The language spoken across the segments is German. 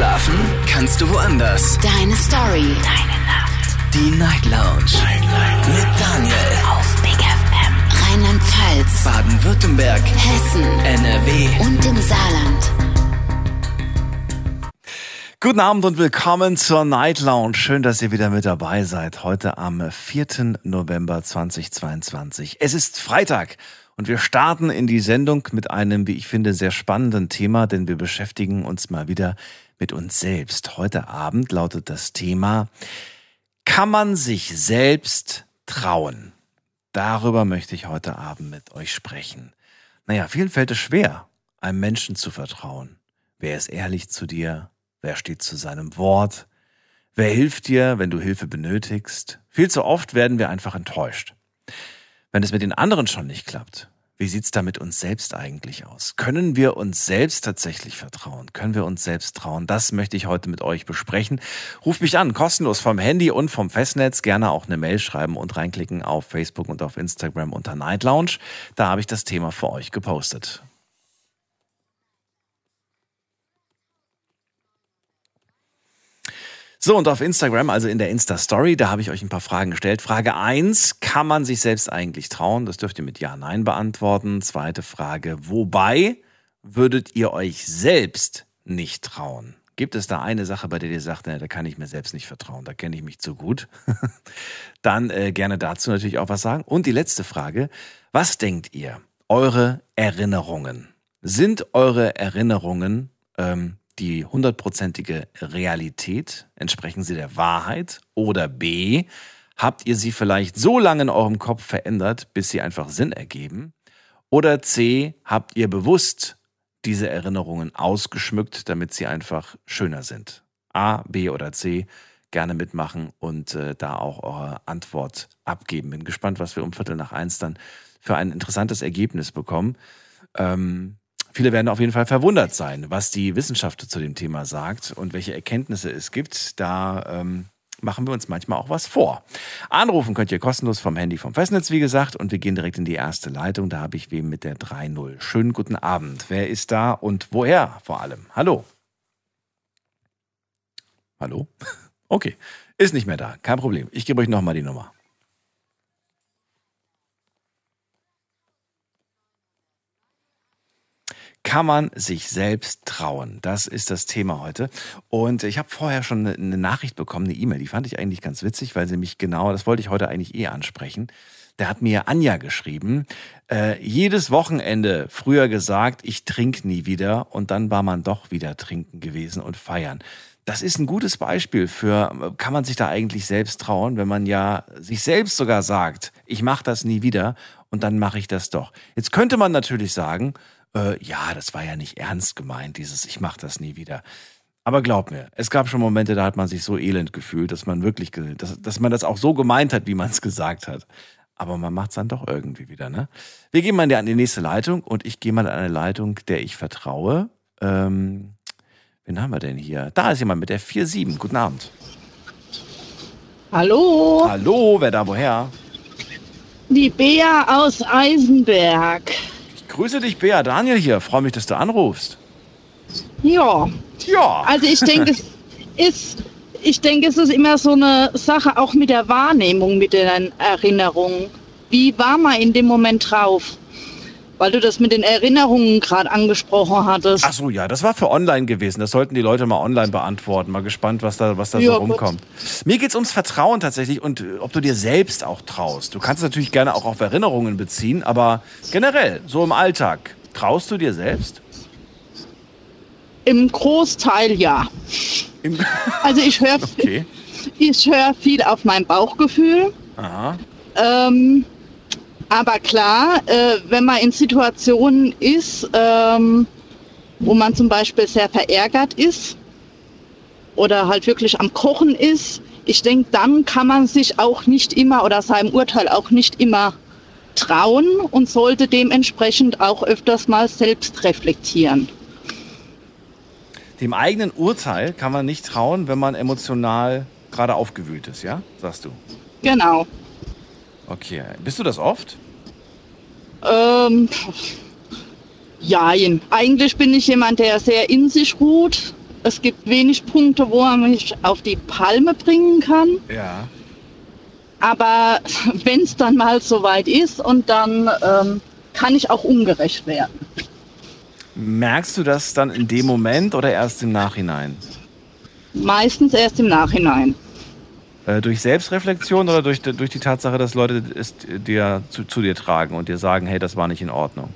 Schlafen kannst du woanders. Deine Story. Deine Nacht. Die Night Lounge. Night, Night. Mit Daniel. Auf Big FM. Rheinland-Pfalz. Baden-Württemberg. Hessen. NRW. Und im Saarland. Guten Abend und willkommen zur Night Lounge. Schön, dass ihr wieder mit dabei seid. Heute am 4. November 2022. Es ist Freitag und wir starten in die Sendung mit einem, wie ich finde, sehr spannenden Thema, denn wir beschäftigen uns mal wieder mit uns selbst. Heute Abend lautet das Thema, kann man sich selbst trauen? Darüber möchte ich heute Abend mit euch sprechen. Naja, vielen fällt es schwer, einem Menschen zu vertrauen. Wer ist ehrlich zu dir? Wer steht zu seinem Wort? Wer hilft dir, wenn du Hilfe benötigst? Viel zu oft werden wir einfach enttäuscht. Wenn es mit den anderen schon nicht klappt, wie sieht's da mit uns selbst eigentlich aus? Können wir uns selbst tatsächlich vertrauen? Können wir uns selbst trauen? Das möchte ich heute mit euch besprechen. Ruf mich an, kostenlos vom Handy und vom Festnetz. Gerne auch eine Mail schreiben und reinklicken auf Facebook und auf Instagram unter Night Lounge. Da habe ich das Thema für euch gepostet. So, und auf Instagram, also in der Insta-Story, da habe ich euch ein paar Fragen gestellt. Frage eins: kann man sich selbst eigentlich trauen? Das dürft ihr mit Ja, Nein beantworten. Zweite Frage, wobei würdet ihr euch selbst nicht trauen? Gibt es da eine Sache, bei der ihr sagt, ne, da kann ich mir selbst nicht vertrauen, da kenne ich mich zu gut? Dann äh, gerne dazu natürlich auch was sagen. Und die letzte Frage, was denkt ihr? Eure Erinnerungen. Sind eure Erinnerungen ähm, die hundertprozentige Realität? Entsprechen sie der Wahrheit? Oder B, habt ihr sie vielleicht so lange in eurem Kopf verändert, bis sie einfach Sinn ergeben? Oder C, habt ihr bewusst diese Erinnerungen ausgeschmückt, damit sie einfach schöner sind? A, B oder C, gerne mitmachen und äh, da auch eure Antwort abgeben. Bin gespannt, was wir um Viertel nach eins dann für ein interessantes Ergebnis bekommen. Ähm, Viele werden auf jeden Fall verwundert sein, was die Wissenschaft zu dem Thema sagt und welche Erkenntnisse es gibt. Da ähm, machen wir uns manchmal auch was vor. Anrufen könnt ihr kostenlos vom Handy vom Festnetz, wie gesagt, und wir gehen direkt in die erste Leitung. Da habe ich wem mit der 3.0. Schönen guten Abend. Wer ist da und woher vor allem? Hallo. Hallo? Okay, ist nicht mehr da. Kein Problem. Ich gebe euch nochmal die Nummer. Kann man sich selbst trauen? Das ist das Thema heute. Und ich habe vorher schon eine Nachricht bekommen, eine E-Mail, die fand ich eigentlich ganz witzig, weil sie mich genau, das wollte ich heute eigentlich eh ansprechen. Da hat mir Anja geschrieben, äh, jedes Wochenende früher gesagt, ich trinke nie wieder und dann war man doch wieder trinken gewesen und feiern. Das ist ein gutes Beispiel für, kann man sich da eigentlich selbst trauen, wenn man ja sich selbst sogar sagt, ich mache das nie wieder und dann mache ich das doch. Jetzt könnte man natürlich sagen, äh, ja, das war ja nicht ernst gemeint, dieses ich mach das nie wieder. Aber glaub mir, es gab schon Momente, da hat man sich so elend gefühlt, dass man wirklich, dass, dass man das auch so gemeint hat, wie man es gesagt hat. Aber man macht es dann doch irgendwie wieder, ne? Wir gehen mal an die nächste Leitung und ich gehe mal an eine Leitung, der ich vertraue. Ähm, wen haben wir denn hier? Da ist jemand mit der 4-7. Guten Abend. Hallo. Hallo, wer da woher? Die Bea aus Eisenberg. Grüße dich, Bea. Daniel hier. Freue mich, dass du anrufst. Ja. Ja. Also ich denke, es ist, ich denke, es ist immer so eine Sache auch mit der Wahrnehmung, mit den Erinnerungen. Wie war man in dem Moment drauf? Weil du das mit den Erinnerungen gerade angesprochen hattest. Ach so, ja, das war für online gewesen. Das sollten die Leute mal online beantworten. Mal gespannt, was da, was da Ja, so gut. rumkommt. Mir geht's ums Vertrauen tatsächlich und äh, ob du dir selbst auch traust. Du kannst es natürlich gerne auch auf Erinnerungen beziehen, aber generell, so im Alltag, traust du dir selbst? Im Großteil ja. Im Also ich höre okay. ich hör viel auf mein Bauchgefühl. Aha. Ähm, aber klar, äh, wenn man in Situationen ist, ähm, wo man zum Beispiel sehr verärgert ist oder halt wirklich am Kochen ist, ich denke, dann kann man sich auch nicht immer oder seinem Urteil auch nicht immer trauen und sollte dementsprechend auch öfters mal selbst reflektieren. Dem eigenen Urteil kann man nicht trauen, wenn man emotional gerade aufgewühlt ist, ja? Sagst du. Genau. Okay. Bist du das oft? Ähm, jein. Eigentlich bin ich jemand, der sehr in sich ruht, es gibt wenig Punkte, wo man mich auf die Palme bringen kann. Ja. Aber wenn es dann mal soweit ist und dann ähm, kann ich auch ungerecht werden. Merkst du das dann in dem Moment oder erst im Nachhinein? Meistens erst im Nachhinein. Äh, durch Selbstreflexion oder durch, durch die Tatsache, dass Leute es dir zu, zu dir tragen und dir sagen, hey, das war nicht in Ordnung?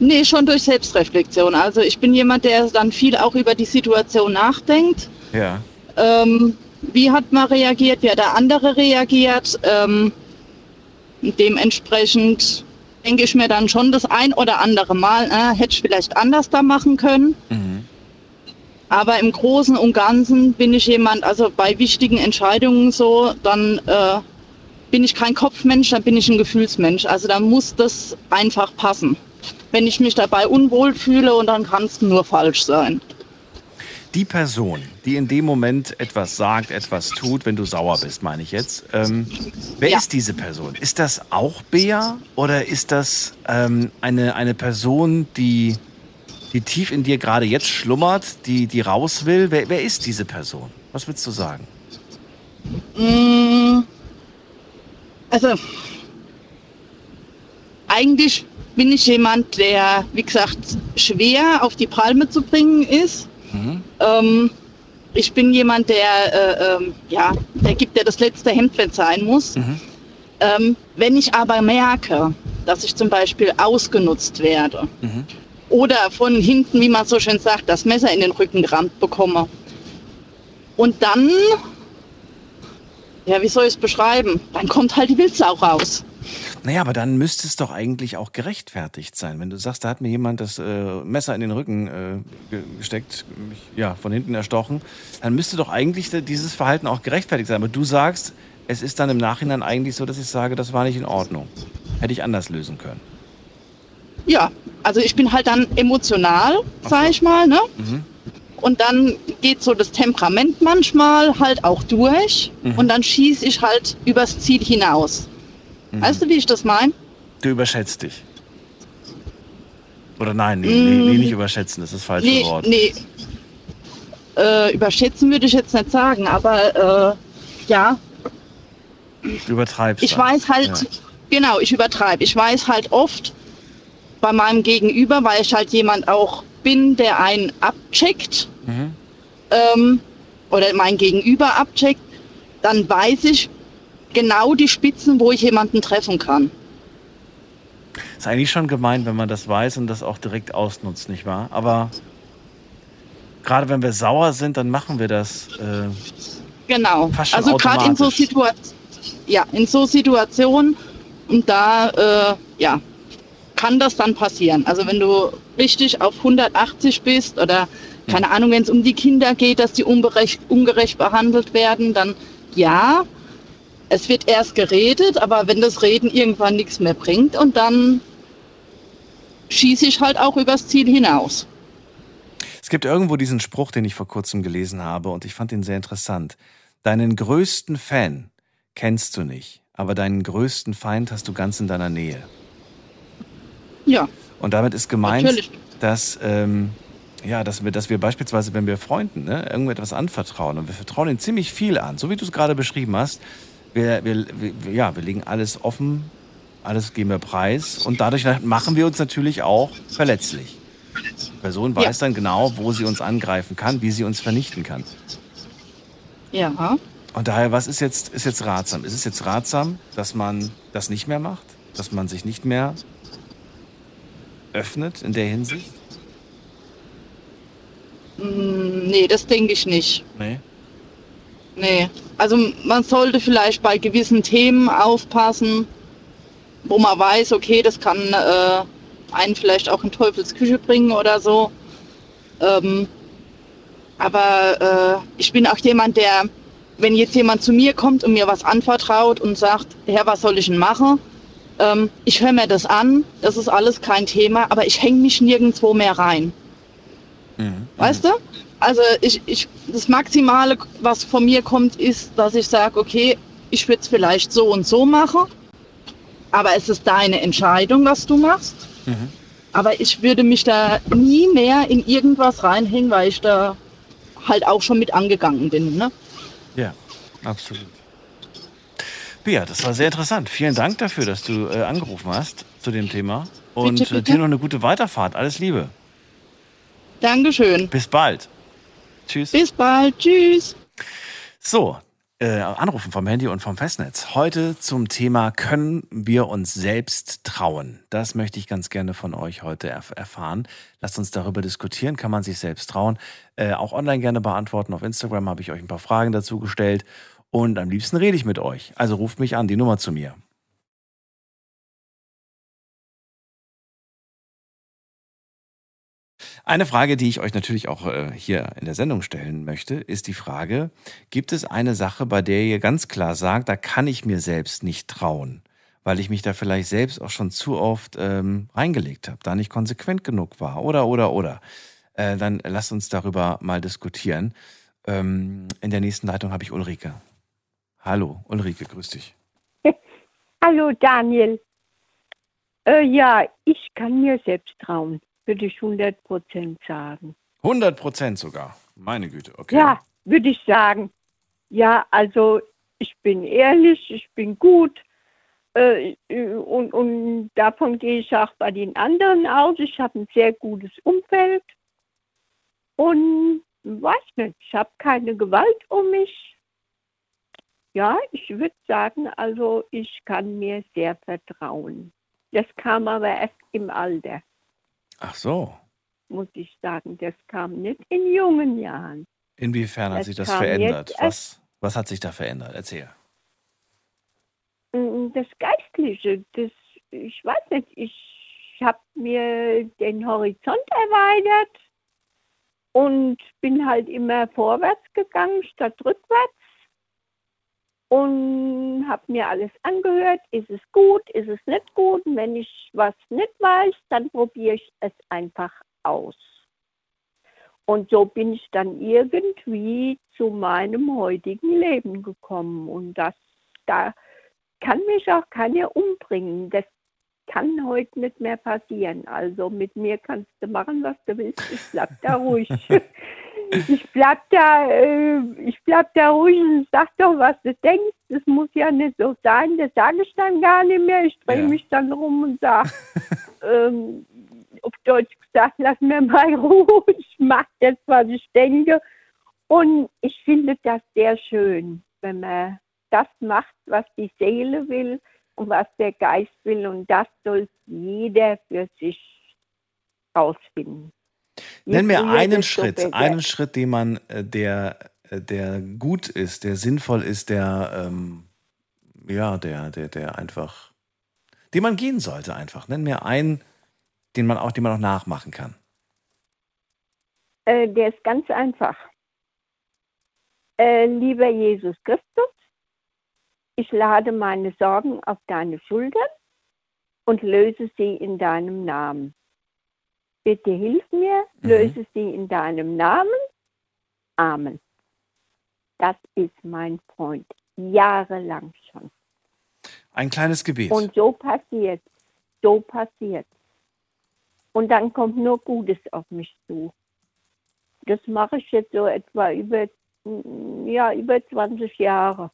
Nee, schon durch Selbstreflexion. Also ich bin jemand, der dann viel auch über die Situation nachdenkt. Ja. Ähm, wie hat man reagiert, wie hat der andere reagiert? Ähm, dementsprechend denke ich mir dann schon das ein oder andere Mal, äh, hätte ich vielleicht anders da machen können. Mhm. Aber im Großen und Ganzen bin ich jemand, also bei wichtigen Entscheidungen so, dann äh, bin ich kein Kopfmensch, dann bin ich ein Gefühlsmensch. Also da muss das einfach passen. Wenn ich mich dabei unwohl fühle und dann kann es nur falsch sein. Die Person, die in dem Moment etwas sagt, etwas tut, wenn du sauer bist, meine ich jetzt. Ähm, wer Ja. ist diese Person? Ist das auch Bea oder ist das ähm, eine, eine Person, die, die tief in dir gerade jetzt schlummert, die, die raus will? Wer, wer ist diese Person? Was willst du sagen? Mm, Also, eigentlich bin ich jemand, der, wie gesagt, schwer auf die Palme zu bringen ist. Mhm. Ähm, ich bin jemand, der, äh, ähm, ja, der gibt ja das letzte Hemd, wenn es sein muss. Mhm. Ähm, wenn ich aber merke, dass ich zum Beispiel ausgenutzt werde Mhm. Oder von hinten, wie man so schön sagt, das Messer in den Rücken gerammt bekomme und dann, ja, wie soll ich es beschreiben? Dann kommt halt die Wildsau raus. Naja, aber dann müsste es doch eigentlich auch gerechtfertigt sein. Wenn du sagst, da hat mir jemand das äh, Messer in den Rücken äh, ge- gesteckt, mich, ja, von hinten erstochen, dann müsste doch eigentlich dieses Verhalten auch gerechtfertigt sein. Aber du sagst, es ist dann im Nachhinein eigentlich so, dass ich sage, das war nicht in Ordnung. Hätte ich anders lösen können. Ja, also ich bin halt dann emotional, sag ich mal, ne? Mhm. Und dann geht so das Temperament manchmal halt auch durch Mhm. und dann schieße ich halt übers Ziel hinaus. Mhm. Weißt du, wie ich das meine? Du überschätzt dich. Oder nein, nee, nee, nee, nicht überschätzen, das ist das falsche Nee, Wort. nee. Äh, überschätzen würde ich jetzt nicht sagen, aber äh, ja, Du übertreibst. ich dann. weiß halt, Ja. genau, ich übertreibe. Ich weiß halt oft bei meinem Gegenüber, weil ich halt jemand auch bin, der einen abcheckt Mhm. ähm, oder mein Gegenüber abcheckt, dann weiß ich genau die Spitzen, wo ich jemanden treffen kann. Ist eigentlich schon gemein, wenn man das weiß und das auch direkt ausnutzt, nicht wahr? Aber gerade wenn wir sauer sind, dann machen wir das. Äh, Genau. Also gerade in so. Situationen, ja, in so Situationen und da äh, ja, kann das dann passieren. Also wenn du richtig auf 180 bist oder keine Ahnung, wenn es um die Kinder geht, dass die unberecht, ungerecht behandelt werden, dann ja, es wird erst geredet, aber wenn das Reden irgendwann nichts mehr bringt und dann schieße ich halt auch übers Ziel hinaus. es gibt irgendwo diesen Spruch, den ich vor kurzem gelesen habe und ich fand ihn sehr interessant. Deinen größten Fan kennst du nicht, aber deinen größten Feind hast du ganz in deiner Nähe. Ja, Und damit ist gemeint, Natürlich. dass, ähm, ja, dass, wir, dass wir beispielsweise, wenn wir Freunden ne, irgendetwas anvertrauen und wir vertrauen ihnen ziemlich viel an, so wie du es gerade beschrieben hast, wir, wir, wir, ja, wir legen alles offen, alles geben wir preis und dadurch machen wir uns natürlich auch verletzlich. Die Person Ja. weiß dann genau, wo sie uns angreifen kann, wie sie uns vernichten kann. ja. Und daher, was ist jetzt, ist jetzt ratsam? Ist es jetzt ratsam, dass man das nicht mehr macht? Dass man sich nicht mehr öffnet in der Hinsicht? Mm, Nee, das denke ich nicht. Nee. Nee. Also man sollte vielleicht bei gewissen Themen aufpassen, wo man weiß, okay, das kann äh, einen vielleicht auch in Teufels Küche bringen oder so. Ähm, aber äh, ich bin auch jemand, der, wenn jetzt jemand zu mir kommt und mir was anvertraut und sagt, Herr, was soll ich denn machen? Ähm, ich höre mir das an, das ist alles kein Thema, aber ich hänge mich nirgendwo mehr rein. Mhm. Weißt du? Also ich, ich, das Maximale, was von mir kommt, ist, dass ich sage, okay, ich würde es vielleicht so und so machen, aber es ist deine Entscheidung, was du machst. Mhm. Aber ich würde mich da nie mehr in irgendwas reinhängen, weil ich da halt auch schon mit angegangen bin. Ne? Ja, absolut. Bea, das war sehr interessant. Vielen Dank dafür, dass du äh, angerufen hast zu dem Thema. Und Bitte, äh, bitte. dir noch eine gute Weiterfahrt. Alles Liebe. Dankeschön. Bis bald. Tschüss. Bis bald. Tschüss. So, äh, Anrufen vom Handy und vom Festnetz. Heute zum Thema, können wir uns selbst trauen? Das möchte ich ganz gerne von euch heute erf erfahren. Lasst uns darüber diskutieren. Kann man sich selbst trauen? Äh, auch online gerne beantworten. Auf Instagram habe ich euch ein paar Fragen dazu gestellt. Und am liebsten rede ich mit euch. Also ruft mich an, die Nummer zu mir. Eine Frage, die ich euch natürlich auch äh, hier in der Sendung stellen möchte, ist die Frage, gibt es eine Sache, bei der ihr ganz klar sagt, da kann ich mir selbst nicht trauen, weil ich mich da vielleicht selbst auch schon zu oft ähm, reingelegt habe, da nicht konsequent genug war oder, oder, oder. Äh, dann lasst uns darüber mal diskutieren. Ähm, in der nächsten Leitung habe ich Ulrike. Hallo, Ulrike, grüß dich. Hallo Daniel. Äh, ja, ich kann mir selbst trauen, würde ich 100 Prozent sagen. 100 Prozent sogar. Meine Güte, okay. Ja, würde ich sagen. Ja, also ich bin ehrlich, ich bin gut äh, und, und davon gehe ich auch bei den anderen aus. Ich habe ein sehr gutes Umfeld und weiß nicht, ich habe keine Gewalt um mich. Ja, ich würde sagen, also ich kann mir sehr vertrauen. Das kam aber erst im Alter, Ach so. muss ich sagen. Das kam nicht in jungen Jahren. Inwiefern hat Das sich das verändert? Was, was hat sich da verändert? Erzähl. Mm, Das Geistliche, das, ich weiß nicht, ich habe mir den Horizont erweitert und bin halt immer vorwärts gegangen statt rückwärts und habe mir alles angehört. Ist es gut, ist es nicht gut? Und wenn ich was nicht weiß, dann probiere ich es einfach aus. Und so bin ich dann irgendwie zu meinem heutigen Leben gekommen. Und das, da kann mich auch keiner umbringen. Das kann heute nicht mehr passieren. Also mit mir kannst du machen, was du willst. Ich bleib da ruhig. ich bleib da, äh, ich bleib da ruhig und sag doch, was du denkst. Das muss ja nicht so sein. Das sage ich dann gar nicht mehr. Ich drehe Ja. mich dann rum und sag, ähm, auf Deutsch gesagt, lass mir mal Ruhe. Ich mache jetzt, was ich denke. Und ich finde das sehr schön, wenn man das macht, was die Seele will und was der Geist will. Und das soll jeder für sich rausfinden. Nenn mir einen Schritt, besser. einen Schritt, den man, äh, der, äh, der gut ist, der sinnvoll ist, der, ähm, ja, der, der, der einfach, den man gehen sollte einfach. Nenn mir einen, den man auch, den man auch nachmachen kann. Äh, der ist ganz einfach. Äh, lieber Jesus Christus, ich lade meine Sorgen auf deine Schultern und löse sie in deinem Namen. Bitte hilf mir, Mhm. löse sie in deinem Namen. Amen. Das ist mein Freund. Jahrelang schon. Ein kleines Gebet. Und so passiert, so passiert. Und dann kommt nur Gutes auf mich zu. Das mache ich jetzt so etwa über, mm, ja, über 20 Jahre.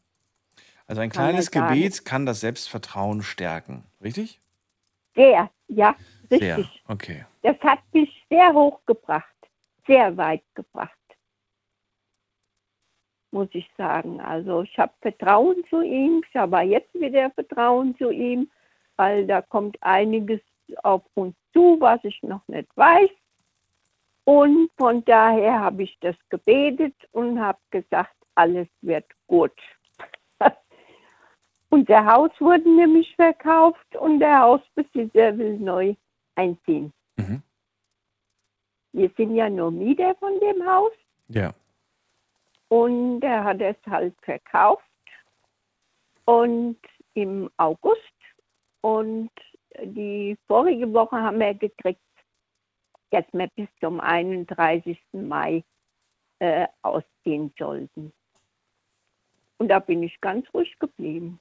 also ein kann kleines sagen. Gebet kann das Selbstvertrauen stärken. Richtig? Sehr, ja, Sehr. richtig. Okay. Das hat mich sehr hoch gebracht, sehr weit gebracht, muss ich sagen. Also ich habe Vertrauen zu ihm, ich habe jetzt wieder Vertrauen zu ihm, weil da kommt einiges auf uns zu, was ich noch nicht weiß. Und von daher habe ich das gebetet und habe gesagt, alles wird gut. Unser Haus wurde nämlich verkauft und der Hausbesitzer will neu einziehen. Mhm. Wir sind ja nur Mieter von dem Haus Ja. und er hat es halt verkauft und im August und die vorige Woche haben wir gekriegt, dass wir bis zum 31. Mai äh, ausziehen sollten. Und da bin ich ganz ruhig geblieben.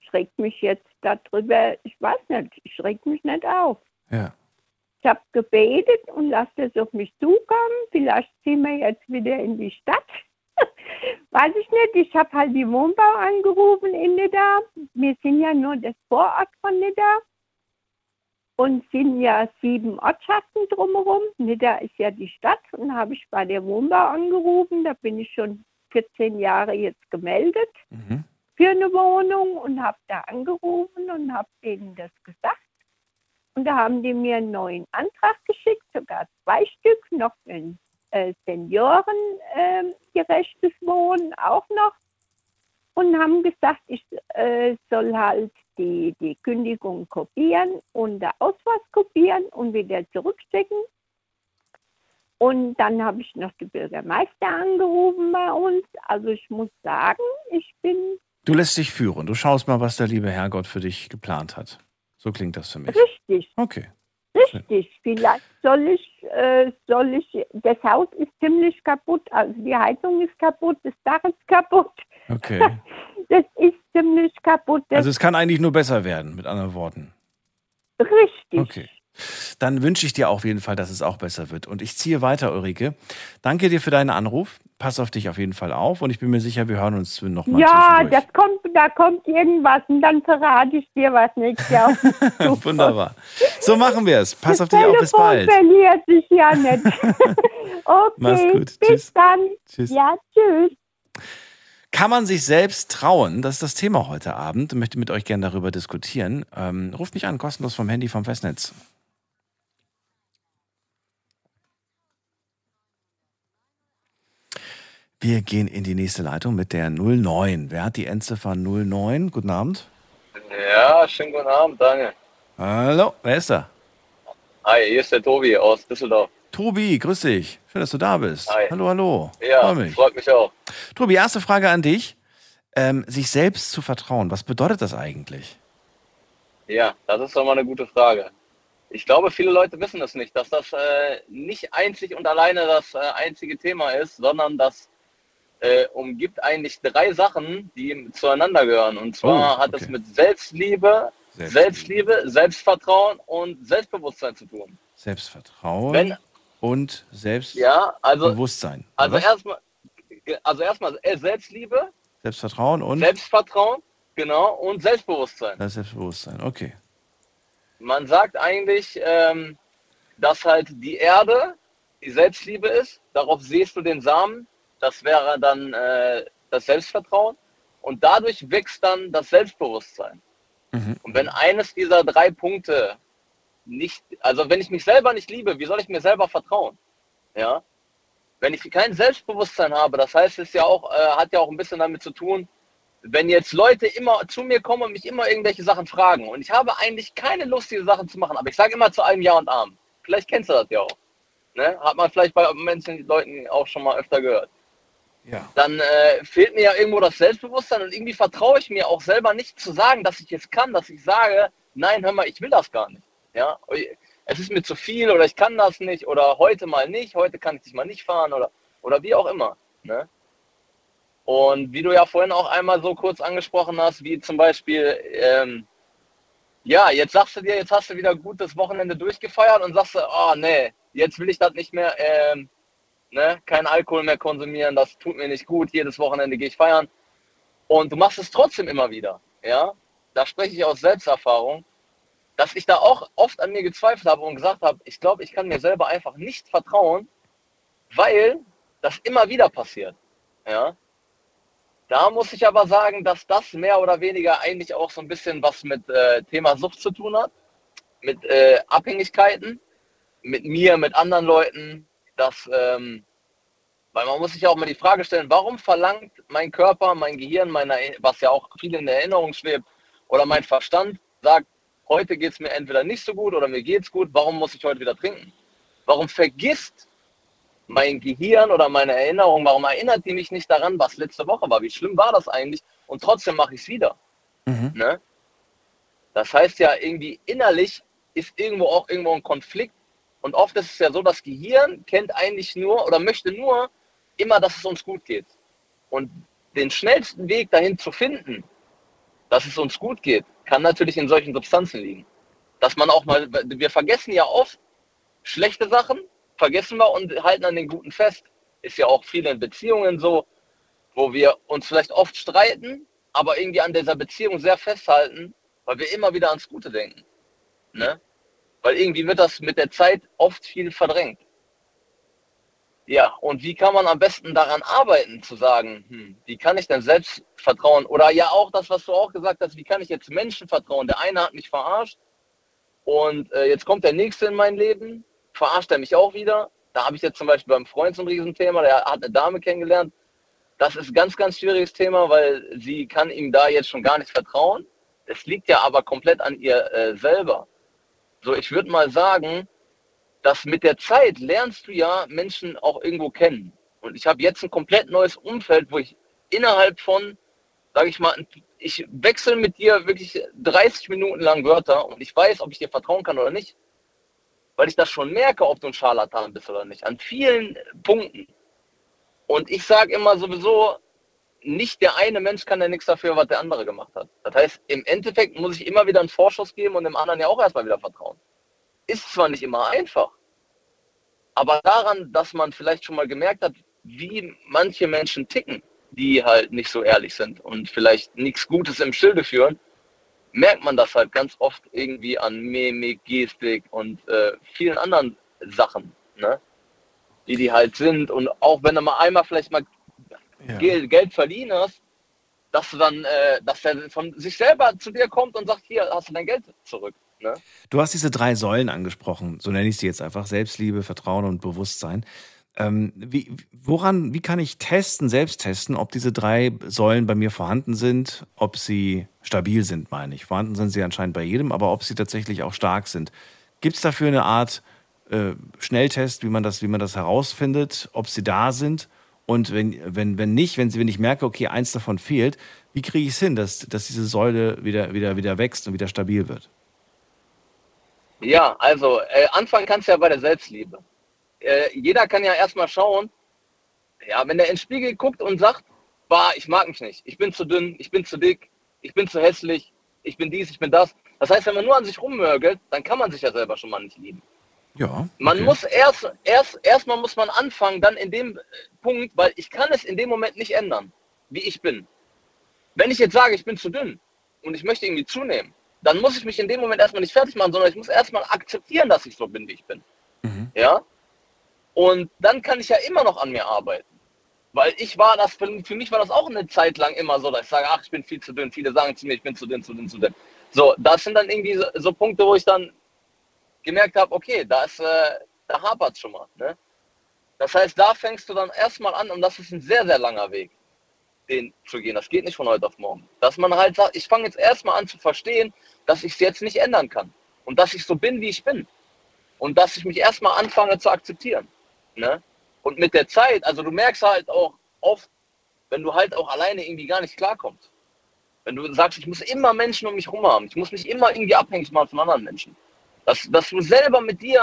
Ich reg mich jetzt darüber, ich weiß nicht, ich reg mich nicht auf. Ja. Ich habe gebetet und lasse es auf mich zukommen. Vielleicht ziehen wir jetzt wieder in die Stadt. Weiß ich nicht. Ich habe halt die Wohnbau angerufen in Nidda. Wir sind ja nur das Vorort von Nidda und sind ja sieben Ortschaften drumherum. Nidda ist ja die Stadt und habe ich bei der Wohnbau angerufen. Da bin ich schon 14 Jahre jetzt gemeldet Mhm. für eine Wohnung und habe da angerufen und habe denen das gesagt. Und da haben die mir einen neuen Antrag geschickt, sogar zwei Stück, noch ein äh, seniorengerechtes Wohnen auch noch. Und haben gesagt, ich äh, soll halt die, die Kündigung kopieren und der Ausweis kopieren und wieder zurückschicken. Und dann habe ich noch die Bürgermeister angerufen bei uns. Also ich muss sagen, ich bin Du lässt dich führen. Du schaust mal, was der liebe Herrgott für dich geplant hat. So klingt das für mich. richtig. Okay. Richtig, vielleicht soll ich, äh, soll ich, das Haus ist ziemlich kaputt, also die Heizung ist kaputt, das Dach ist kaputt, Okay. das ist ziemlich kaputt, das Also es kann eigentlich nur besser werden, mit anderen Worten. richtig. Okay. Dann wünsche ich dir auf jeden Fall, dass es auch besser wird. Und ich ziehe weiter, Ulrike. Danke dir für deinen Anruf. Pass auf dich auf jeden Fall auf. Und ich bin mir sicher, wir hören uns nochmal Ja, das kommt, da kommt irgendwas und dann verrate ich dir was nächstes Jahr. Wunderbar. So machen wir es. Pass das auf dich auf. Bis bald. verliert sich ja nicht. okay, Mach's gut. bis Tschüss. dann. Tschüss. Ja, tschüss. Kann man sich selbst trauen? Das ist das Thema heute Abend. Ich möchte mit euch gerne darüber diskutieren. Ähm, ruft mich an, kostenlos vom Handy vom Festnetz. Wir gehen in die nächste Leitung mit der 09. Wer hat die Endziffer 09? Guten Abend. Ja, schönen guten Abend, Daniel. Hallo, wer ist da? Hi, hier ist der Tobi aus Düsseldorf. Tobi, grüß dich. Schön, dass du da bist. Hi. Hallo, hallo. Ja, Freu mich. freut mich auch. Tobi, erste Frage an dich. Ähm, sich selbst zu vertrauen, was bedeutet das eigentlich? Ja, das ist doch mal eine gute Frage. Ich glaube, viele Leute wissen es nicht, dass das äh, nicht einzig und alleine das äh, einzige Thema ist, sondern das äh, umgibt eigentlich drei Sachen, die zueinander gehören. Und zwar Oh, hat okay. es mit Selbstliebe, Selbstliebe. Selbstliebe, Selbstvertrauen und Selbstbewusstsein zu tun. Selbstvertrauen Wenn, und Selbstbewusstsein. ja, also, also was? erstmal, also erstmal äh, Selbstliebe, Selbstvertrauen und Selbstvertrauen, genau, und Selbstbewusstsein. das Selbstbewusstsein. Okay. Man sagt eigentlich, ähm, dass halt die Erde die Selbstliebe ist. Darauf siehst du den Samen. Das wäre dann äh, das Selbstvertrauen. Und dadurch wächst dann das Selbstbewusstsein. Mhm. Und wenn eines dieser drei Punkte nicht, also wenn ich mich selber nicht liebe, wie soll ich mir selber vertrauen? Ja. Wenn ich kein Selbstbewusstsein habe, das heißt, es ja auch, äh, hat ja auch ein bisschen damit zu tun, wenn jetzt Leute immer zu mir kommen und mich immer irgendwelche Sachen fragen und ich habe eigentlich keine Lust, diese Sachen zu machen, aber ich sage immer zu allem Ja und Arm. Vielleicht kennst du das ja auch. Ne? Hat man vielleicht bei Menschen, Leuten auch schon mal öfter gehört. Ja. Dann äh, fehlt mir ja irgendwo das Selbstbewusstsein und irgendwie vertraue ich mir auch selber nicht zu sagen, dass ich es kann, dass ich sage, nein, hör mal, ich will das gar nicht. Ja, es ist mir zu viel oder ich kann das nicht oder heute mal nicht, heute kann ich dich mal nicht fahren oder, oder wie auch immer. Ne? Und wie du ja vorhin auch einmal so kurz angesprochen hast, wie zum Beispiel, ähm, ja, jetzt sagst du dir, jetzt hast du wieder gut das Wochenende durchgefeiert und sagst du, oh nee, jetzt will ich das nicht mehr, ähm, ne, kein Alkohol mehr konsumieren, das tut mir nicht gut, jedes Wochenende gehe ich feiern. Und du machst es trotzdem immer wieder, ja. Da spreche ich aus Selbsterfahrung, dass ich da auch oft an mir gezweifelt habe und gesagt habe, ich glaube, ich kann mir selber einfach nicht vertrauen, weil das immer wieder passiert, ja. Da muss ich aber sagen, dass das mehr oder weniger eigentlich auch so ein bisschen was mit äh, Thema Sucht zu tun hat, mit äh, Abhängigkeiten, mit mir, mit anderen Leuten. Das, ähm, weil man muss sich ja auch mal die Frage stellen, warum verlangt mein Körper, mein Gehirn, meine, was ja auch viel in der Erinnerung schwebt, oder mein Verstand sagt, heute geht es mir entweder nicht so gut oder mir geht es gut, warum muss ich heute wieder trinken? Warum vergisst mein Gehirn oder meine Erinnerung, warum erinnert die mich nicht daran, was letzte Woche war? Wie schlimm war das eigentlich? Und trotzdem mache ich es wieder. Mhm. Ne? Das heißt ja, irgendwie innerlich ist irgendwo auch irgendwo ein Konflikt. Und oft ist es ja so, das Gehirn kennt eigentlich nur oder möchte nur immer, dass es uns gut geht. Und den schnellsten Weg dahin zu finden, dass es uns gut geht, kann natürlich in solchen Substanzen liegen. Dass man auch mal, wir vergessen ja oft, schlechte Sachen vergessen wir und halten an den guten fest. Ist ja auch viel in Beziehungen so, wo wir uns vielleicht oft streiten, aber irgendwie an dieser Beziehung sehr festhalten, weil wir immer wieder ans Gute denken. Ne? Weil irgendwie wird das mit der Zeit oft viel verdrängt. Ja, und wie kann man am besten daran arbeiten, zu sagen, hm, wie kann ich denn selbst vertrauen? Oder ja auch das, was du auch gesagt hast, wie kann ich jetzt Menschen vertrauen? Der eine hat mich verarscht und äh, jetzt kommt der nächste in mein Leben, verarscht er mich auch wieder. Da habe ich jetzt zum Beispiel beim Freund so ein Riesenthema, der hat eine Dame kennengelernt. Das ist ganz, ganz schwieriges Thema, weil sie kann ihm da jetzt schon gar nicht vertrauen. Es liegt ja aber komplett an ihr äh, selber. So, ich würde mal sagen, dass mit der Zeit lernst du ja Menschen auch irgendwo kennen. Und ich habe jetzt ein komplett neues Umfeld, wo ich innerhalb von, sage ich mal, ich wechsle mit dir wirklich 30 Minuten lang Wörter und ich weiß, ob ich dir vertrauen kann oder nicht, weil ich das schon merke, ob du ein Scharlatan bist oder nicht, an vielen Punkten. Und ich sage immer sowieso, nicht der eine Mensch kann ja nichts dafür, was der andere gemacht hat. Das heißt, im Endeffekt muss ich immer wieder einen Vorschuss geben und dem anderen ja auch erstmal wieder vertrauen. Ist zwar nicht immer einfach, aber daran, dass man vielleicht schon mal gemerkt hat, wie manche Menschen ticken, die halt nicht so ehrlich sind und vielleicht nichts Gutes im Schilde führen, merkt man das halt ganz oft irgendwie an Mimik, Gestik und äh, vielen anderen Sachen, ne? die die halt sind. Und auch wenn du mal einmal vielleicht mal Ja. Geld, Geld verliehen hast, dass du dann, äh, dass er von sich selber zu dir kommt und sagt, hier hast du dein Geld zurück. Ne? Du hast diese drei Säulen angesprochen, so nenne ich sie jetzt einfach: Selbstliebe, Vertrauen und Bewusstsein. Ähm, wie, woran, wie kann ich testen, selbst testen, ob diese drei Säulen bei mir vorhanden sind, ob sie stabil sind, meine ich. Vorhanden sind sie anscheinend bei jedem, aber ob sie tatsächlich auch stark sind. Gibt es dafür eine Art äh, Schnelltest, wie man, das, wie man das herausfindet, ob sie da sind? Und wenn, wenn, wenn nicht, wenn, wenn ich merke, okay, eins davon fehlt, wie kriege ich es hin, dass, dass diese Säule wieder, wieder, wieder wächst und wieder stabil wird? Ja, also äh, anfangen kannst du ja bei der Selbstliebe. Äh, jeder kann ja erstmal schauen, ja, wenn er in den Spiegel guckt und sagt, bah, ich mag mich nicht, ich bin zu dünn, ich bin zu dick, ich bin zu hässlich, ich bin dies, ich bin das. Das heißt, wenn man nur an sich rummörgelt, dann kann man sich ja selber schon mal nicht lieben. Ja. Man okay. muss erst, erst, erstmal muss man anfangen, dann in dem äh, Punkt, weil ich kann es in dem Moment nicht ändern, wie ich bin. Wenn ich jetzt sage, ich bin zu dünn und ich möchte irgendwie zunehmen, dann muss ich mich in dem Moment erstmal nicht fertig machen, sondern ich muss erstmal akzeptieren, dass ich so bin, wie ich bin. Mhm. Ja? Und dann kann ich ja immer noch an mir arbeiten. Weil ich war das, für, für mich war das auch eine Zeit lang immer so, dass ich sage, ach, ich bin viel zu dünn. Viele sagen zu mir, ich bin zu dünn, zu dünn, zu dünn. So, das sind dann irgendwie so, so Punkte, wo ich dann gemerkt habe, okay, da ist, äh, da hapert schon mal. Ne? Das heißt, da fängst du dann erstmal an und das ist ein sehr, sehr langer Weg, den zu gehen. Das geht nicht von heute auf morgen. Dass man halt sagt, ich fange jetzt erstmal an zu verstehen, dass ich es jetzt nicht ändern kann. Und dass ich so bin, wie ich bin. Und dass ich mich erstmal anfange zu akzeptieren. Ne? Und mit der Zeit, also du merkst halt auch oft, wenn du halt auch alleine irgendwie gar nicht klarkommst. Wenn du sagst, ich muss immer Menschen um mich herum haben, ich muss mich immer irgendwie abhängig machen von anderen Menschen. Dass, dass du selber mit dir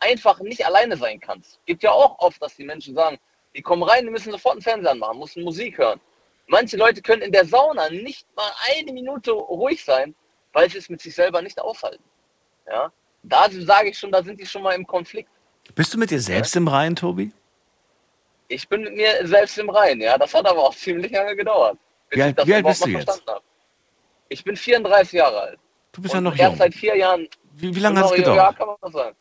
einfach nicht alleine sein kannst. Gibt ja auch oft, dass die Menschen sagen, die kommen rein, die müssen sofort einen Fernseher anmachen, müssen Musik hören. Manche Leute können in der Sauna nicht mal eine Minute ruhig sein, weil sie es mit sich selber nicht aushalten. Ja? Da sage ich schon, da sind die schon mal im Konflikt. Bist du mit dir selbst im Reinen, Tobi? Ich bin mit mir selbst im Reinen, ja. Das hat aber auch ziemlich lange gedauert. bis Wie alt- ich das wie alt bist du jetzt? verstanden habe. Ich bin 34 Jahre alt. Du bist ja noch erst jung. seit vier Jahren. Wie, wie lange hat es Genau, gedauert? Ja, kann man sagen.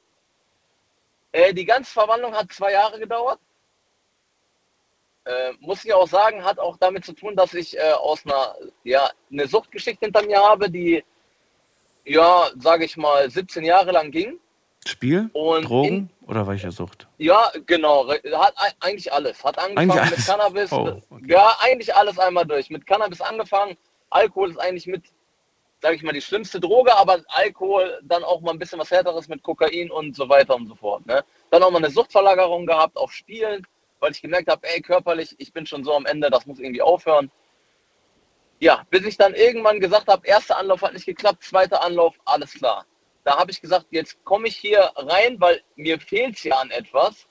Äh, die ganze Verwandlung hat zwei Jahre gedauert. Äh, muss ich auch sagen, hat auch damit zu tun, dass ich äh, aus einer, ja, eine Suchtgeschichte hinter mir habe, die, ja, sage ich mal, 17 Jahre lang ging. Spiel? Und Drogen oder welche Sucht? Ja, genau. Hat ei- eigentlich alles. Hat angefangen Eigentlich mit alles. Cannabis. Oh, okay. Ja, eigentlich alles einmal durch. Mit Cannabis angefangen. Alkohol ist eigentlich mit, sage ich mal, die schlimmste Droge, aber Alkohol dann auch mal ein bisschen was härteres mit Kokain und so weiter und so fort. Ne? Dann auch mal eine Suchtverlagerung gehabt auf Spielen, weil ich gemerkt habe, ey, körperlich, ich bin schon so am Ende, das muss irgendwie aufhören. Ja, bis ich dann irgendwann gesagt habe, erster Anlauf hat nicht geklappt, zweiter Anlauf, alles klar. Da habe ich gesagt, jetzt komme ich hier rein, weil mir fehlt ja an etwas.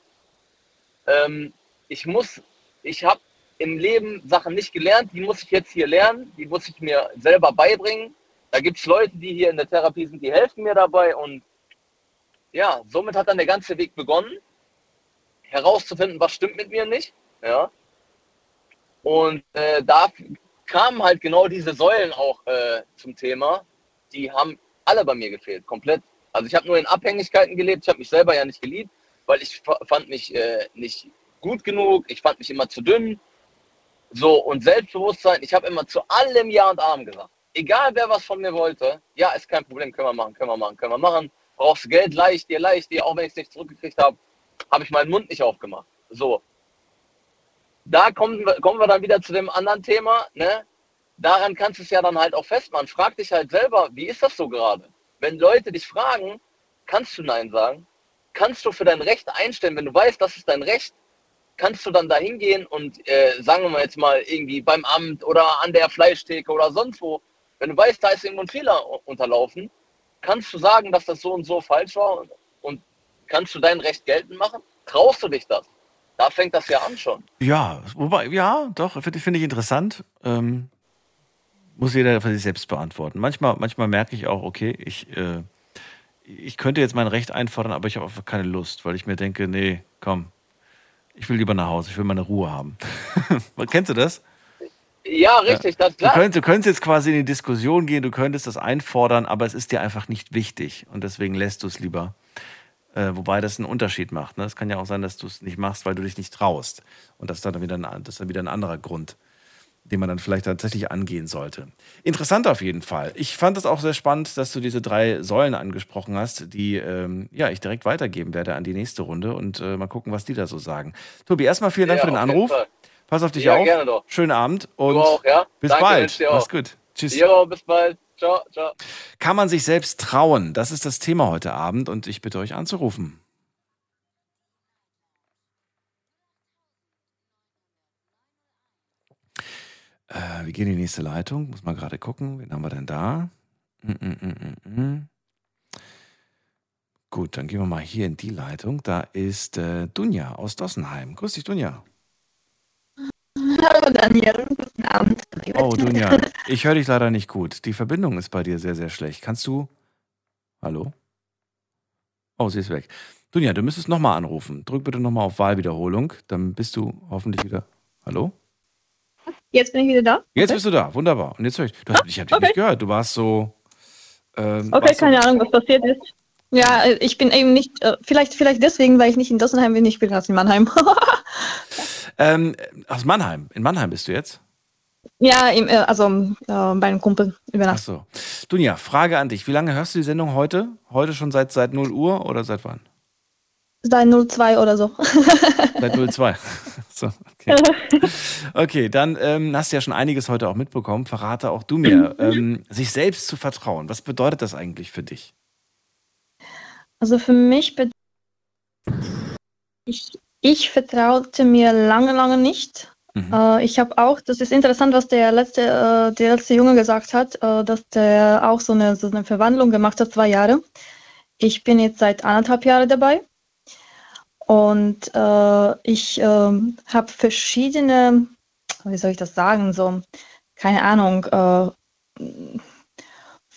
Ähm, ich muss, ich habe im Leben Sachen nicht gelernt, die muss ich jetzt hier lernen, die muss ich mir selber beibringen. Da gibt es Leute, die hier in der Therapie sind, die helfen mir dabei und ja, somit hat dann der ganze Weg begonnen, herauszufinden, was stimmt mit mir nicht. Ja. Und äh, da kamen halt genau diese Säulen auch äh, zum Thema. Die haben alle bei mir gefehlt, komplett. Also ich habe nur in Abhängigkeiten gelebt, ich habe mich selber ja nicht geliebt, weil ich fand mich äh, nicht gut genug, ich fand mich immer zu dünn. So, und Selbstbewusstsein, ich habe immer zu allem Ja und Arm gesagt. Egal wer was von mir wollte, ja, ist kein Problem, können wir machen, können wir machen, können wir machen. Brauchst Geld, leicht dir, leicht dir, auch wenn ich es nicht zurückgekriegt habe, habe ich meinen Mund nicht aufgemacht. So. Da kommen wir, kommen wir dann wieder zu dem anderen Thema, ne? Daran kannst du es ja dann halt auch festmachen. Frag dich halt selber, wie ist das so gerade? Wenn Leute dich fragen, kannst du Nein sagen? Kannst du für dein Recht einstellen, wenn du weißt, das ist dein Recht, kannst du dann da hingehen und äh, sagen wir jetzt mal irgendwie beim Amt oder an der Fleischtheke oder sonst wo, wenn du weißt, da ist irgendwo ein Fehler unterlaufen, kannst du sagen, dass das so und so falsch war und, und kannst du dein Recht geltend machen? Traust du dich das? Da fängt das ja an schon. Ja, wobei, ja, doch, finde find ich interessant. Ähm, muss jeder für sich selbst beantworten. Manchmal, manchmal merke ich auch, okay, ich, äh, ich könnte jetzt mein Recht einfordern, aber ich habe einfach keine Lust, weil ich mir denke, nee, komm, ich will lieber nach Hause, ich will meine Ruhe haben. Kennst du das? Ja, richtig, das klar. Du könntest, du könntest jetzt quasi in die Diskussion gehen, du könntest das einfordern, aber es ist dir einfach nicht wichtig und deswegen lässt du es lieber. Äh, wobei das einen Unterschied macht. Ne? Es kann ja auch sein, dass du es nicht machst, weil du dich nicht traust. Und das ist dann wieder ein, das ist dann wieder ein anderer Grund den man dann vielleicht tatsächlich angehen sollte. Interessant auf jeden Fall. Ich fand es auch sehr spannend, dass du diese drei Säulen angesprochen hast, die ähm, ja, ich direkt weitergeben werde an die nächste Runde und äh, mal gucken, was die da so sagen. Tobi, erstmal vielen Dank ja, für den Anruf. Pass auf dich ja, auf. Gerne doch. Schönen Abend und auch, ja? bis Danke, bald. Mach's gut. Tschüss. Jo, bis bald. Ciao, ciao. Kann man sich selbst trauen? Das ist das Thema heute Abend und ich bitte euch anzurufen. Äh, wir gehen in die nächste Leitung. Muss mal gerade gucken. Wen haben wir denn da? Mm, mm, mm, Gut, dann gehen wir mal hier in die Leitung. Da ist äh, Dunja aus Dossenheim. Grüß dich, Dunja. Hallo Daniel, guten Abend. Oh, Dunja, ich höre dich leider nicht gut. Die Verbindung ist bei dir sehr, sehr schlecht. Kannst du. Hallo? Oh, sie ist weg. Dunja, du müsstest nochmal anrufen. Drück bitte nochmal auf Wahlwiederholung. Dann bist du hoffentlich wieder. Hallo? Jetzt bin ich wieder da. Jetzt okay. bist du da, wunderbar. Und jetzt höre ich, du hast, ich habe dich okay. nicht gehört. Du warst so. Ähm, okay, warst keine so, Ahnung, was passiert ist. Ja, ich bin eben nicht, äh, vielleicht, vielleicht deswegen, weil ich nicht in Dossenheim bin, ich bin aus Mannheim. ähm, aus Mannheim. In Mannheim bist du jetzt? Ja, im, äh, also äh, bei einem Kumpel über Nacht. Ach so. Dunja, Frage an dich. Wie lange hörst du die Sendung heute? Heute schon seit, seit 0 Uhr oder seit wann? Seit 02 oder so. Seit 02. So, okay. okay, dann ähm, hast du ja schon einiges heute auch mitbekommen. Verrate auch du mir, ähm, sich selbst zu vertrauen. Was bedeutet das eigentlich für dich? Also für mich bedeutet ich, ich vertraute mir lange, lange nicht. Mhm. Äh, ich habe auch, das ist interessant, was der letzte, äh, der letzte Junge gesagt hat, äh, dass der auch so eine, so eine Verwandlung gemacht hat, zwei Jahre. Ich bin jetzt seit anderthalb Jahren dabei und ich äh, habe verschiedene, wie soll ich das sagen, so, keine Ahnung,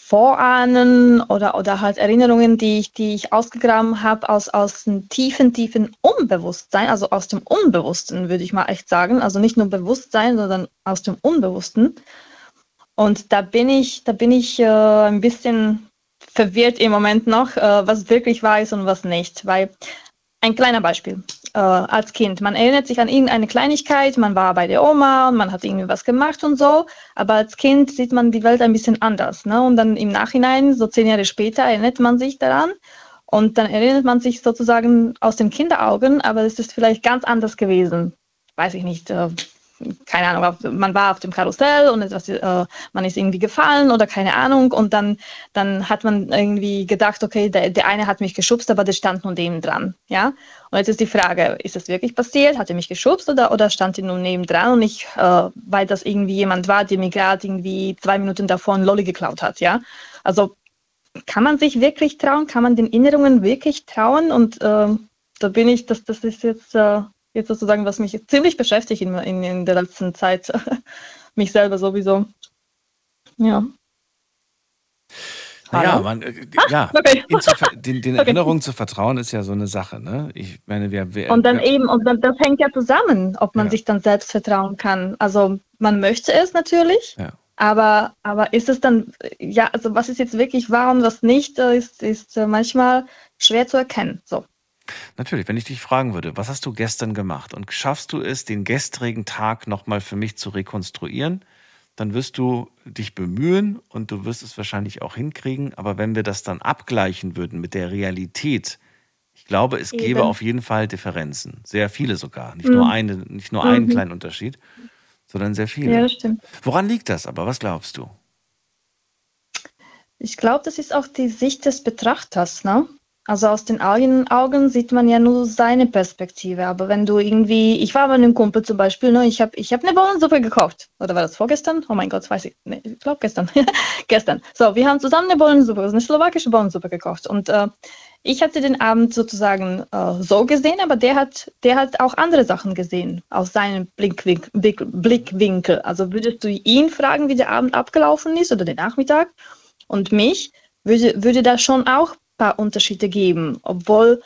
Vorahnen oder, oder halt Erinnerungen, die ich, die ich ausgegraben habe aus, aus dem tiefen, tiefen Unbewusstsein, also aus dem Unbewussten, würde ich mal echt sagen. Also nicht nur Bewusstsein, sondern aus dem Unbewussten. Und da bin ich, da bin ich äh, ein bisschen verwirrt im Moment noch, äh, was wirklich wahr ist und was nicht. Weil ein kleiner Beispiel. Äh, als Kind, man erinnert sich an irgendeine Kleinigkeit, man war bei der Oma und man hat irgendwie was gemacht und so, aber als Kind sieht man die Welt ein bisschen anders. Ne? Und dann im Nachhinein, so zehn Jahre später, erinnert man sich daran und dann erinnert man sich sozusagen aus den Kinderaugen, aber es ist vielleicht ganz anders gewesen. Weiß ich nicht. Äh, keine Ahnung, man war auf dem Karussell und etwas, äh, man ist irgendwie gefallen oder keine Ahnung und dann, dann hat man irgendwie gedacht, okay, der, der eine hat mich geschubst, aber der stand nun neben dran, ja. Und jetzt ist die Frage, ist das wirklich passiert? Hat er mich geschubst oder, oder stand er nun neben dran und ich, äh, weil das irgendwie jemand war, der mir gerade irgendwie zwei Minuten davor ein Lolli geklaut hat, ja. Also kann man sich wirklich trauen? Kann man den Erinnerungen wirklich trauen? Und äh, da bin ich, das, das ist jetzt äh, jetzt sozusagen, was mich ziemlich beschäftigt in, in, in der letzten Zeit. mich selber sowieso. Ja. Naja, man, äh, ja, okay. den, den Okay. Erinnerungen zu vertrauen ist ja so eine Sache. Ne? Ich meine, wer, wer, Und dann wer, eben, und dann, das hängt ja zusammen, ob man Ja. sich dann selbst vertrauen kann. Also man möchte es natürlich, Ja. aber, aber ist es dann, ja, also was ist jetzt wirklich wahr und was nicht, äh, ist, ist äh, manchmal schwer zu erkennen. So. Natürlich, wenn ich dich fragen würde, was hast du gestern gemacht und schaffst du es, den gestrigen Tag nochmal für mich zu rekonstruieren, dann wirst du dich bemühen und du wirst es wahrscheinlich auch hinkriegen. Aber wenn wir das dann abgleichen würden mit der Realität, ich glaube, es gäbe Eben. auf jeden Fall Differenzen. Sehr viele sogar. Nicht nur, Mhm. eine, nicht nur einen Mhm. kleinen Unterschied, sondern sehr viele. Ja, das stimmt. Woran liegt das aber? Was glaubst du? Ich glaube, das ist auch die Sicht des Betrachters, ne? Also aus den eigenen Augen sieht man ja nur seine Perspektive. Aber wenn du irgendwie, ich war bei einem Kumpel zum Beispiel, ne, ich habe ich hab eine Bohnensuppe gekauft. Oder war das vorgestern? Oh mein Gott, weiß ich. Nee, ich glaube gestern. gestern. So, wir haben zusammen eine Bohnensuppe, also eine slowakische Bohnensuppe gekauft. Und äh, ich hatte den Abend sozusagen äh, so gesehen, aber der hat, der hat auch andere Sachen gesehen aus seinem Blickwink, Blick, Blickwinkel. Also würdest du ihn fragen, wie der Abend abgelaufen ist oder den Nachmittag? Und mich würde, würde da schon auch paar Unterschiede geben, obwohl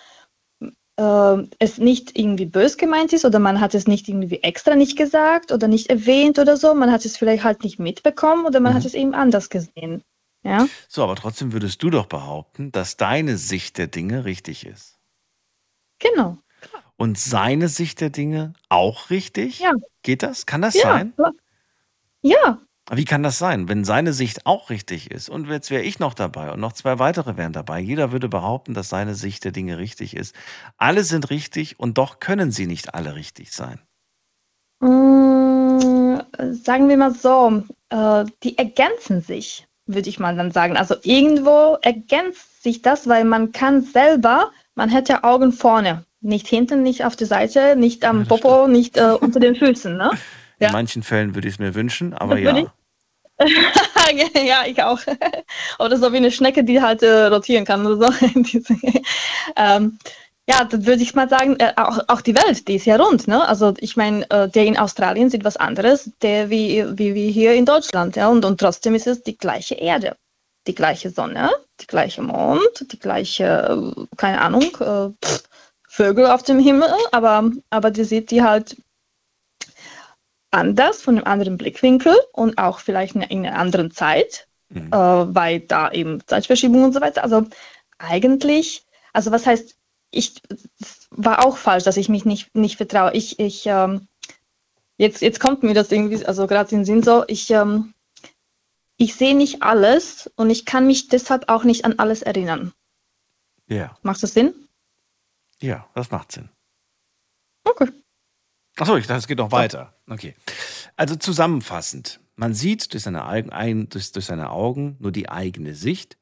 äh, es nicht irgendwie bös gemeint ist oder man hat es nicht irgendwie extra nicht gesagt oder nicht erwähnt oder so. Man hat es vielleicht halt nicht mitbekommen oder man Mhm. hat es eben anders gesehen. Ja, So, aber trotzdem würdest du doch behaupten, dass deine Sicht der Dinge richtig ist. genau. Und seine Sicht der Dinge auch richtig? Ja. Geht das? Kann das Ja, sein? klar. ja, Wie kann das sein, wenn seine Sicht auch richtig ist und jetzt wäre ich noch dabei und noch zwei weitere wären dabei? Jeder würde behaupten, dass seine Sicht der Dinge richtig ist. Alle sind richtig und doch können sie nicht alle richtig sein. Mm, sagen wir mal so, äh, die ergänzen sich, würde ich mal dann sagen. Also irgendwo ergänzt sich das, weil man kann selber, man hat ja Augen vorne, nicht hinten, nicht auf der Seite, nicht am Ja, Popo, nicht äh, unter den Füßen. Ne? In Ja. manchen Fällen würde ich es mir wünschen, aber Das ja. ja, ich auch. Oder so wie eine Schnecke, die halt äh, rotieren kann oder so. Ähm, ja, dann würde ich mal sagen, äh, auch, auch die Welt, die ist ja rund. Ne? Also ich meine, äh, der in Australien sieht was anderes, der wie, wie, wie hier in Deutschland. Ja? Und, und trotzdem ist es die gleiche Erde, die gleiche Sonne, die gleiche Mond, die gleiche, äh, keine Ahnung, äh, pff, Vögel auf dem Himmel, aber, aber die sieht die halt anders, von einem anderen Blickwinkel und auch vielleicht in in einer anderen Zeit, Mhm. äh, weil da eben Zeitverschiebung und so weiter. Also eigentlich, also was heißt, ich es war auch falsch, dass ich mich nicht, nicht vertraue. Ich, ich, ähm, jetzt, jetzt kommt mir das irgendwie, also gerade in den Sinn so, ich, ähm, ich sehe nicht alles und ich kann mich deshalb auch nicht an alles erinnern. Ja, Macht das Sinn? ja, das macht Sinn. Okay. Achso, ich dachte, es geht noch weiter. Okay. Also zusammenfassend, man sieht durch seine, Augen, durch, durch seine Augen nur die eigene Sicht.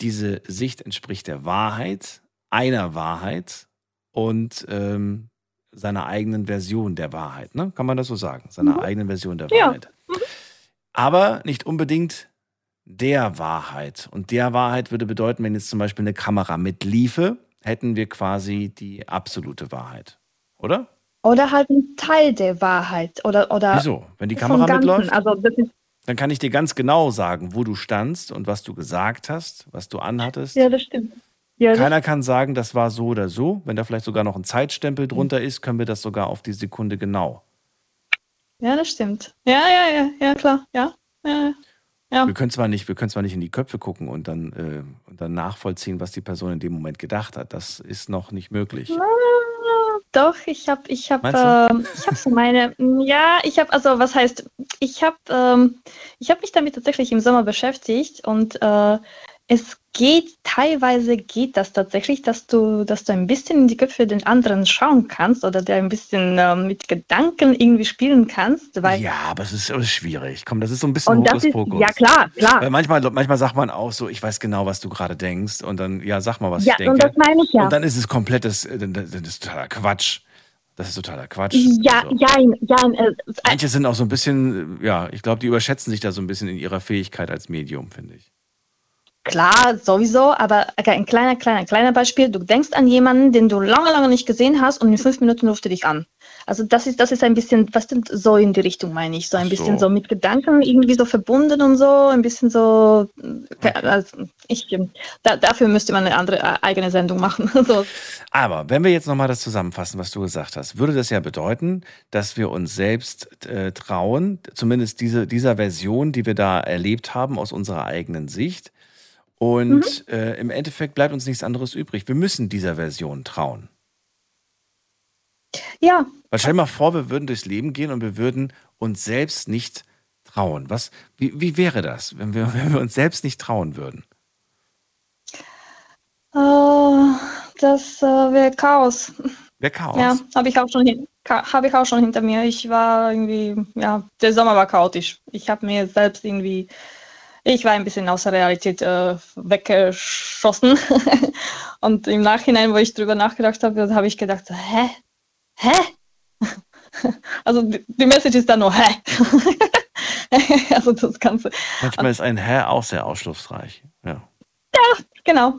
Diese Sicht entspricht der Wahrheit, einer Wahrheit und ähm, seiner eigenen Version der Wahrheit. Ne? Kann man das so sagen? Seiner Mhm. eigenen Version der Ja. Wahrheit. Aber nicht unbedingt der Wahrheit. Und der Wahrheit würde bedeuten, wenn jetzt zum Beispiel eine Kamera mitliefe, hätten wir quasi die absolute Wahrheit. Oder? Oder halt ein Teil der Wahrheit. Oder, oder Wieso? Wenn die Kamera Ganzen. mitläuft, Also das dann kann ich dir ganz genau sagen, wo du standst und was du gesagt hast, was du anhattest. ja, das stimmt. Ja, das Keiner kann sagen, das war so oder so. Wenn da vielleicht sogar noch ein Zeitstempel drunter ist, können wir das sogar auf die Sekunde genau. Ja, das stimmt. Ja, ja, ja, ja, klar. Ja, ja, ja. Wir können zwar nicht, wir können zwar nicht in die Köpfe gucken und dann, äh, und dann nachvollziehen, was die Person in dem Moment gedacht hat. Das ist noch nicht möglich. Ah, Doch, ich habe, ich habe, Meinst ähm, ich habe so meine, ja, ich habe, also was heißt, ich habe, ähm, ich habe mich damit tatsächlich im Sommer beschäftigt und äh, es geht, teilweise geht das tatsächlich, dass du, dass du ein bisschen in die Köpfe den anderen schauen kannst oder der ein bisschen ähm, mit Gedanken irgendwie spielen kannst, weil Ja, aber es ist, aber schwierig. Komm, das ist so ein bisschen Hokuspokus. ja klar, klar. Weil manchmal, manchmal sagt man auch so, ich weiß genau, was du gerade denkst. Und dann, ja, sag mal, was Ja, ich denke. und das meine ich ja. Und dann ist es komplettes, äh, das ist totaler Quatsch. Das ist totaler Quatsch. Ja, Also, ja, ja, äh, Manche sind auch so ein bisschen, äh, ja, ich glaube, die überschätzen sich da so ein bisschen in ihrer Fähigkeit als Medium, finde ich. Klar, sowieso, aber ein kleiner, kleiner, kleiner Beispiel. Du denkst an jemanden, den du lange, lange nicht gesehen hast und in fünf Minuten ruft er dich an. Also das ist, das ist ein bisschen, was denn so in die Richtung meine ich, so ein bisschen so. so mit Gedanken irgendwie so verbunden und so, ein bisschen so, äh, also ich, ähm, da, dafür müsste man eine andere äh, eigene Sendung machen. so. Aber wenn wir jetzt nochmal das zusammenfassen, was du gesagt hast, würde das ja bedeuten, dass wir uns selbst äh, trauen, zumindest diese, dieser Version, die wir da erlebt haben aus unserer eigenen Sicht. Und äh, im Endeffekt bleibt uns nichts anderes übrig. Wir müssen dieser Version trauen. Ja, Weil stell dir mal vor, wir würden durchs Leben gehen und wir würden uns selbst nicht trauen. Was, wie, wie wäre das, wenn wir, wenn wir uns selbst nicht trauen würden? äh, das äh, wäre Chaos. Wäre Chaos. Ja, habe ich auch schon hin, ka- habe ich auch schon hinter mir. Ich war irgendwie, ja, der Sommer war chaotisch. Ich habe mir selbst irgendwie, ich war ein bisschen aus der Realität äh, weggeschossen. Und im Nachhinein, wo ich drüber nachgedacht habe, habe ich gedacht, hä? Hä? Also die, die Message ist dann nur hä? Also das Ganze. Manchmal ist ein Hä auch sehr ausschlussreich. Ja. Genau.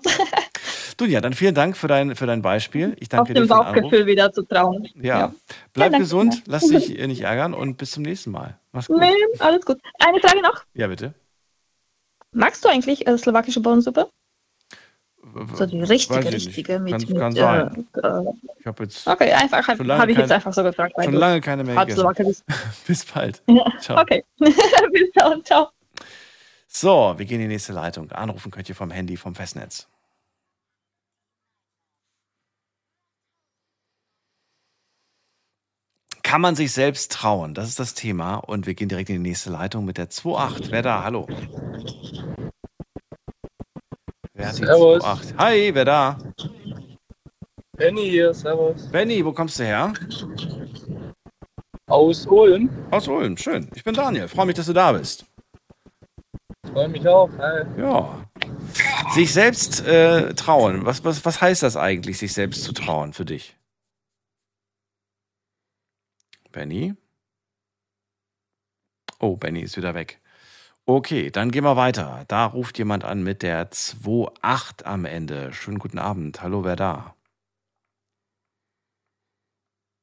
Dunja, dann vielen Dank für dein, für dein Beispiel. Ich danke Auf dir dem. Bauchgefühl wieder zu trauen. Ja. Bleib danke. gesund, lass dich äh, nicht ärgern und bis zum nächsten Mal. Mach's gut. Nee, alles gut. Eine Frage noch. Ja, bitte. Magst du eigentlich äh, slowakische Bohnensuppe? So die Weiß richtige, ich nicht. richtige mit, Kann- mit kann sein. Äh, äh, Ich habe jetzt okay, einfach habe ich jetzt einfach so gefragt. weil schon lange keine mehr gegessen. Bis bald. Ja, Ciao. Okay, bis dann, ciao. So, wir gehen in die nächste Leitung. Anrufen könnt ihr vom Handy, vom Festnetz. Kann man sich selbst trauen? Das ist das Thema. Und wir gehen direkt in die nächste Leitung mit der 2.8. Wer da? Hallo. Wer Servus. 2.8? Hi, wer da? Benny hier, servus. Benny, wo kommst du her? Aus Ulm. Aus Ulm, schön. Ich bin Daniel. Freue mich, dass du da bist. Freue mich auch. Hi. Ja. Sich selbst äh, trauen. Was, was, was heißt das eigentlich, sich selbst zu trauen für dich? Benny? Oh, Benny ist wieder weg. Okay, dann gehen wir weiter. Da ruft jemand an mit der 2.8 am Ende. Schönen guten Abend. Hallo, wer da?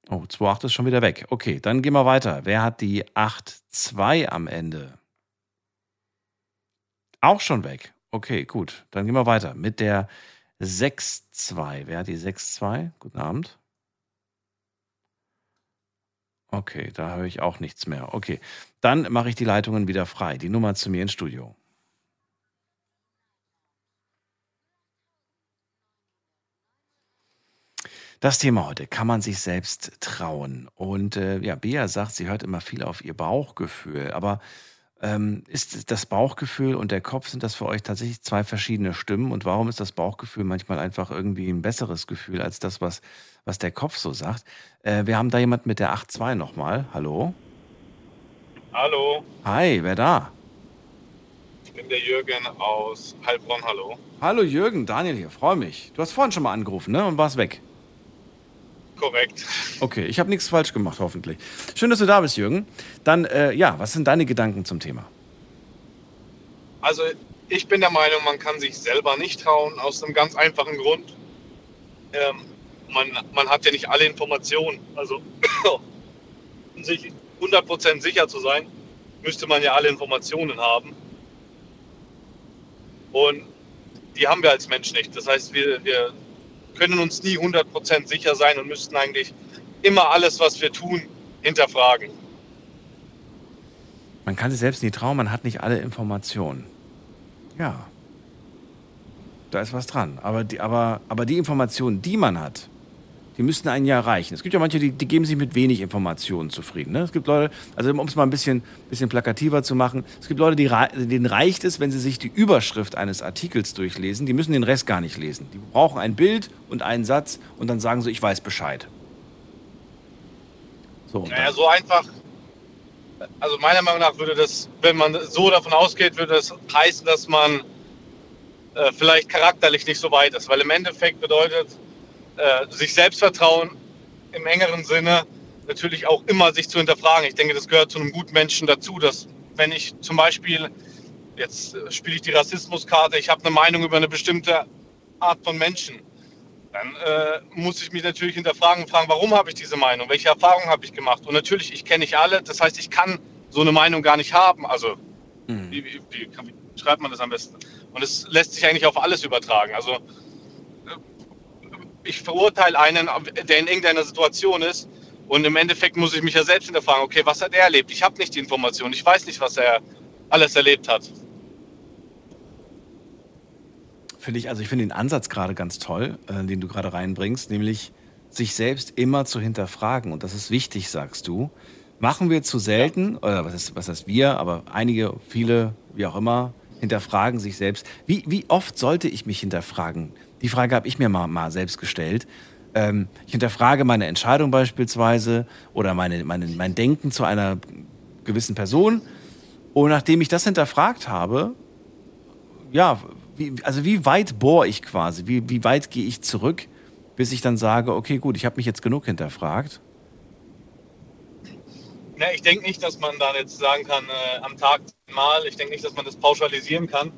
Oh, 2.8 ist schon wieder weg. Okay, dann gehen wir weiter. Wer hat die 8.2 am Ende? Auch schon weg. Okay, gut. Dann gehen wir weiter mit der 6-2. Wer hat die 6-2? Guten Abend. Okay, da höre ich auch nichts mehr. Okay, dann mache ich die Leitungen wieder frei. Die Nummer zu mir ins Studio. Das Thema heute, kann man sich selbst trauen? Und äh, ja, Bea sagt, sie hört immer viel auf ihr Bauchgefühl. Aber ähm, ist das Bauchgefühl und der Kopf, sind das für euch tatsächlich zwei verschiedene Stimmen? Und warum ist das Bauchgefühl manchmal einfach irgendwie ein besseres Gefühl als das, was, was der Kopf so sagt? Äh, wir haben da jemand mit der 8.2 nochmal. Hallo? Hallo, Hi, wer da? ich bin der Jürgen aus Heilbronn. Hallo. Hallo Jürgen, Daniel hier, freue mich. Du hast vorhin schon mal angerufen, ne? Und warst weg. Korrekt. Okay, ich habe nichts falsch gemacht, hoffentlich. Schön, dass du da bist, Jürgen. Dann, äh, ja, was sind deine Gedanken zum Thema? Also ich bin der Meinung, man kann sich selber nicht trauen, aus einem ganz einfachen Grund. Ähm, man, man hat ja nicht alle Informationen. Also um sich 100% sicher zu sein, müsste man ja alle Informationen haben. Und die haben wir als Mensch nicht. Das heißt, wir, wir können uns nie 100% sicher sein und müssten eigentlich immer alles, was wir tun, hinterfragen. Man kann sich selbst nie trauen, man hat nicht alle Informationen. Ja. Da ist was dran. Aber die, aber, aber die Informationen, die man hat, die müssten einen ja reichen. Es gibt ja manche, die, die geben sich mit wenig Informationen zufrieden. Ne? Es gibt Leute, also um es mal ein bisschen, bisschen plakativer zu machen, es gibt Leute, die, denen reicht es, wenn sie sich die Überschrift eines Artikels durchlesen. Die müssen den Rest gar nicht lesen. Die brauchen ein Bild und einen Satz und dann sagen sie, ich weiß Bescheid. So, Naja, so einfach. Also meiner Meinung nach würde das, wenn man so davon ausgeht, würde das heißen, dass man äh, vielleicht charakterlich nicht so weit ist. Weil im Endeffekt bedeutet äh, sich Selbstvertrauen im engeren Sinne natürlich auch immer sich zu hinterfragen. Ich denke, das gehört zu einem guten Menschen dazu, dass wenn ich zum Beispiel, jetzt äh, spiele ich die Rassismuskarte, ich habe eine Meinung über eine bestimmte Art von Menschen, dann äh, muss ich mich natürlich hinterfragen und fragen, warum habe ich diese Meinung? Welche Erfahrungen habe ich gemacht? Und natürlich, ich kenne nicht alle, das heißt, ich kann so eine Meinung gar nicht haben. Also, Mhm. wie, wie, wie, wie schreibt man das am besten? Und es lässt sich eigentlich auf alles übertragen. Also, ich verurteile einen, der in irgendeiner Situation ist. Und im Endeffekt muss ich mich ja selbst hinterfragen, okay, was hat er erlebt? Ich habe nicht die Information, ich weiß nicht, was er alles erlebt hat. Finde ich, also ich finde den Ansatz gerade ganz toll, äh, den du gerade reinbringst, nämlich sich selbst immer zu hinterfragen. Und das ist wichtig, sagst du. Machen wir zu selten, oder was ist, was heißt wir, aber einige, viele, wie auch immer, hinterfragen sich selbst. Wie, wie oft sollte ich mich hinterfragen? Die Frage habe ich mir mal, mal selbst gestellt. Ähm, ich hinterfrage meine Entscheidung beispielsweise oder meine, meine, mein Denken zu einer gewissen Person. Und nachdem ich das hinterfragt habe, ja, wie, also wie weit bohre ich quasi? Wie, wie weit gehe ich zurück, bis ich dann sage, okay, gut, ich habe mich jetzt genug hinterfragt? Ja, ich denke nicht, dass man dann jetzt sagen kann, äh, am Tag mal, ich denke nicht, dass man das pauschalisieren kann.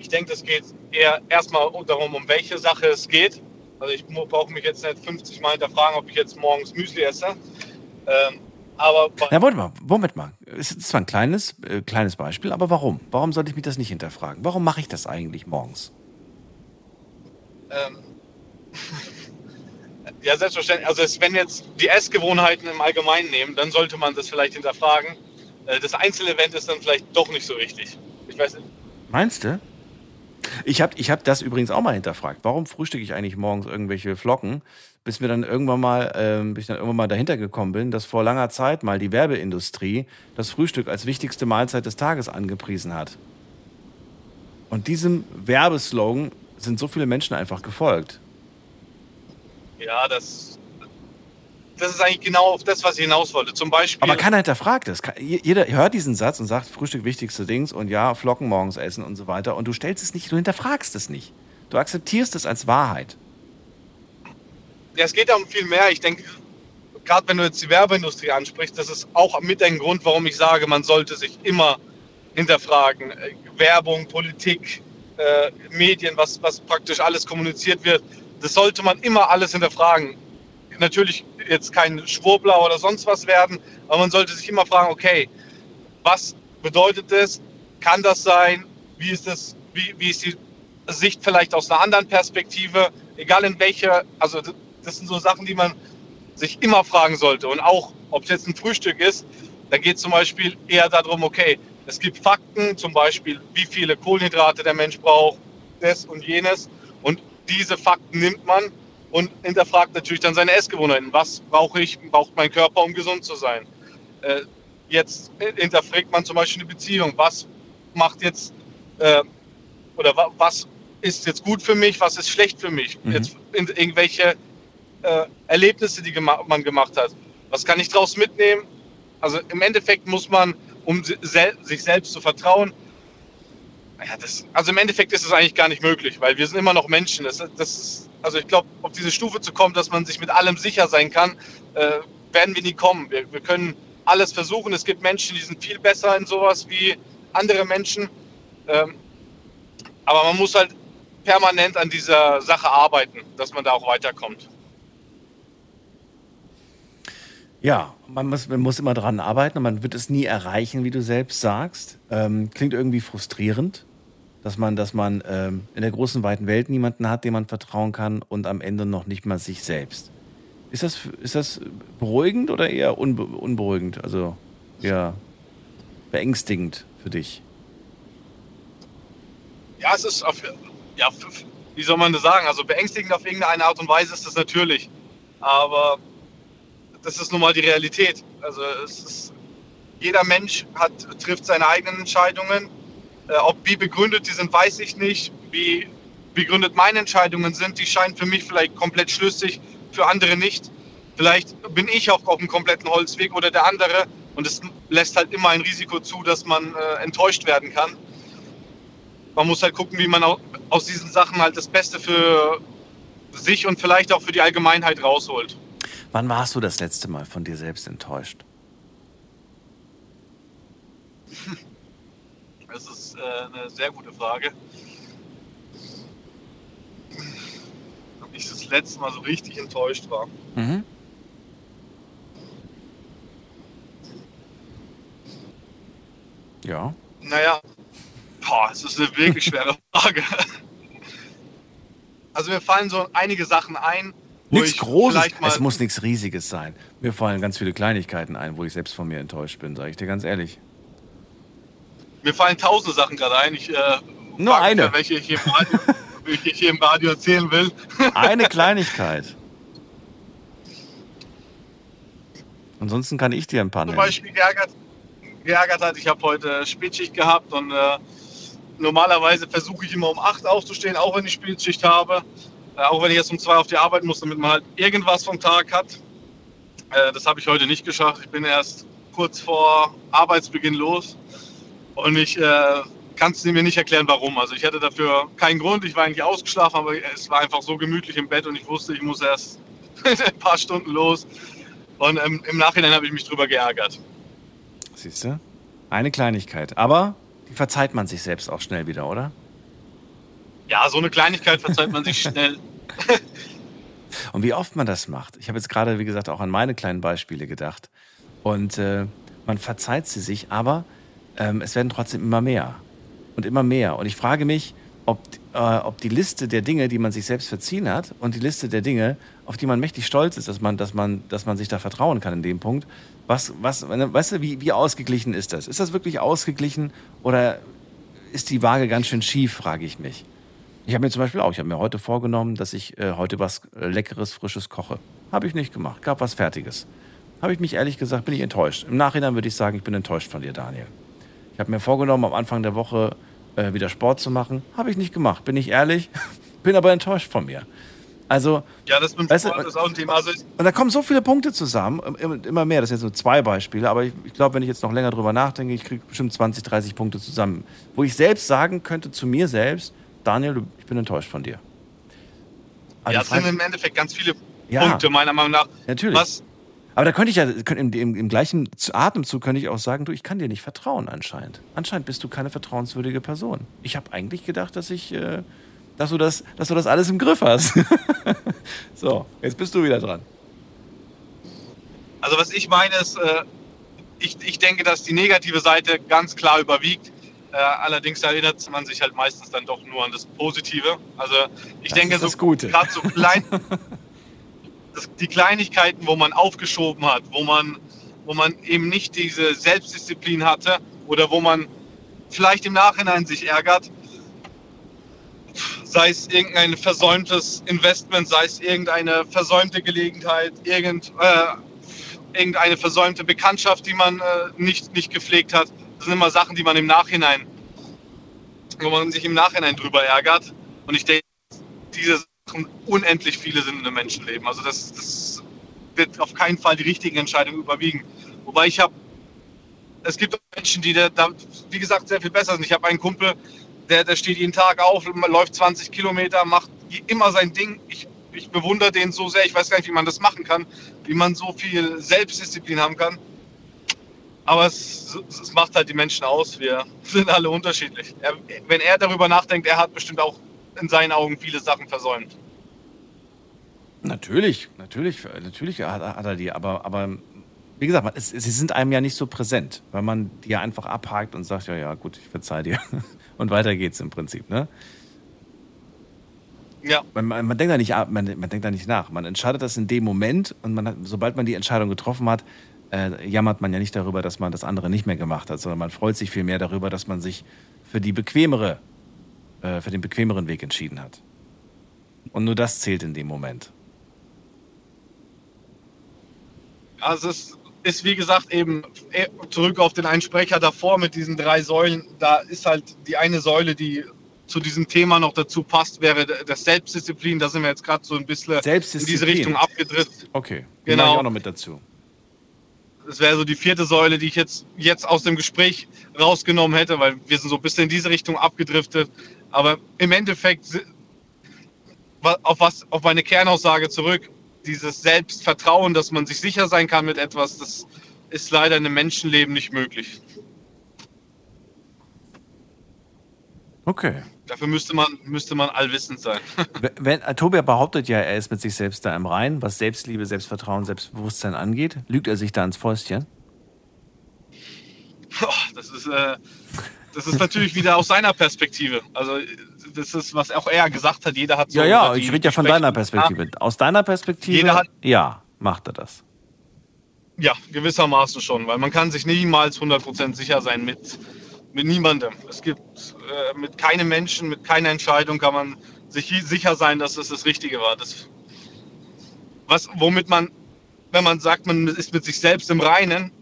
Ich denke, es geht eher erstmal darum, um welche Sache es geht. Also ich brauche mich jetzt nicht 50 Mal hinterfragen, ob ich jetzt morgens Müsli esse. Ähm, aber Na, warte mal, Moment mal. Es ist zwar ein kleines, äh, kleines Beispiel, aber warum? Warum sollte ich mich das nicht hinterfragen? Warum mache ich das eigentlich morgens? ähm, ja, selbstverständlich. Also es, wenn jetzt die Essgewohnheiten im Allgemeinen nehmen, dann sollte man das vielleicht hinterfragen. Äh, das Einzelevent ist dann vielleicht doch nicht so wichtig. Ich weiß nicht. Meinst du? Ich habe ich hab das übrigens auch mal hinterfragt. Warum frühstücke ich eigentlich morgens irgendwelche Flocken? Bis mir dann irgendwann mal, ähm, bis ich dann irgendwann mal dahinter gekommen bin, dass vor langer Zeit mal die Werbeindustrie das Frühstück als wichtigste Mahlzeit des Tages angepriesen hat. Und diesem Werbeslogan sind so viele Menschen einfach gefolgt. Ja, das, das ist eigentlich genau auf das, was ich hinaus wollte. Zum Beispiel. Aber keiner hinterfragt es. Jeder hört diesen Satz und sagt, Frühstück wichtigste Dings und ja, Flocken morgens essen und so weiter. Und du stellst es nicht, du hinterfragst es nicht. Du akzeptierst es als Wahrheit. Ja, es geht ja um viel mehr. Ich denke, gerade wenn du jetzt die Werbeindustrie ansprichst, das ist auch mit ein Grund, warum ich sage, man sollte sich immer hinterfragen. Werbung, Politik, äh, Medien, was, was praktisch alles kommuniziert wird, das sollte man immer alles hinterfragen. Natürlich jetzt kein Schwurbler oder sonst was werden, aber man sollte sich immer fragen, okay, was bedeutet das? Kann das sein? Wie ist das? Wie, wie ist die Sicht vielleicht aus einer anderen Perspektive? Egal in welcher, also das sind so Sachen, die man sich immer fragen sollte. Und auch, ob es jetzt ein Frühstück ist, da geht es zum Beispiel eher darum, okay, es gibt Fakten, zum Beispiel, wie viele Kohlenhydrate der Mensch braucht, das und jenes. Und diese Fakten nimmt man und hinterfragt natürlich dann seine Essgewohnheiten. Was brauche ich, braucht mein Körper, um gesund zu sein? Äh, jetzt hinterfragt man zum Beispiel eine Beziehung. Was macht jetzt, äh, oder wa was ist jetzt gut für mich, was ist schlecht für mich? Mhm. Jetzt irgendwelche äh, Erlebnisse, die gema man gemacht hat. Was kann ich daraus mitnehmen? Also im Endeffekt muss man, um sel sich selbst zu vertrauen, ja, das, also im Endeffekt ist es eigentlich gar nicht möglich, weil wir sind immer noch Menschen. Das, das ist, also ich glaube, auf diese Stufe zu kommen, dass man sich mit allem sicher sein kann, äh, werden wir nie kommen. Wir, wir können alles versuchen. Es gibt Menschen, die sind viel besser in sowas wie andere Menschen. Ähm, aber man muss halt permanent an dieser Sache arbeiten, dass man da auch weiterkommt. Ja, man muss, man muss immer dran arbeiten und man wird es nie erreichen, wie du selbst sagst. Ähm, klingt irgendwie frustrierend, dass man, dass man ähm, in der großen, weiten Welt niemanden hat, dem man vertrauen kann und am Ende noch nicht mal sich selbst. Ist das, ist das beruhigend oder eher unbe unberuhigend? Also eher beängstigend für dich? Ja, es ist, auf, ja, wie soll man das sagen? Also beängstigend auf irgendeine Art und Weise ist das natürlich. Aber das ist nun mal die Realität. Also ist, jeder Mensch hat, trifft seine eigenen Entscheidungen. Äh, ob wie begründet die sind, weiß ich nicht. Wie begründet meine Entscheidungen sind, die scheinen für mich vielleicht komplett schlüssig, für andere nicht. Vielleicht bin ich auch auf einem kompletten Holzweg oder der andere. Und es lässt halt immer ein Risiko zu, dass man äh, enttäuscht werden kann man muss halt gucken, wie man au- aus diesen Sachen halt das Beste für sich und vielleicht auch für die Allgemeinheit rausholt. Wann warst du das letzte Mal von dir selbst enttäuscht? Das ist äh, eine sehr gute Frage. ich das letzte Mal so richtig enttäuscht war. Mhm. Ja. Naja, boah, es ist eine wirklich schwere Frage. Also mir fallen so einige Sachen ein. Nichts ich Großes, es muss nichts Riesiges sein. Mir fallen ganz viele Kleinigkeiten ein, wo ich selbst von mir enttäuscht bin, sage ich dir ganz ehrlich. Mir fallen tausende Sachen gerade ein. Ich, äh, Nur frag mich, eine. Welche ich, hier im Radio, welche ich hier im Radio erzählen will. Eine Kleinigkeit. Ansonsten kann ich dir ein paar Zum nennen. Beispiel geärgert, geärgert hat, ich habe heute Spätschicht gehabt und äh, normalerweise versuche ich immer um 8 aufzustehen, auch wenn ich Spätschicht habe. Äh, auch wenn ich jetzt um 2 auf die Arbeit muss, damit man halt irgendwas vom Tag hat. Äh, das habe ich heute nicht geschafft. Ich bin erst kurz vor Arbeitsbeginn los und ich äh, kann es mir nicht erklären, warum. Also ich hatte dafür keinen Grund. Ich war eigentlich ausgeschlafen, aber es war einfach so gemütlich im Bett und ich wusste, ich muss erst ein paar Stunden los. Und ähm, im Nachhinein habe ich mich drüber geärgert. Siehst du? Eine Kleinigkeit. Aber die verzeiht man sich selbst auch schnell wieder, oder? Ja, so eine Kleinigkeit verzeiht man sich schnell. Und wie oft man das macht. Ich habe jetzt gerade, wie gesagt, auch an meine kleinen Beispiele gedacht. Und äh, man verzeiht sie sich, aber ähm, es werden trotzdem immer mehr. Und immer mehr. Und ich frage mich, ob, äh, ob die Liste der Dinge, die man sich selbst verziehen hat, und die Liste der Dinge, auf die man mächtig stolz ist, dass man, dass man, dass man sich da vertrauen kann in dem Punkt, was, was, weißt du, wie, wie ausgeglichen ist das? Ist das wirklich ausgeglichen oder ist die Waage ganz schön schief, frage ich mich. Ich habe mir zum Beispiel auch, ich habe mir heute vorgenommen, dass ich äh, heute was äh, Leckeres, Frisches koche. Habe ich nicht gemacht, gab was Fertiges. Habe ich mich ehrlich gesagt, bin ich enttäuscht. Im Nachhinein würde ich sagen, ich bin enttäuscht von dir, Daniel. Ich habe mir vorgenommen, am Anfang der Woche äh, wieder Sport zu machen. Habe ich nicht gemacht, bin ich ehrlich. bin aber enttäuscht von mir. Also, Ja, das, mit dem Weißt du, Sport ist auch ein Thema. Also, und da kommen so viele Punkte zusammen, im- immer mehr. Das sind jetzt nur zwei Beispiele, aber ich, ich glaube, wenn ich jetzt noch länger drüber nachdenke, ich kriege bestimmt 20, 30 Punkte zusammen, wo ich selbst sagen könnte zu mir selbst, Daniel, ich bin enttäuscht von dir. Aber ja, die es sind Frage- im Endeffekt ganz viele Ja. Punkte, meiner Meinung nach. Natürlich. Was, Aber da könnte ich ja, im, im, im gleichen Atemzug könnte ich auch sagen, du, ich kann dir nicht vertrauen anscheinend. Anscheinend bist du keine vertrauenswürdige Person. Ich habe eigentlich gedacht, dass ich, äh, dass du das, dass du das alles im Griff hast. so, jetzt bist du wieder dran. also was ich meine ist, äh, ich, ich denke, dass die negative Seite ganz klar überwiegt. Äh, allerdings erinnert man sich halt meistens dann doch nur an das Positive. Also ich Das denke, so gerade so klein, das, die Kleinigkeiten, wo man aufgeschoben hat, wo man, wo man eben nicht diese Selbstdisziplin hatte oder wo man vielleicht im Nachhinein sich ärgert, sei es irgendein versäumtes Investment, sei es irgendeine versäumte Gelegenheit, irgend, äh, irgendeine versäumte Bekanntschaft, die man äh, nicht, nicht gepflegt hat. Das sind immer Sachen, die man im Nachhinein, wo man sich im Nachhinein drüber ärgert. Und ich denke, diese Sachen unendlich viele sind in einem Menschenleben. Also das, das wird auf keinen Fall die richtigen Entscheidungen überwiegen. Wobei ich habe, es gibt Menschen, die da, da, wie gesagt, sehr viel besser sind. Ich habe einen Kumpel, der, der steht jeden Tag auf, läuft 20 Kilometer, macht immer sein Ding. Ich, ich bewundere den so sehr. Ich weiß gar nicht, wie man das machen kann, wie man so viel Selbstdisziplin haben kann. Aber es, es macht halt die Menschen aus. Wir sind alle unterschiedlich. Er, wenn er darüber nachdenkt, er hat bestimmt auch in seinen Augen viele Sachen versäumt. Natürlich, natürlich, natürlich hat, er die, aber, aber wie gesagt, es, sie sind einem ja nicht so präsent, weil man die ja einfach abhakt und sagt, ja, ja, gut, ich verzeih dir. Und weiter geht's im Prinzip, ne? Ja. Man, man, man denkt da nicht man, man denkt da nicht nach. Man entscheidet das in dem Moment und man hat, sobald man die Entscheidung getroffen hat, äh, jammert man ja nicht darüber, dass man das andere nicht mehr gemacht hat, sondern man freut sich vielmehr darüber, dass man sich für die bequemere, äh, für den bequemeren Weg entschieden hat. Und nur das zählt in dem Moment. Also es ist wie gesagt eben eh, zurück auf den einen Sprecher davor mit diesen drei Säulen. Da ist halt die eine Säule, die zu diesem Thema noch dazu passt, wäre das Selbstdisziplin. Da sind wir jetzt gerade so ein bisschen in diese Richtung abgedriftet. Okay, die Genau. auch noch mit dazu. Das wäre so die vierte Säule, die ich jetzt, jetzt aus dem Gespräch rausgenommen hätte, weil wir sind so ein bisschen in diese Richtung abgedriftet. Aber im Endeffekt, auf, was, auf meine Kernaussage zurück, dieses Selbstvertrauen, dass man sich sicher sein kann mit etwas, das ist leider in einem Menschenleben nicht möglich. Okay. Dafür müsste man, müsste man allwissend sein. Wenn, Tobias behauptet ja, er ist mit sich selbst da im Reinen, was Selbstliebe, Selbstvertrauen, Selbstbewusstsein angeht. Lügt er sich da ins Fäustchen? Boah, das ist, äh, das ist natürlich wieder aus seiner Perspektive. Also das ist, was auch er gesagt hat, jeder hat so ja, ja, ich rede ja von deiner. Perspektive. Aus deiner Perspektive, Jeder hat- ja, macht er das. Ja, gewissermaßen schon, weil man kann sich niemals 100% sicher sein mit, mit niemandem. Es gibt äh, mit keinem Menschen, mit keiner Entscheidung kann man sich sicher sein, dass es das Richtige war. Das, was, womit man, wenn man sagt, man ist mit sich selbst im Reinen,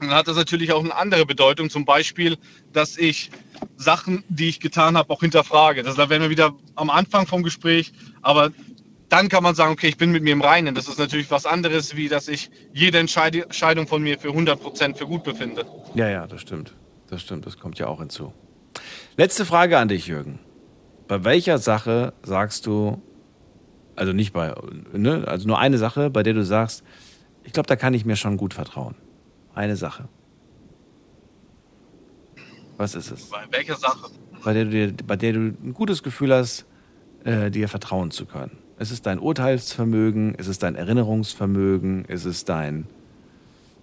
dann hat das natürlich auch eine andere Bedeutung. Zum Beispiel, dass ich Sachen, die ich getan habe, auch hinterfrage. Das, da wären wir wieder am Anfang vom Gespräch, aber dann kann man sagen, okay, ich bin mit mir im Reinen. Das ist natürlich was anderes, wie dass ich jede Entscheid- Entscheidung von mir für 100% für gut befinde. Ja, ja, das stimmt. Das stimmt, das kommt ja auch hinzu. Letzte Frage an dich, Jürgen. Bei welcher Sache sagst du, also nicht bei, ne, also nur eine Sache, bei der du sagst, ich glaube, da kann ich mir schon gut vertrauen. Eine Sache. Was ist es? Bei welcher Sache? Bei der du, dir, bei der du ein gutes Gefühl hast, äh, dir vertrauen zu können. Ist es dein Urteilsvermögen? Ist es dein Erinnerungsvermögen? Ist es dein,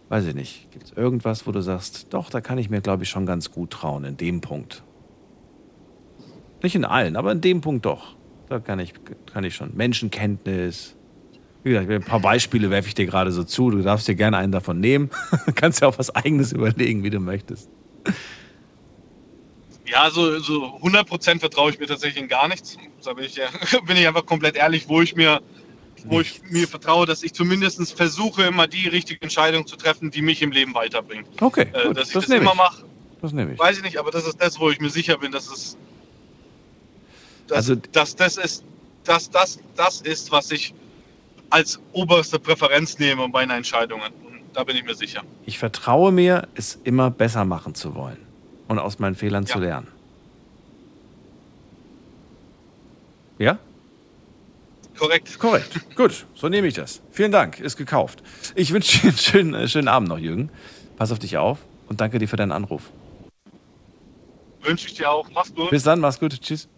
weiß ich nicht, gibt es irgendwas, wo du sagst, doch, da kann ich mir, glaube ich, schon ganz gut trauen, in dem Punkt. Nicht in allen, aber in dem Punkt doch. Da kann ich, kann ich schon. Menschenkenntnis. Wie gesagt, ein paar Beispiele werfe ich dir gerade so zu. Du darfst dir gerne einen davon nehmen. kannst ja auch was Eigenes überlegen, wie du möchtest. Ja, so, so 100% vertraue ich mir tatsächlich in gar nichts. Da bin ich, ja, bin ich einfach komplett ehrlich, wo ich mir, wo ich mir vertraue, dass ich zumindest versuche, immer die richtige Entscheidung zu treffen, die mich im Leben weiterbringt. Okay, Äh, gut, dass ich das das, nehme immer ich. mache, Das nehme ich. weiß ich nicht, aber das ist das, wo ich mir sicher bin, dass es dass, Also- dass das ist, dass das das ist, was ich als oberste Präferenz nehme bei einer Entscheidung. Und da bin ich mir sicher. Ich vertraue mir, es immer besser machen zu wollen und aus meinen Fehlern zu Ja. lernen. Ja? Korrekt. Korrekt. Gut, so nehme ich das. Vielen Dank, ist gekauft. Ich wünsche dir einen schönen, äh, schönen Abend noch, Jürgen. Pass auf dich auf und danke dir für deinen Anruf. Wünsche ich dir auch. Mach's gut. Bis dann, mach's gut. Tschüss.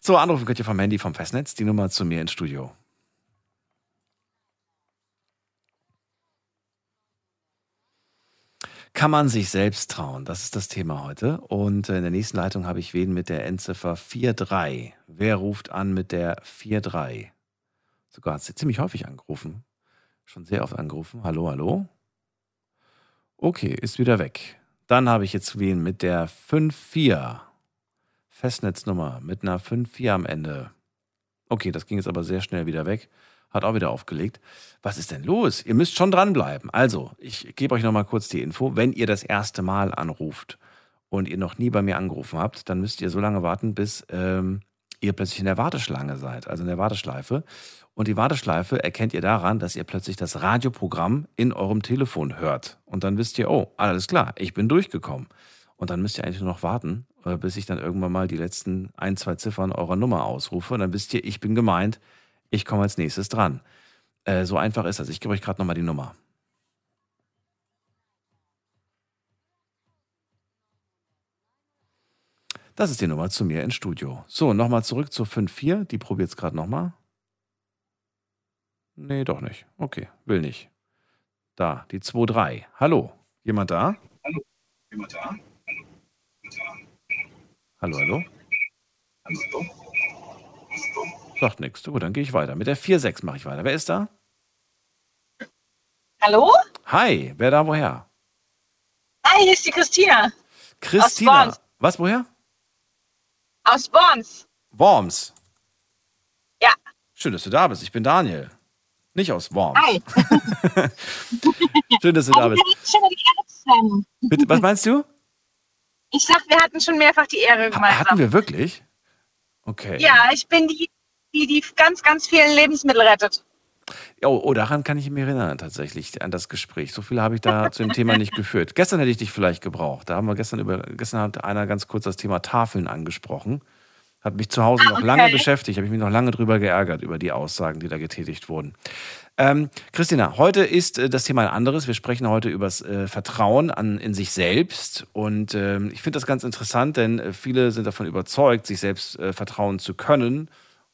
So, anrufen könnt ihr vom Handy vom Festnetz. Die Nummer zu mir ins Studio. Kann man sich selbst trauen? Das ist das Thema heute. Und äh, in der nächsten Leitung habe ich wen mit der Endziffer 43. Wer ruft an mit der 43? Sogar hat sie ziemlich häufig angerufen. Schon sehr oft angerufen. Hallo, hallo. Okay, ist wieder weg. Dann habe ich jetzt wen mit der 54. Festnetznummer mit einer 54 am Ende. Okay, das ging jetzt aber sehr schnell wieder weg. Hat auch wieder aufgelegt. Was ist denn los? Ihr müsst schon dranbleiben. Also, ich gebe euch nochmal kurz die Info. Wenn ihr das erste Mal anruft und ihr noch nie bei mir angerufen habt, dann müsst ihr so lange warten, bis ähm, ihr plötzlich in der Warteschlange seid, also in der Warteschleife. Und die Warteschleife erkennt ihr daran, dass ihr plötzlich das Radioprogramm in eurem Telefon hört. Und dann wisst ihr, oh, alles klar, ich bin durchgekommen. Und dann müsst ihr eigentlich nur noch warten, äh, bis ich dann irgendwann mal die letzten ein, zwei Ziffern eurer Nummer ausrufe. Und dann wisst ihr, ich bin gemeint, ich komme als nächstes dran. Äh, so einfach ist das. Ich gebe euch gerade nochmal die Nummer. Das ist die Nummer zu mir ins Studio. So, nochmal zurück zur 5.4. Die probiert es gerade nochmal. Nee, doch nicht. Okay, will nicht. Da, die 2.3. Hallo, jemand da? Jemand da? Hallo, hallo? Sagt nichts. Gut, dann gehe ich weiter. Mit der 4.6 mache ich weiter. Wer ist da? Hallo? Hi, wer da woher? Hi, hier ist die Christina Christina. Worms. Was, woher? aus Worms. Worms. Ja. Schön, dass du da bist. Ich bin Daniel. Nicht aus Worms. Hi. Schön, dass du da Also, bist. Bitte, was meinst du? Ich sag, wir hatten schon mehrfach die Ehre Ha gemeinsam. hatten wir wirklich? Okay. Ja, ich bin die, die die ganz, ganz vielen Lebensmittel rettet. Oh, oh, daran kann ich mich erinnern, tatsächlich, an das Gespräch. So viel habe ich da zu dem Thema nicht geführt. Gestern hätte ich dich vielleicht gebraucht. Da haben wir gestern über, gestern hat einer ganz kurz das Thema Tafeln angesprochen. Hat mich zu Hause Ah, noch lange okay. beschäftigt, habe ich mich noch lange drüber geärgert, über die Aussagen, die da getätigt wurden. Ähm, Christina, heute ist äh, das Thema ein anderes. Wir sprechen heute über das äh, Vertrauen an, in sich selbst. Und ähm, ich finde das ganz interessant, denn äh, viele sind davon überzeugt, sich selbst äh, vertrauen zu können.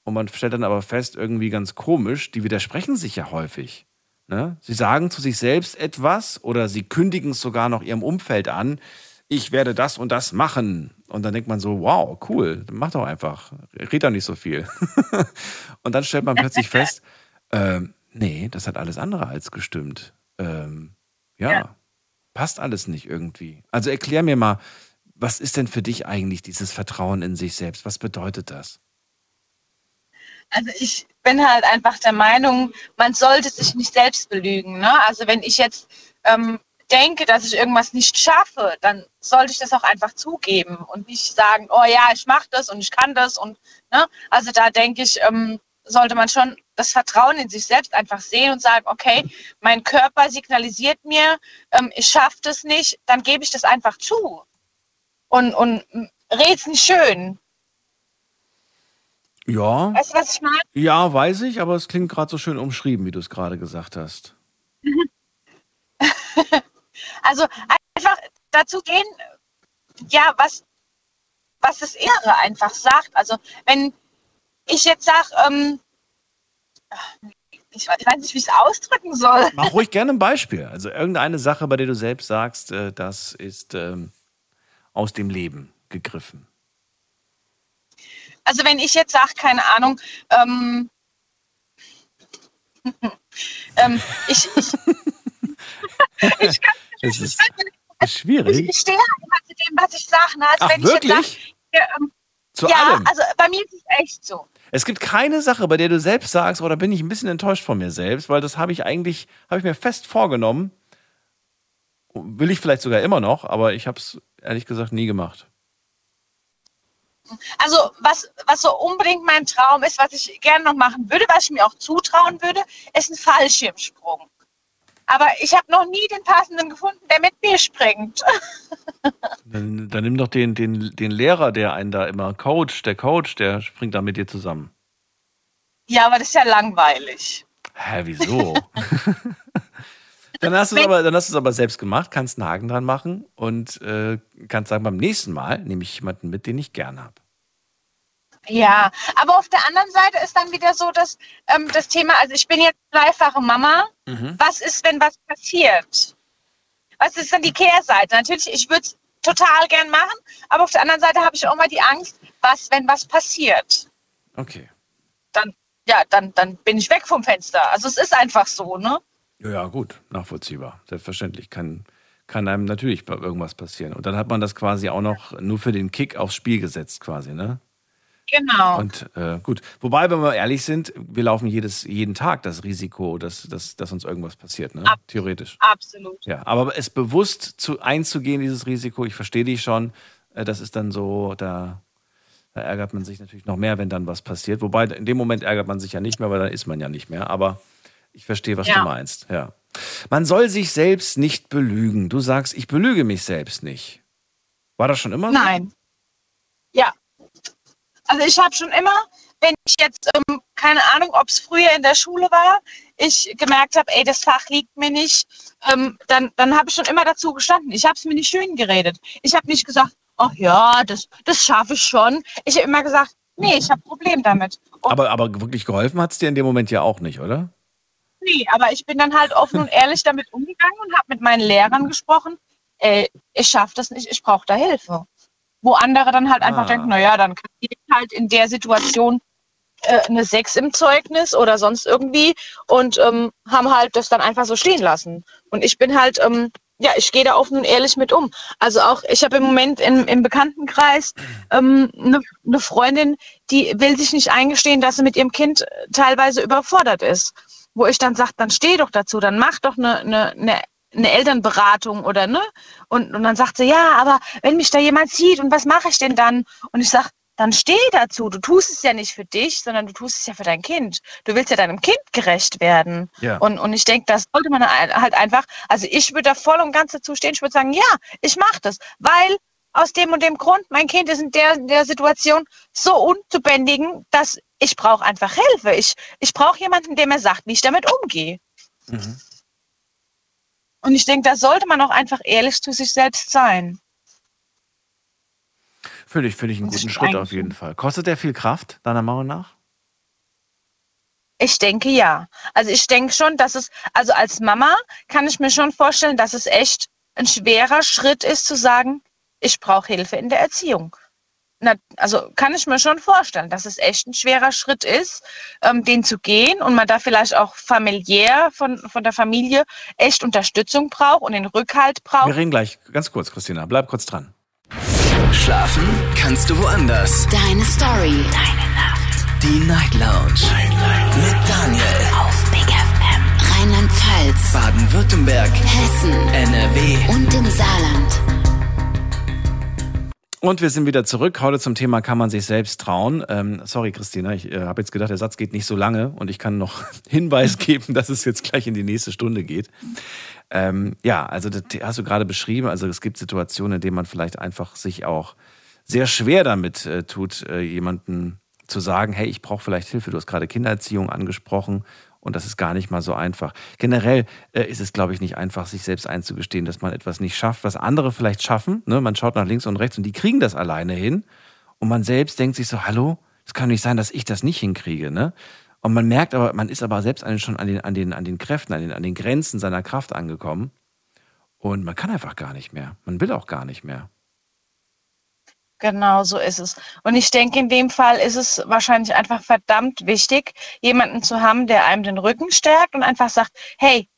Und man stellt dann aber fest, irgendwie ganz komisch, die widersprechen sich ja häufig. Ne? Sie sagen zu sich selbst etwas oder sie kündigen es sogar noch ihrem Umfeld an. Ich werde das und das machen. Und dann denkt man so, wow, cool, dann mach doch einfach. Red doch nicht so viel. und dann stellt man plötzlich fest, ähm, nee, das hat alles andere als gestimmt. Ähm, ja, Ja. passt alles nicht irgendwie. Also erklär mir mal, was ist denn für dich eigentlich dieses Vertrauen in sich selbst? Was bedeutet das? Also ich bin halt einfach der Meinung, man sollte sich nicht selbst belügen. Ne? Also wenn ich jetzt ähm, denke, dass ich irgendwas nicht schaffe, dann sollte ich das auch einfach zugeben und nicht sagen, oh ja, ich mache das und ich kann das und ne? also da denke ich, ähm, sollte man schon das Vertrauen in sich selbst einfach sehen und sagen, okay, mein Körper signalisiert mir, ähm, ich schaffe das nicht, dann gebe ich das einfach zu und und red's nicht schön. Ja, Weißt du, was ich meine? ja, weiß ich, aber es klingt gerade so schön umschrieben, wie du es gerade gesagt hast. Also einfach dazu gehen, ja, was, was das Innere einfach sagt. Also wenn ich jetzt sage, ähm, ich weiß ich weiß nicht, wie ich es ausdrücken soll. Mach ruhig gerne ein Beispiel. Also irgendeine Sache, bei der du selbst sagst, äh, das ist ähm, aus dem Leben gegriffen. Also wenn ich jetzt sage, keine Ahnung, ähm, ähm, ich, ich, ich, kann, Es ist, ist ich, schwierig. ich stehe halt immer zu dem, was ich sage. Ne? Also Ach, wenn ich jetzt wirklich? sag, ja, ähm, Zu ja, allem. also bei mir ist es echt so. Es gibt keine Sache, bei der du selbst sagst, oder bin ich ein bisschen enttäuscht von mir selbst, weil das habe ich eigentlich, habe ich mir fest vorgenommen. Will ich vielleicht sogar immer noch, aber ich habe es ehrlich gesagt nie gemacht. Also was, was so unbedingt mein Traum ist, was ich gerne noch machen würde, was ich mir auch zutrauen würde, ist ein Fallschirmsprung. Aber ich habe noch nie den passenden gefunden, der mit mir springt. Dann, dann nimm doch den, den, den Lehrer, der einen da immer coacht, der Coach, der springt da mit dir zusammen. Ja, aber das ist ja langweilig. Hä, wieso? dann hast du es aber, dann hast aber selbst gemacht, kannst einen Haken dran machen und äh, kannst sagen, beim nächsten Mal nehme ich jemanden mit, den ich gern habe. Ja, aber auf der anderen Seite ist dann wieder so, dass ähm, das Thema, also ich bin jetzt dreifache Mama. Mhm. Was ist, wenn was passiert? Was ist dann die Kehrseite? Natürlich, ich würde es total gern machen, aber auf der anderen Seite habe ich auch mal die Angst, was, wenn was passiert? Okay. Dann, ja, dann, dann bin ich weg vom Fenster. Also es ist einfach so, ne? Ja, ja, gut, nachvollziehbar. Selbstverständlich kann, kann einem natürlich bei irgendwas passieren. Und dann hat man das quasi auch noch nur für den Kick aufs Spiel gesetzt, quasi, ne? Genau. Und äh, gut. Wobei, wenn wir ehrlich sind, wir laufen jedes, jeden Tag das Risiko, dass, dass, dass uns irgendwas passiert, ne? Ab- Theoretisch. Absolut. Ja, aber es bewusst zu, einzugehen, dieses Risiko, ich verstehe dich schon, äh, das ist dann so, da, da ärgert man sich natürlich noch mehr, wenn dann was passiert. Wobei, in dem Moment ärgert man sich ja nicht mehr, weil dann ist man ja nicht mehr. Aber ich verstehe, was Ja. du meinst. Ja. Man soll sich selbst nicht belügen. Du sagst, ich belüge mich selbst nicht. War das schon immer so? Nein. Ja. Also ich habe schon immer, wenn ich jetzt, ähm, keine Ahnung, ob es früher in der Schule war, ich gemerkt habe, ey, das Fach liegt mir nicht, ähm, dann, dann habe ich schon immer dazu gestanden. Ich habe es mir nicht schön geredet. Ich habe nicht gesagt, ach ja, das, das schaffe ich schon. Ich habe immer gesagt, nee, ich habe ein Problem damit. Und Aber, aber wirklich geholfen hat es dir in dem Moment ja auch nicht, oder? Nee, aber ich bin dann halt offen und ehrlich damit umgegangen und habe mit meinen Lehrern gesprochen, ey, ich schaffe das nicht, ich brauche da Hilfe. Wo andere dann halt einfach Ah. denken, naja, dann kann ich halt in der Situation äh, eine Sechs im Zeugnis oder sonst irgendwie und ähm, haben halt das dann einfach so stehen lassen. Und ich bin halt, ähm, ja, ich gehe da offen und ehrlich mit um. Also auch, ich habe im Moment im, im Bekanntenkreis ähm, eine ne Freundin, die will sich nicht eingestehen, dass sie mit ihrem Kind äh, teilweise überfordert ist. Wo ich dann sage, dann steh doch dazu, dann mach doch eine, eine, eine eine Elternberatung oder ne? Und, und dann sagt sie, ja, aber wenn mich da jemand sieht und was mache ich denn dann? Und ich sage, dann steh dazu. Du tust es ja nicht für dich, sondern du tust es ja für dein Kind. Du willst ja deinem Kind gerecht werden. Ja. Und, und ich denke, das sollte man halt einfach, also ich würde da voll und ganz dazu stehen. Ich würde sagen, ja, ich mache das, weil aus dem und dem Grund, mein Kind ist in der, in der Situation so unzubändigen, dass ich brauche einfach Hilfe. Ich, ich brauche jemanden, der mir sagt, wie ich damit umgehe. Mhm. Und ich denke, da sollte man auch einfach ehrlich zu sich selbst sein. Finde ich, finde ich einen guten Schritt auf jeden Fall. Kostet der viel Kraft, deiner Meinung nach? Ich denke ja. Also ich denke schon, dass es, also als Mama kann ich mir schon vorstellen, dass es echt ein schwerer Schritt ist zu sagen, ich brauche Hilfe in der Erziehung. Na, also kann ich mir schon vorstellen, dass es echt ein schwerer Schritt ist, ähm, den zu gehen und man da vielleicht auch familiär von, von der Familie echt Unterstützung braucht und den Rückhalt braucht. Wir reden gleich, ganz kurz, Christina, bleib kurz dran. Schlafen kannst du woanders. Deine Story. Deine Nacht. Die Night Lounge. Mit Daniel. Auf Big FM. Rheinland-Pfalz. Baden-Württemberg. Hessen. NRW. Und im Saarland. Und wir sind wieder zurück. Heute zum Thema, kann man sich selbst trauen? Ähm, sorry, Christina, ich äh, habe jetzt gedacht, der Satz geht nicht so lange und ich kann noch Hinweis geben, dass es jetzt gleich in die nächste Stunde geht. Ähm, ja, also das hast du gerade beschrieben. Also es gibt Situationen, in denen man vielleicht einfach sich auch sehr schwer damit äh, tut, äh, jemanden zu sagen, hey, ich brauche vielleicht Hilfe. Du hast gerade Kindererziehung angesprochen und das ist gar nicht mal so einfach. Generell äh, ist es, glaube ich, nicht einfach, sich selbst einzugestehen, dass man etwas nicht schafft, was andere vielleicht schaffen. Ne? Man schaut nach links und rechts und die kriegen das alleine hin. Und man selbst denkt sich so, hallo, es kann nicht sein, dass ich das nicht hinkriege. Ne? Und man merkt aber, man ist aber selbst schon an den, an den, an den Kräften, an den, an den Grenzen seiner Kraft angekommen. Und man kann einfach gar nicht mehr. Man will auch gar nicht mehr. Genau so ist es. Und ich denke, in dem Fall ist es wahrscheinlich einfach verdammt wichtig, jemanden zu haben, der einem den Rücken stärkt und einfach sagt, hey,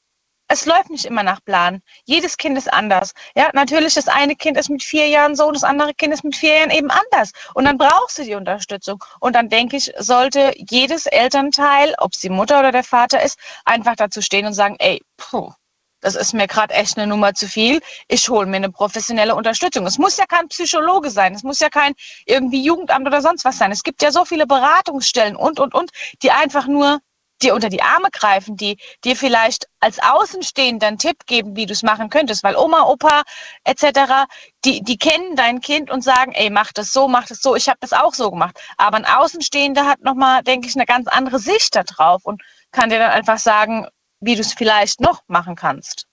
es läuft nicht immer nach Plan. Jedes Kind ist anders. Ja, natürlich, das eine Kind ist mit vier Jahren so, das andere Kind ist mit vier Jahren eben anders. Und dann brauchst du die Unterstützung. Und dann denke ich, sollte jedes Elternteil, ob es die Mutter oder der Vater ist, einfach dazu stehen und sagen, ey, puh, das ist mir gerade echt eine Nummer zu viel. Ich hole mir eine professionelle Unterstützung. Es muss ja kein Psychologe sein, es muss ja kein irgendwie Jugendamt oder sonst was sein. Es gibt ja so viele Beratungsstellen und, und, und, die einfach nur dir unter die Arme greifen, die dir vielleicht als Außenstehender einen Tipp geben, wie du es machen könntest, weil Oma, Opa etc., die, die kennen dein Kind und sagen, ey, mach das so, mach das so, ich habe das auch so gemacht. Aber ein Außenstehender hat nochmal, denke ich, eine ganz andere Sicht da drauf und kann dir dann einfach sagen, wie du es vielleicht noch machen kannst.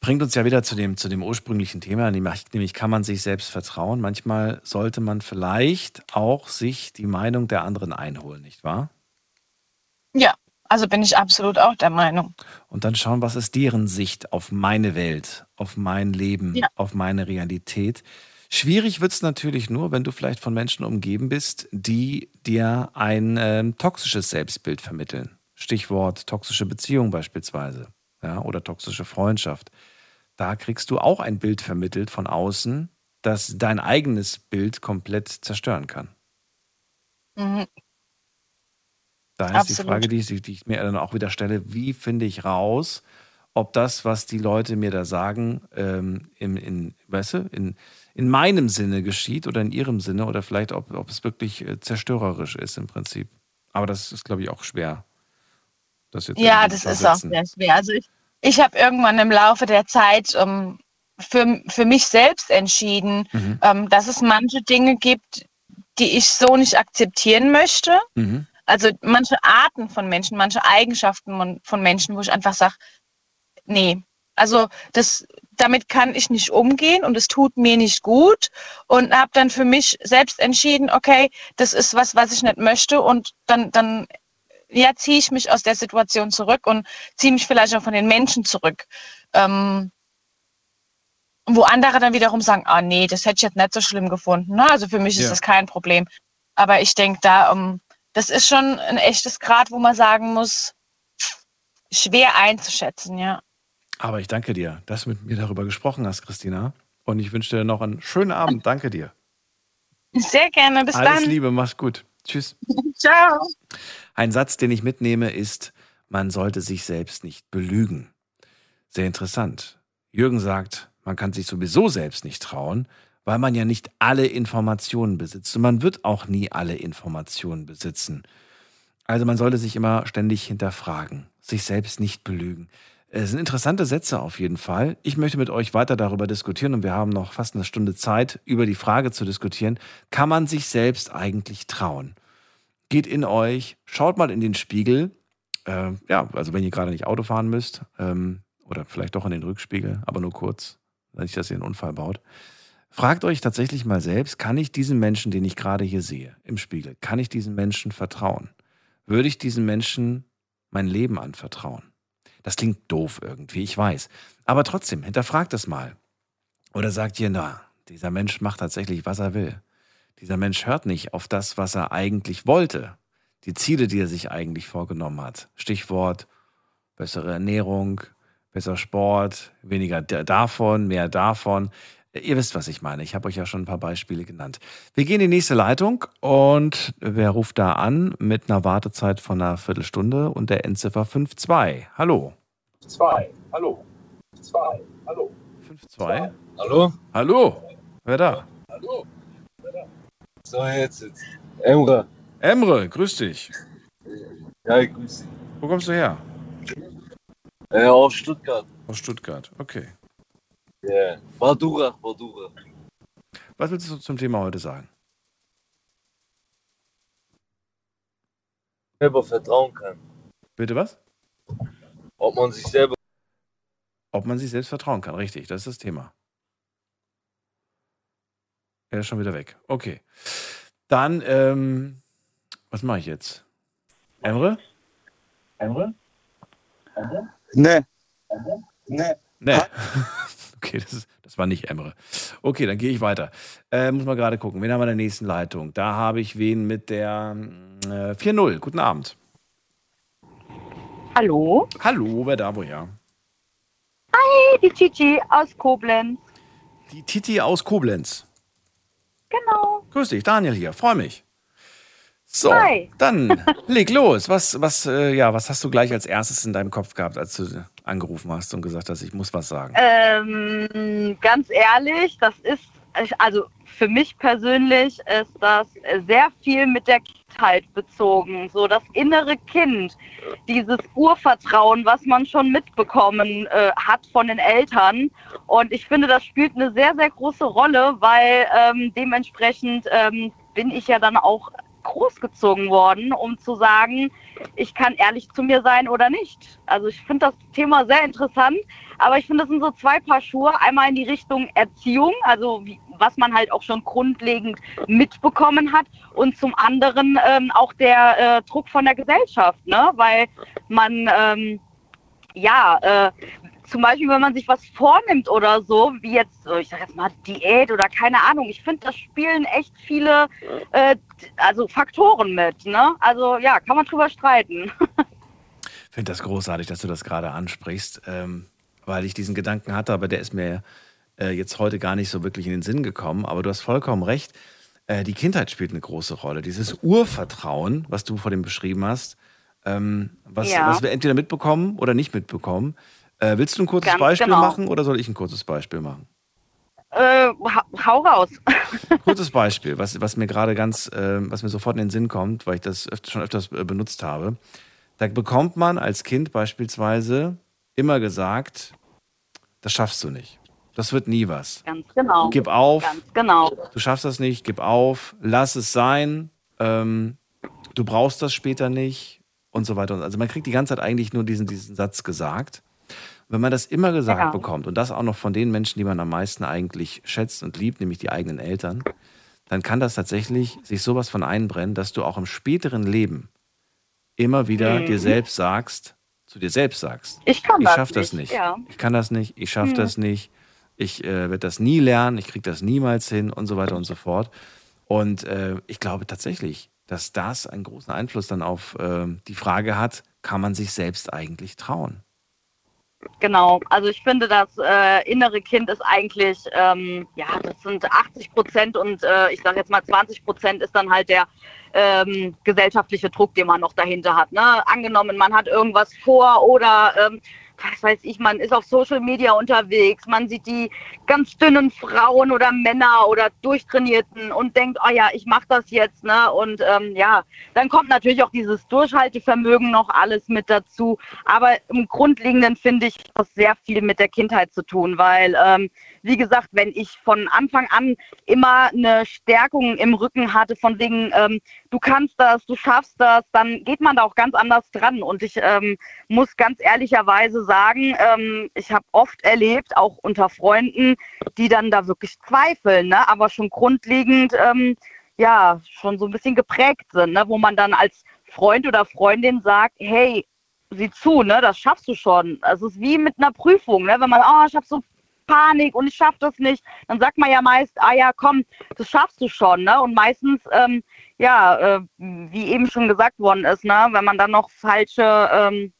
Bringt uns ja wieder zu dem, zu dem ursprünglichen Thema, nämlich, kann man sich selbst vertrauen. Manchmal sollte man vielleicht auch sich die Meinung der anderen einholen, nicht wahr? Ja, also bin ich absolut auch der Meinung. Und dann schauen, was ist deren Sicht auf meine Welt, auf mein Leben, Ja. auf meine Realität. Schwierig wird es natürlich nur, wenn du vielleicht von Menschen umgeben bist, die dir ein ähm, toxisches Selbstbild vermitteln. Stichwort toxische Beziehung beispielsweise ja, oder toxische Freundschaft. Da kriegst du auch ein Bild vermittelt von außen, das dein eigenes Bild komplett zerstören kann. Mhm. Da ist die. Frage, die ich, die ich mir dann auch wieder stelle, wie finde ich raus, ob das, was die Leute mir da sagen, ähm, in, in, weißt du, in, in meinem Sinne geschieht oder in ihrem Sinne oder vielleicht, ob, ob es wirklich äh, zerstörerisch ist im Prinzip. Aber das ist, glaube ich, auch schwer. Das jetzt Ja, das ist auch sehr schwer. Also ich, ich habe irgendwann im Laufe der Zeit ähm, für, für mich selbst entschieden, Mhm. ähm, dass es manche Dinge gibt, die ich so nicht akzeptieren möchte. Mhm. Also manche Arten von Menschen, manche Eigenschaften von, von Menschen, wo ich einfach sage, nee, also das, damit kann ich nicht umgehen und es tut mir nicht gut und habe dann für mich selbst entschieden, okay, das ist was, was ich nicht möchte und dann, dann ja, ziehe ich mich aus der Situation zurück und ziehe mich vielleicht auch von den Menschen zurück. Ähm, wo andere dann wiederum sagen, ah nee, das hätte ich jetzt nicht so schlimm gefunden. Ne? Also für mich ist Ja. das kein Problem. Aber ich denke da, um, das ist schon ein echtes Grad, wo man sagen muss, schwer einzuschätzen, ja. Aber ich danke dir, dass du mit mir darüber gesprochen hast, Christina. Und ich wünsche dir noch einen schönen Abend. Danke dir. Sehr gerne, bis Alles dann. Liebe, mach's gut. Tschüss. Ciao. Ein Satz, den ich mitnehme, ist, man sollte sich selbst nicht belügen. Sehr interessant. Jürgen sagt, man kann sich sowieso selbst nicht trauen, weil man ja nicht alle Informationen besitzt. Und man wird auch nie alle Informationen besitzen. Also man sollte sich immer ständig hinterfragen, sich selbst nicht belügen. Es sind interessante Sätze auf jeden Fall. Ich möchte mit euch weiter darüber diskutieren und wir haben noch fast eine Stunde Zeit, über die Frage zu diskutieren, kann man sich selbst eigentlich trauen? Geht in euch, schaut mal in den Spiegel. Äh, ja, also wenn ihr gerade nicht Auto fahren müsst ähm, oder vielleicht doch in den Rückspiegel, aber nur kurz, nicht, dass ihr einen Unfall baut. Fragt euch tatsächlich mal selbst, kann ich diesen Menschen, den ich gerade hier sehe, im Spiegel, kann ich diesen Menschen vertrauen? Würde ich diesen Menschen mein Leben anvertrauen? Das klingt doof irgendwie, ich weiß. Aber trotzdem, hinterfragt es mal. Oder sagt ihr, na, dieser Mensch macht tatsächlich, was er will. Dieser Mensch hört nicht auf das, was er eigentlich wollte. Die Ziele, die er sich eigentlich vorgenommen hat. Stichwort bessere Ernährung, besser Sport, weniger davon, mehr davon. Ihr wisst, was ich meine. Ich habe euch ja schon ein paar Beispiele genannt. Wir gehen in die nächste Leitung und wer ruft da an mit einer Wartezeit von einer Viertelstunde und der Endziffer 52. Hallo. 2, hallo. 2, hallo. 52? Hallo? Hallo. Wer da? Hallo? So, jetzt. jetzt. Emre. Emre, grüß dich. Ja, ich grüß dich. Wo kommst du her? Äh, aus Stuttgart. Aus Stuttgart, okay. Ja. Yeah. Badura, Badura. Was willst du zum Thema heute sagen? Selber vertrauen kann. Bitte was? Ob man sich selber. Ob man sich selbst vertrauen kann, richtig, das ist das Thema. Er ist schon wieder weg. Okay. Dann, ähm, was mache ich jetzt? Emre? Emre? Emre? Nee. Nee. Nee. Okay, das, ist, das war nicht Emre. Okay, dann gehe ich weiter. Äh, muss mal gerade gucken. Wen haben wir in der nächsten Leitung? Da habe ich wen mit der äh, 4-0. Guten Abend. Hallo? Hallo, wer da woher? Hi, die Chichi aus Koblenz. Die Titi aus Koblenz. Genau. Grüß dich, Daniel hier. Freue mich. So, Hi. dann leg los. Was, was, äh, ja, was hast du gleich als erstes in deinem Kopf gehabt, als du angerufen hast und gesagt hast, ich muss was sagen? Ähm, ganz ehrlich, das ist, also für mich persönlich ist das sehr viel mit der Kindheit bezogen. So das innere Kind, dieses Urvertrauen, was man schon mitbekommen äh, hat von den Eltern. Und ich finde, das spielt eine sehr, sehr große Rolle, weil ähm, dementsprechend ähm, bin ich ja dann auch großgezogen worden, um zu sagen, ich kann ehrlich zu mir sein oder nicht. Also ich finde das Thema sehr interessant, aber ich finde, das sind so zwei Paar Schuhe. Einmal in die Richtung Erziehung, also wie, was man halt auch schon grundlegend mitbekommen hat und zum anderen ähm, auch der äh, Druck von der Gesellschaft, ne? weil man ähm, ja, äh, zum Beispiel, wenn man sich was vornimmt oder so, wie jetzt, ich sag jetzt mal Diät oder keine Ahnung, ich finde, das spielen echt viele äh, also Faktoren mit. Ne? Also ja, kann man drüber streiten. Ich finde das großartig, dass du das gerade ansprichst, ähm, weil ich diesen Gedanken hatte, aber der ist mir äh, jetzt heute gar nicht so wirklich in den Sinn gekommen. Aber du hast vollkommen recht. Äh, die Kindheit spielt eine große Rolle. Dieses Urvertrauen, was du vor dem beschrieben hast, ähm, was, Ja. was wir entweder mitbekommen oder nicht mitbekommen. Äh, willst du ein kurzes Ganz Beispiel genau. machen oder soll ich ein kurzes Beispiel machen? Äh, hau- raus. Kurzes Beispiel, was, was mir gerade ganz, äh, was mir sofort in den Sinn kommt, weil ich das öfter, schon öfters äh, benutzt habe. Da bekommt man als Kind beispielsweise immer gesagt, das schaffst du nicht. Das wird nie was. Ganz genau. Gib auf. Ganz genau. Du schaffst das nicht, gib auf, lass es sein. Ähm, du brauchst das später nicht und so weiter. Also man kriegt die ganze Zeit eigentlich nur diesen, diesen Satz gesagt. Wenn man das immer gesagt Ja. bekommt und das auch noch von den Menschen, die man am meisten eigentlich schätzt und liebt, nämlich die eigenen Eltern, dann kann das tatsächlich sich sowas von einbrennen, dass du auch im späteren Leben immer wieder Mhm. dir selbst sagst, zu dir selbst sagst, Ich kann ich das schaff das nicht, nicht. ja. Ich kann das nicht, ich schaffe Mhm. das nicht, ich äh, werde das nie lernen, ich kriege das niemals hin und so weiter und so fort. Und äh, ich glaube tatsächlich, dass das einen großen Einfluss dann auf äh, die Frage hat, kann man sich selbst eigentlich trauen? Genau, also ich finde, das äh, innere Kind ist eigentlich, ähm, ja, das sind 80 Prozent und äh, ich sage jetzt mal 20 Prozent ist dann halt der ähm, gesellschaftliche Druck, den man noch dahinter hat. Ne? Angenommen, man hat irgendwas vor oder ähm, was weiß ich, man ist auf Social Media unterwegs, man sieht die ganz dünnen Frauen oder Männer oder durchtrainierten und denkt, oh ja, ich mache das jetzt, ne? Und ähm, ja, dann kommt natürlich auch dieses Durchhaltevermögen noch alles mit dazu. Aber im Grundlegenden finde ich das sehr viel mit der Kindheit zu tun, weil ähm, wie gesagt, wenn ich von Anfang an immer eine Stärkung im Rücken hatte, von wegen, ähm, du kannst das, du schaffst das, dann geht man da auch ganz anders dran. Und ich ähm, muss ganz ehrlicherweise sagen, ähm, ich habe oft erlebt, auch unter Freunden, die dann da wirklich zweifeln, ne? aber schon grundlegend, ähm, ja, schon so ein bisschen geprägt sind, ne? wo man dann als Freund oder Freundin sagt, hey, sieh zu, ne, das schaffst du schon. Es ist wie mit einer Prüfung, ne? wenn man, oh, ich habe so Panik und ich schaffe das nicht, dann sagt man ja meist, ah ja, komm, das schaffst du schon, ne? Und meistens, ähm, ja, äh, wie eben schon gesagt worden ist, ne, wenn man dann noch falsche ähm,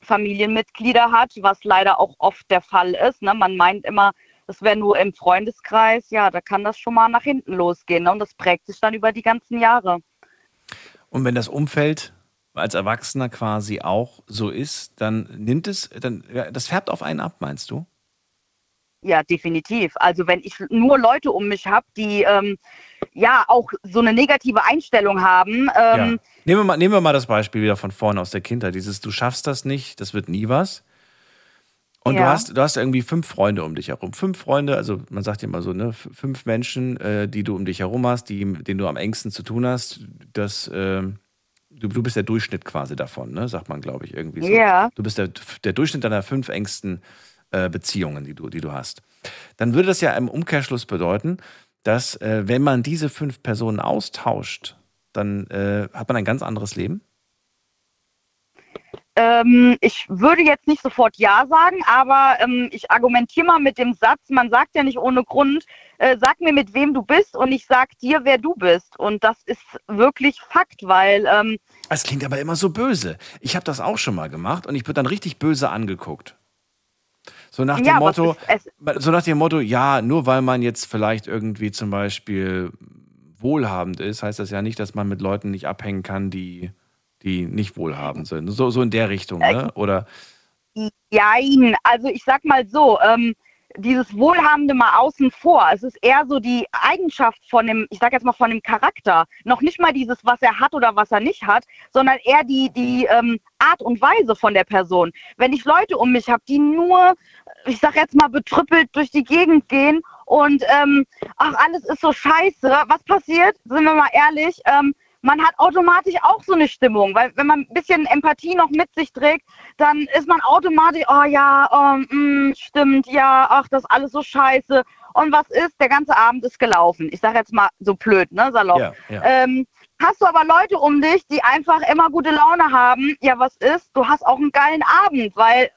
Familienmitglieder hat, was leider auch oft der Fall ist, ne? Man meint immer, das wäre nur im Freundeskreis, ja, da kann das schon mal nach hinten losgehen, ne? Und das prägt sich dann über die ganzen Jahre. Und wenn das Umfeld als Erwachsener quasi auch so ist, dann nimmt es, dann, das färbt auf einen ab, meinst du? Ja, definitiv. Also wenn ich nur Leute um mich habe, die ähm, ja auch so eine negative Einstellung haben. Ähm, ja. nehmen, wir mal, nehmen wir mal das Beispiel wieder von vorne aus der Kindheit. Dieses, du schaffst das nicht, das wird nie was. Und ja. du, hast, du hast irgendwie fünf Freunde um dich herum. Fünf Freunde, also man sagt ja immer so, ne, fünf Menschen, äh, die du um dich herum hast, die, denen du am engsten zu tun hast. Das, äh, du, du bist der Durchschnitt quasi davon, ne? sagt man, glaube ich, irgendwie so. Ja. Du bist der, der Durchschnitt deiner fünf engsten äh, Beziehungen, die du, die du hast. Dann würde das ja im Umkehrschluss bedeuten, dass äh, wenn man diese fünf Personen austauscht, dann äh, hat man ein ganz anderes Leben? Ähm, ich würde jetzt nicht sofort Ja sagen, aber ähm, ich argumentiere mal mit dem Satz, man sagt ja nicht ohne Grund, äh, sag mir, mit wem du bist und ich sag dir, wer du bist. Und das ist wirklich Fakt, weil... Ähm, es klingt aber immer so böse. Ich habe das auch schon mal gemacht und ich wurde dann richtig böse angeguckt. So nach dem ja, Motto, so nach dem Motto, ja, nur weil man jetzt vielleicht irgendwie zum Beispiel wohlhabend ist, heißt das ja nicht, dass man mit Leuten nicht abhängen kann, die, die nicht wohlhabend sind. So, so in der Richtung, ne? Oder? Jein, also ich sag mal so, ähm, dieses Wohlhabende mal außen vor. Es ist eher so die Eigenschaft von dem, ich sag jetzt mal von dem Charakter. Noch nicht mal dieses, was er hat oder was er nicht hat, sondern eher die, die ähm, Art und Weise von der Person. Wenn ich Leute um mich habe, die nur, ich sag jetzt mal, betrüppelt durch die Gegend gehen und ähm, ach, alles ist so scheiße, was passiert? Sind wir mal ehrlich, ähm, man hat automatisch auch so eine Stimmung, weil wenn man ein bisschen Empathie noch mit sich trägt, dann ist man automatisch, oh ja, oh, mh, stimmt, ja, ach, das ist alles so scheiße. Und was ist? Der ganze Abend ist gelaufen. Ich sage jetzt mal so blöd, ne, salopp. Ja, ja. Ähm, hast du aber Leute um dich, die einfach immer gute Laune haben, ja, was ist? Du hast auch einen geilen Abend, weil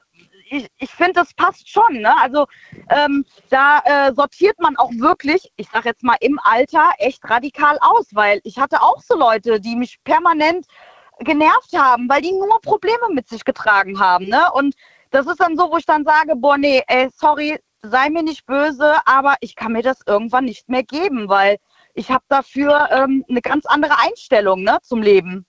ich, ich finde, das passt schon. Ne? Also ähm, da äh, sortiert man auch wirklich, ich sage jetzt mal im Alter, echt radikal aus, weil ich hatte auch so Leute, die mich permanent genervt haben, weil die nur Probleme mit sich getragen haben. Ne? Und das ist dann so, wo ich dann sage, boah, nee, ey, sorry, sei mir nicht böse, aber ich kann mir das irgendwann nicht mehr geben, weil ich habe dafür ähm, eine ganz andere Einstellung ne, zum Leben.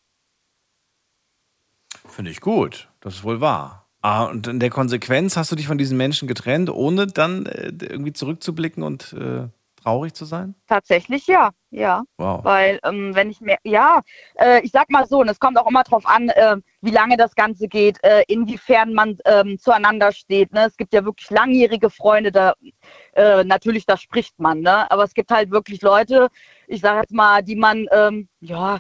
Finde ich gut, das ist wohl wahr. Ah, und in der Konsequenz hast du dich von diesen Menschen getrennt, ohne dann äh, irgendwie zurückzublicken und äh, traurig zu sein? Tatsächlich ja, ja. Wow. Weil ähm, wenn ich mehr, ja, äh, ich sag mal so, und es kommt auch immer darauf an, äh, wie lange das Ganze geht, äh, inwiefern man ähm, zueinander steht. Ne? Es gibt ja wirklich langjährige Freunde, da äh, natürlich, da spricht man, ne? Aber es gibt halt wirklich Leute, ich sage jetzt mal, die man ähm, ja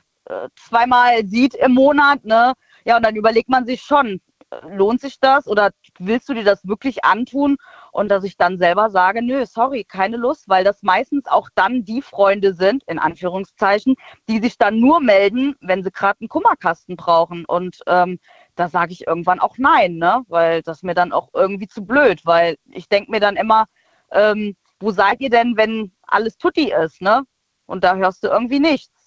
zweimal sieht im Monat, ne? Ja, und dann überlegt man sich schon, lohnt sich das oder willst du dir das wirklich antun? Und dass ich dann selber sage, nö, sorry, keine Lust, weil das meistens auch dann die Freunde sind, in Anführungszeichen, die sich dann nur melden, wenn sie gerade einen Kummerkasten brauchen. Und ähm, da sage ich irgendwann auch nein, ne? weil das mir dann auch irgendwie zu blöd, weil ich denke mir dann immer, ähm, wo seid ihr denn, wenn alles tutti ist, ne? Und da hörst du irgendwie nichts.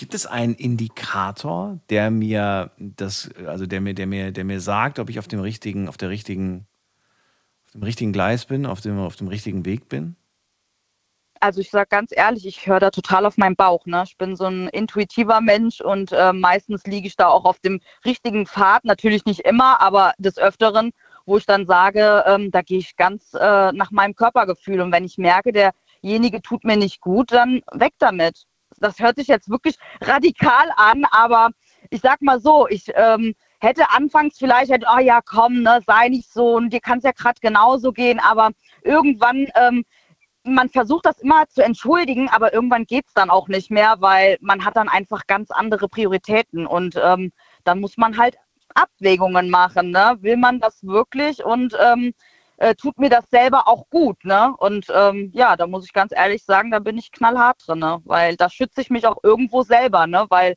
Gibt es einen Indikator, der mir das, also der mir, der mir, der mir sagt, ob ich auf dem richtigen, auf der richtigen, auf dem richtigen Gleis bin, auf dem, auf dem richtigen Weg bin? also ich sage ganz ehrlich, ich höre da total auf meinen Bauch. Ne? Ich bin so ein intuitiver Mensch und äh, meistens liege ich da auch auf dem richtigen Pfad. Natürlich nicht immer, aber des Öfteren, wo ich dann sage, ähm, da gehe ich ganz äh, nach meinem Körpergefühl. Und wenn ich merke, derjenige tut mir nicht gut, dann weg damit. Das hört sich jetzt wirklich radikal an, aber ich sag mal so, ich ähm, hätte anfangs vielleicht, hätte, oh ja, komm, ne, sei nicht so und dir kann es ja gerade genauso gehen, aber irgendwann, ähm, man versucht das immer zu entschuldigen, aber irgendwann geht es dann auch nicht mehr, weil man hat dann einfach ganz andere Prioritäten und ähm, dann muss man halt Abwägungen machen, ne? Will man das wirklich und ähm, äh, tut mir das selber auch gut, ne? Und ähm, ja, da muss ich ganz ehrlich sagen, da bin ich knallhart drin, ne? Weil da schütze ich mich auch irgendwo selber, ne? Weil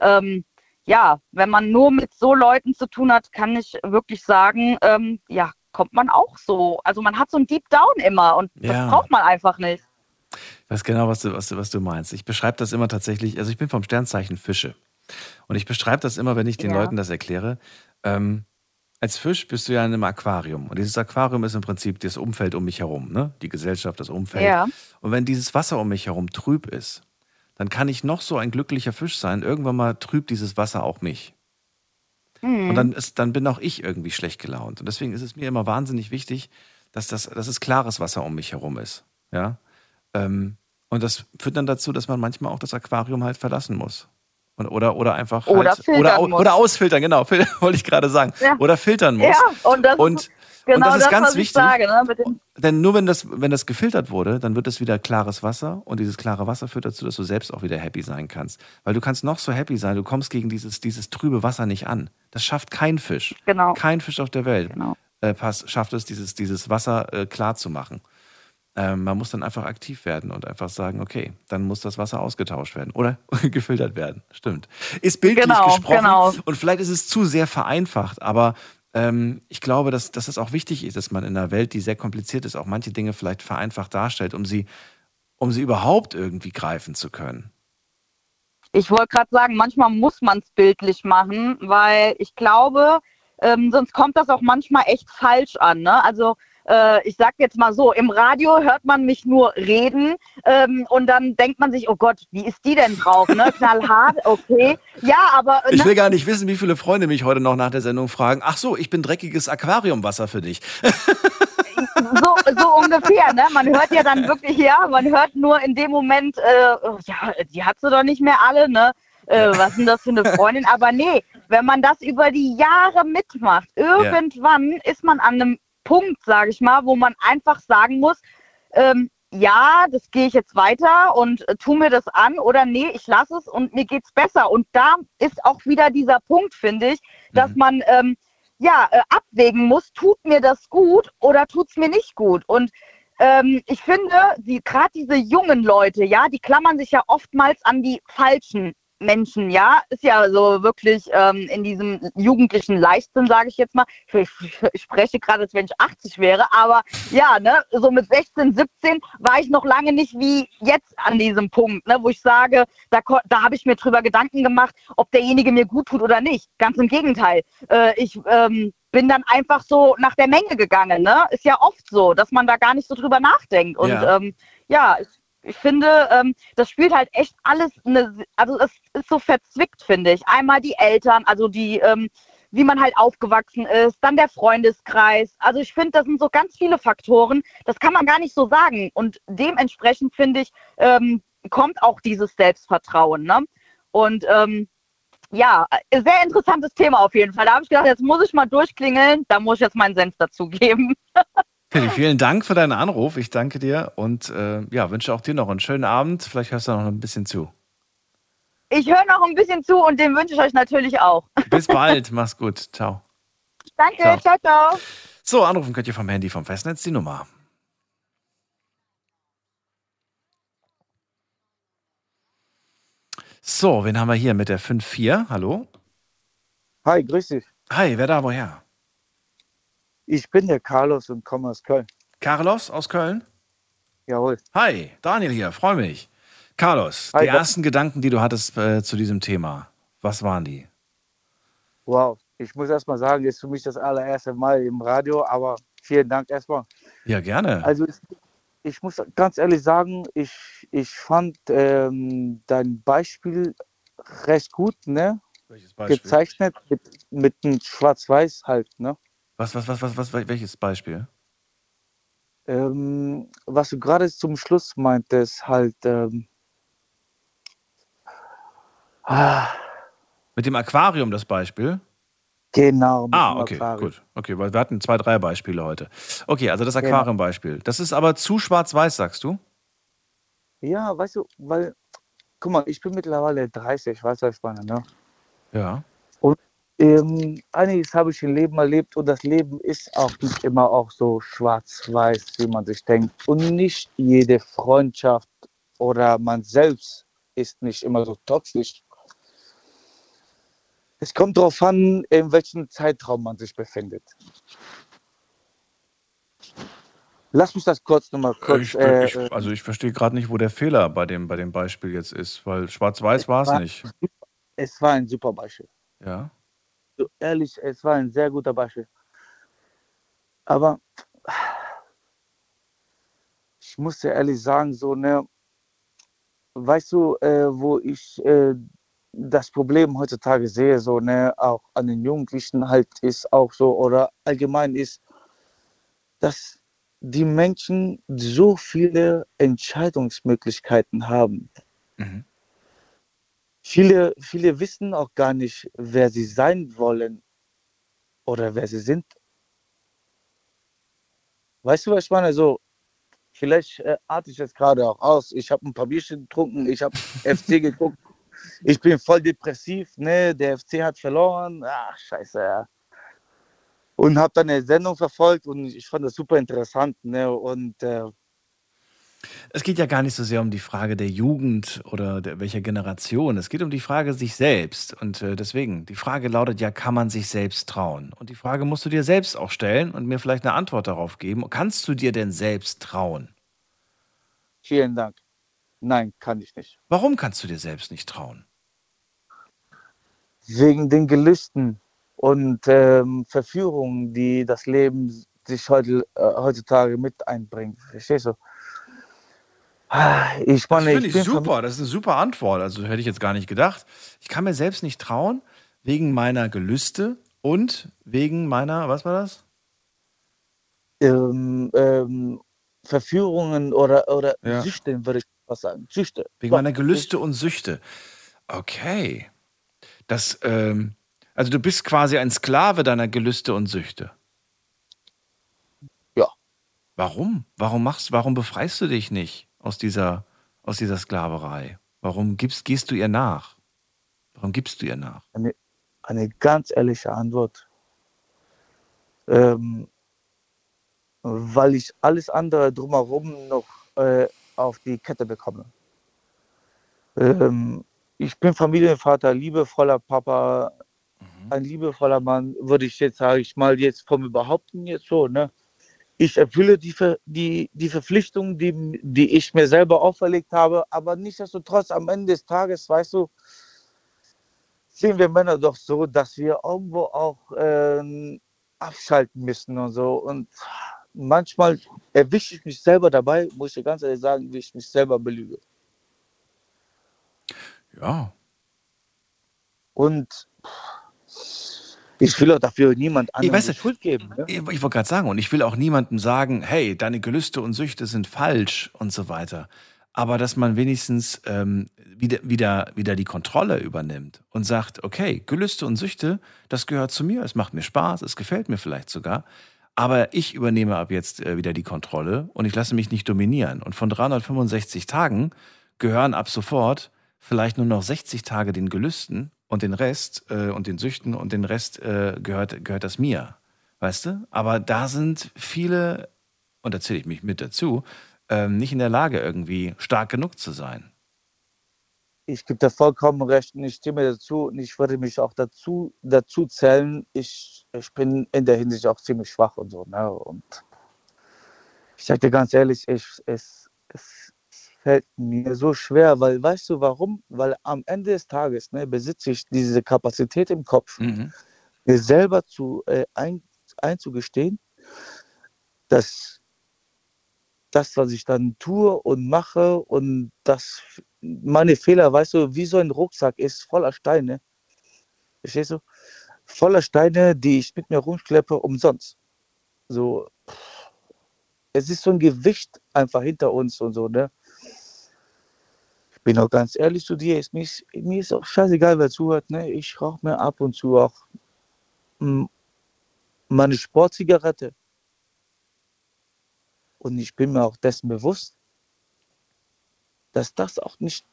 ähm, ja, wenn man nur mit so Leuten zu tun hat, kann ich wirklich sagen, ähm, ja, kommt man auch so. Also man hat so ein Deep Down immer und Ja. das braucht man einfach nicht. Ich weiß genau, was du, was, du, was du meinst. Ich beschreibe das immer tatsächlich, also ich bin vom Sternzeichen Fische. Und ich beschreibe das immer, wenn ich den Ja. Leuten das erkläre. Ähm, als Fisch bist du ja in einem Aquarium. Und dieses Aquarium ist im Prinzip das Umfeld um mich herum, ne? Die Gesellschaft, das Umfeld. Ja. Und wenn dieses Wasser um mich herum trüb ist, dann kann ich noch so ein glücklicher Fisch sein. Irgendwann mal trübt dieses Wasser auch mich. Mhm. Und dann, ist, dann bin auch ich irgendwie schlecht gelaunt. Und deswegen ist es mir immer wahnsinnig wichtig, dass, das, dass es klares Wasser um mich herum ist. Ja? Ähm, und das führt dann dazu, dass man manchmal auch das Aquarium halt verlassen muss. Und, oder, oder einfach Oder halt, oder, muss. oder ausfiltern, genau, wollte ich gerade sagen. Ja. Oder filtern muss. Ja, und das und, ist genau und das ist das, ganz was wichtig. ich sage. Ne? Denn nur wenn das, wenn das gefiltert wurde, dann wird es wieder klares Wasser und dieses klare Wasser führt dazu, dass du selbst auch wieder happy sein kannst. Weil du kannst noch so happy sein, du kommst gegen dieses, dieses trübe Wasser nicht an. Das schafft kein Fisch. Genau. Kein Fisch auf der Welt Genau. äh, pass, schafft es, dieses, dieses Wasser äh, klar zu machen. Ähm, man muss dann einfach aktiv werden und einfach sagen, okay, dann muss das Wasser ausgetauscht werden oder gefiltert werden. Stimmt. Ist bildlich Genau, gesprochen genau. und vielleicht ist es zu sehr vereinfacht, aber ähm, ich glaube, dass, dass es auch wichtig ist, dass man in einer Welt, die sehr kompliziert ist, auch manche Dinge vielleicht vereinfacht darstellt, um sie, um sie überhaupt irgendwie greifen zu können. ich wollte gerade sagen, manchmal muss man es bildlich machen, weil ich glaube, ähm, sonst kommt das auch manchmal echt falsch an. Ne? Also äh, ich sag jetzt mal so, im Radio hört man mich nur reden ähm, und dann denkt man sich, oh Gott, wie ist die denn drauf? Ne? Knallhart, okay. Ja, aber Ich ne, will gar nicht wissen, wie viele Freunde mich heute noch nach der Sendung fragen. Ach so, ich bin dreckiges Aquariumwasser für dich. so, so ungefähr, ne? Man hört ja dann wirklich, ja, man hört nur in dem Moment, äh, oh, ja, die hat sie doch nicht mehr alle, ne? Äh, was ist denn das für eine Freundin? Aber nee, wenn man das über die Jahre mitmacht, irgendwann ist man an einem Punkt, sage ich mal, wo man einfach sagen muss, ähm, ja, das gehe ich jetzt weiter und äh, tu mir das an oder nee, ich lasse es und mir geht's besser. Und da ist auch wieder dieser Punkt, finde ich, dass man ähm, ja äh, abwägen muss, tut mir das gut oder tut's mir nicht gut. Und ähm, ich finde, die, gerade diese jungen Leute, ja, die klammern sich ja oftmals an die falschen Menschen, ja, ist ja so wirklich ähm, in diesem jugendlichen Leichtsinn, sage ich jetzt mal. Ich, ich, spreche gerade, als wenn ich 80 wäre, aber ja, ne, so mit 16, 17 war ich noch lange nicht wie jetzt an diesem Punkt, ne, wo ich sage, da, da habe ich mir drüber Gedanken gemacht, ob derjenige mir gut tut oder nicht. Ganz im Gegenteil. Äh, ich ähm, bin dann einfach so nach der Menge gegangen, ne? Ist ja oft so, dass man da gar nicht so drüber nachdenkt. Und Ja. ähm, ja, ich, ich finde, ähm, das spielt halt echt alles eine, also es ist so verzwickt, finde ich. Einmal die Eltern, also die, ähm, wie man halt aufgewachsen ist, dann der Freundeskreis. Also ich finde, das sind so ganz viele Faktoren, das kann man gar nicht so sagen. Und dementsprechend finde ich, ähm, kommt auch dieses Selbstvertrauen. Ne? Und ähm, ja, äh, sehr interessantes Thema auf jeden Fall. Da habe ich gedacht, jetzt muss ich mal durchklingeln, da muss ich jetzt meinen Senf dazugeben. Kelly, vielen Dank für deinen Anruf. Ich danke dir und äh, ja, wünsche auch dir noch einen schönen Abend. Vielleicht hörst du noch ein bisschen zu. Ich höre noch ein bisschen zu und den wünsche ich euch natürlich auch. Bis bald. Mach's gut. Ciao. Danke, Ciao. ciao, ciao. So, anrufen könnt ihr vom Handy vom Festnetz die Nummer. So, wen haben wir hier mit der 5-4? Hallo? Hi, grüß dich. Hi, wer da woher? Ich bin der Carlos und komme aus Köln. Carlos aus Köln? Jawohl. Hi, Daniel hier, freue mich. Carlos, Hi, die Dan- ersten Gedanken, die du hattest äh, zu diesem Thema, was waren die? Wow. Ich muss erst mal sagen, ist für mich das allererste Mal im Radio, aber vielen Dank erstmal. Ja, gerne. Also es, ich muss ganz ehrlich sagen, ich, ich fand ähm, dein Beispiel recht gut, ne? Welches Beispiel? Gezeichnet mit, mit einem Schwarz-Weiß halt, ne? Was, was, was, was, was, welches Beispiel? Ähm, was du gerade zum Schluss meintest, halt, ähm, ah, Mit dem Aquarium das Beispiel? genau. Ah, okay, Aquarium. gut. Okay, weil wir hatten zwei, drei Beispiele heute. Okay, also das Genau. Aquarium-Beispiel. Das ist aber zu schwarz-weiß, sagst du? Ja, weißt du, weil, guck mal, ich bin mittlerweile 30, weißt du, was ich meine, ne? Ja. Ähm, einiges habe ich im Leben erlebt und das Leben ist auch nicht immer auch so schwarz-weiß, wie man sich denkt. Und nicht jede Freundschaft oder man selbst ist nicht immer so toxisch. Es kommt darauf an, in welchem Zeitraum man sich befindet. Lass mich das kurz nochmal kurz. Ich, äh, ich, also ich verstehe gerade nicht, wo der Fehler bei dem, bei dem Beispiel jetzt ist, weil schwarz-weiß war es nicht. Es war ein super Beispiel. Ja. So ehrlich, es war ein sehr guter Beispiel. Aber ich muss dir ehrlich sagen, so, ne, weißt du, äh, wo ich äh, das Problem heutzutage sehe, so, ne, auch an den Jugendlichen halt ist auch so, oder allgemein ist, dass die Menschen so viele Entscheidungsmöglichkeiten haben. Mhm. Viele, viele wissen auch gar nicht, wer sie sein wollen oder wer sie sind. Weißt du, was ich meine? So, vielleicht äh, arte ich jetzt gerade auch aus. Ich habe ein paar Bierchen getrunken, ich habe FC geguckt. Ich bin voll depressiv, ne? Der FC hat verloren. Ach, scheiße, ja. Und habe dann eine Sendung verfolgt und ich fand das super interessant, ne? Und äh, Es geht ja gar nicht so sehr um die Frage der Jugend oder der, welcher Generation. Es geht um die Frage sich selbst. Und äh, deswegen, die Frage lautet ja, kann man sich selbst trauen? Und die Frage musst du dir selbst auch stellen und mir vielleicht eine Antwort darauf geben. Kannst du dir denn selbst trauen? vielen Dank. Nein, kann ich nicht. Warum kannst du dir selbst nicht trauen? wegen den Gelüsten und ähm, Verführungen, die das Leben sich heute, äh, heutzutage mit einbringt. Verstehst du? Ah, Ich Das meine, finde ich ich super. Das ist eine super Antwort. Also hätte ich jetzt gar nicht gedacht. Ich kann mir selbst nicht trauen, wegen meiner Gelüste und wegen meiner, was war das? ähm, ähm, Verführungen oder, oder Ja. Süchten, würde ich was sagen. Süchte. Wegen meiner Gelüste und Süchte. Okay. Das, ähm, also du bist quasi ein Sklave deiner Gelüste und Süchte. Ja. Warum? Warum machst, warum befreist du dich nicht aus dieser, aus dieser Sklaverei? Warum gibst, gehst du ihr nach? Warum gibst du ihr nach? Eine, eine ganz ehrliche Antwort. Ähm, weil ich alles andere drumherum noch äh, auf die Kette bekomme. Ähm, ich bin Familienvater, liebevoller Papa, ein liebevoller Mann, würde ich jetzt, sage ich mal, jetzt vom Behaupten jetzt so, ne? Ich erfülle die, Ver, die, die Verpflichtung, die, die ich mir selber auferlegt habe, aber nichtsdestotrotz am Ende des Tages, weißt du, sehen wir Männer doch so, dass wir irgendwo auch ähm, abschalten müssen und so. Und manchmal erwische ich mich selber dabei, muss ich dir ganz ehrlich sagen, wie ich mich selber belüge. Ja. Und ich will auch dafür niemand Ich, anderem weißt Schuld geben. Ne? ich, ich wollte gerade sagen, und ich will auch niemandem sagen, hey, deine Gelüste und Süchte sind falsch und so weiter. Aber dass man wenigstens ähm, wieder, wieder, wieder die Kontrolle übernimmt und sagt, okay, Gelüste und Süchte, das gehört zu mir, es macht mir Spaß, es gefällt mir vielleicht sogar. Aber ich übernehme ab jetzt äh, wieder die Kontrolle und ich lasse mich nicht dominieren. Und von 365 Tagen gehören ab sofort vielleicht nur noch 60 Tage den Gelüsten und den Rest äh, und den Süchten und den Rest äh, gehört, gehört das mir. Weißt du? Aber da sind viele, und da zähle ich mich mit dazu, ähm, nicht in der Lage, irgendwie stark genug zu sein. Ich gebe dir vollkommen recht und ich stimme dazu und ich würde mich auch dazu, dazu zählen. Ich, ich bin in der Hinsicht auch ziemlich schwach und so. Ne? Und ich sage dir ganz ehrlich, ich, es, es fällt mir so schwer, weil weißt du warum? Weil am Ende des Tages ne, besitze ich diese Kapazität im Kopf, Mhm. mir selber zu, äh, ein, einzugestehen, dass das, was ich dann tue und mache und das, meine Fehler, weißt du, wie so ein Rucksack ist, voller Steine. Verstehst du? Voller Steine, die ich mit mir rumschleppe, umsonst. So, es ist so ein Gewicht einfach hinter uns und so, ne? Ich bin auch ganz ehrlich zu dir, ist, mir, ist, mir ist auch scheißegal, wer zuhört, ne? Ich rauche mir ab und zu auch mm, meine Sportzigarette. Und ich bin mir auch dessen bewusst, dass das auch nicht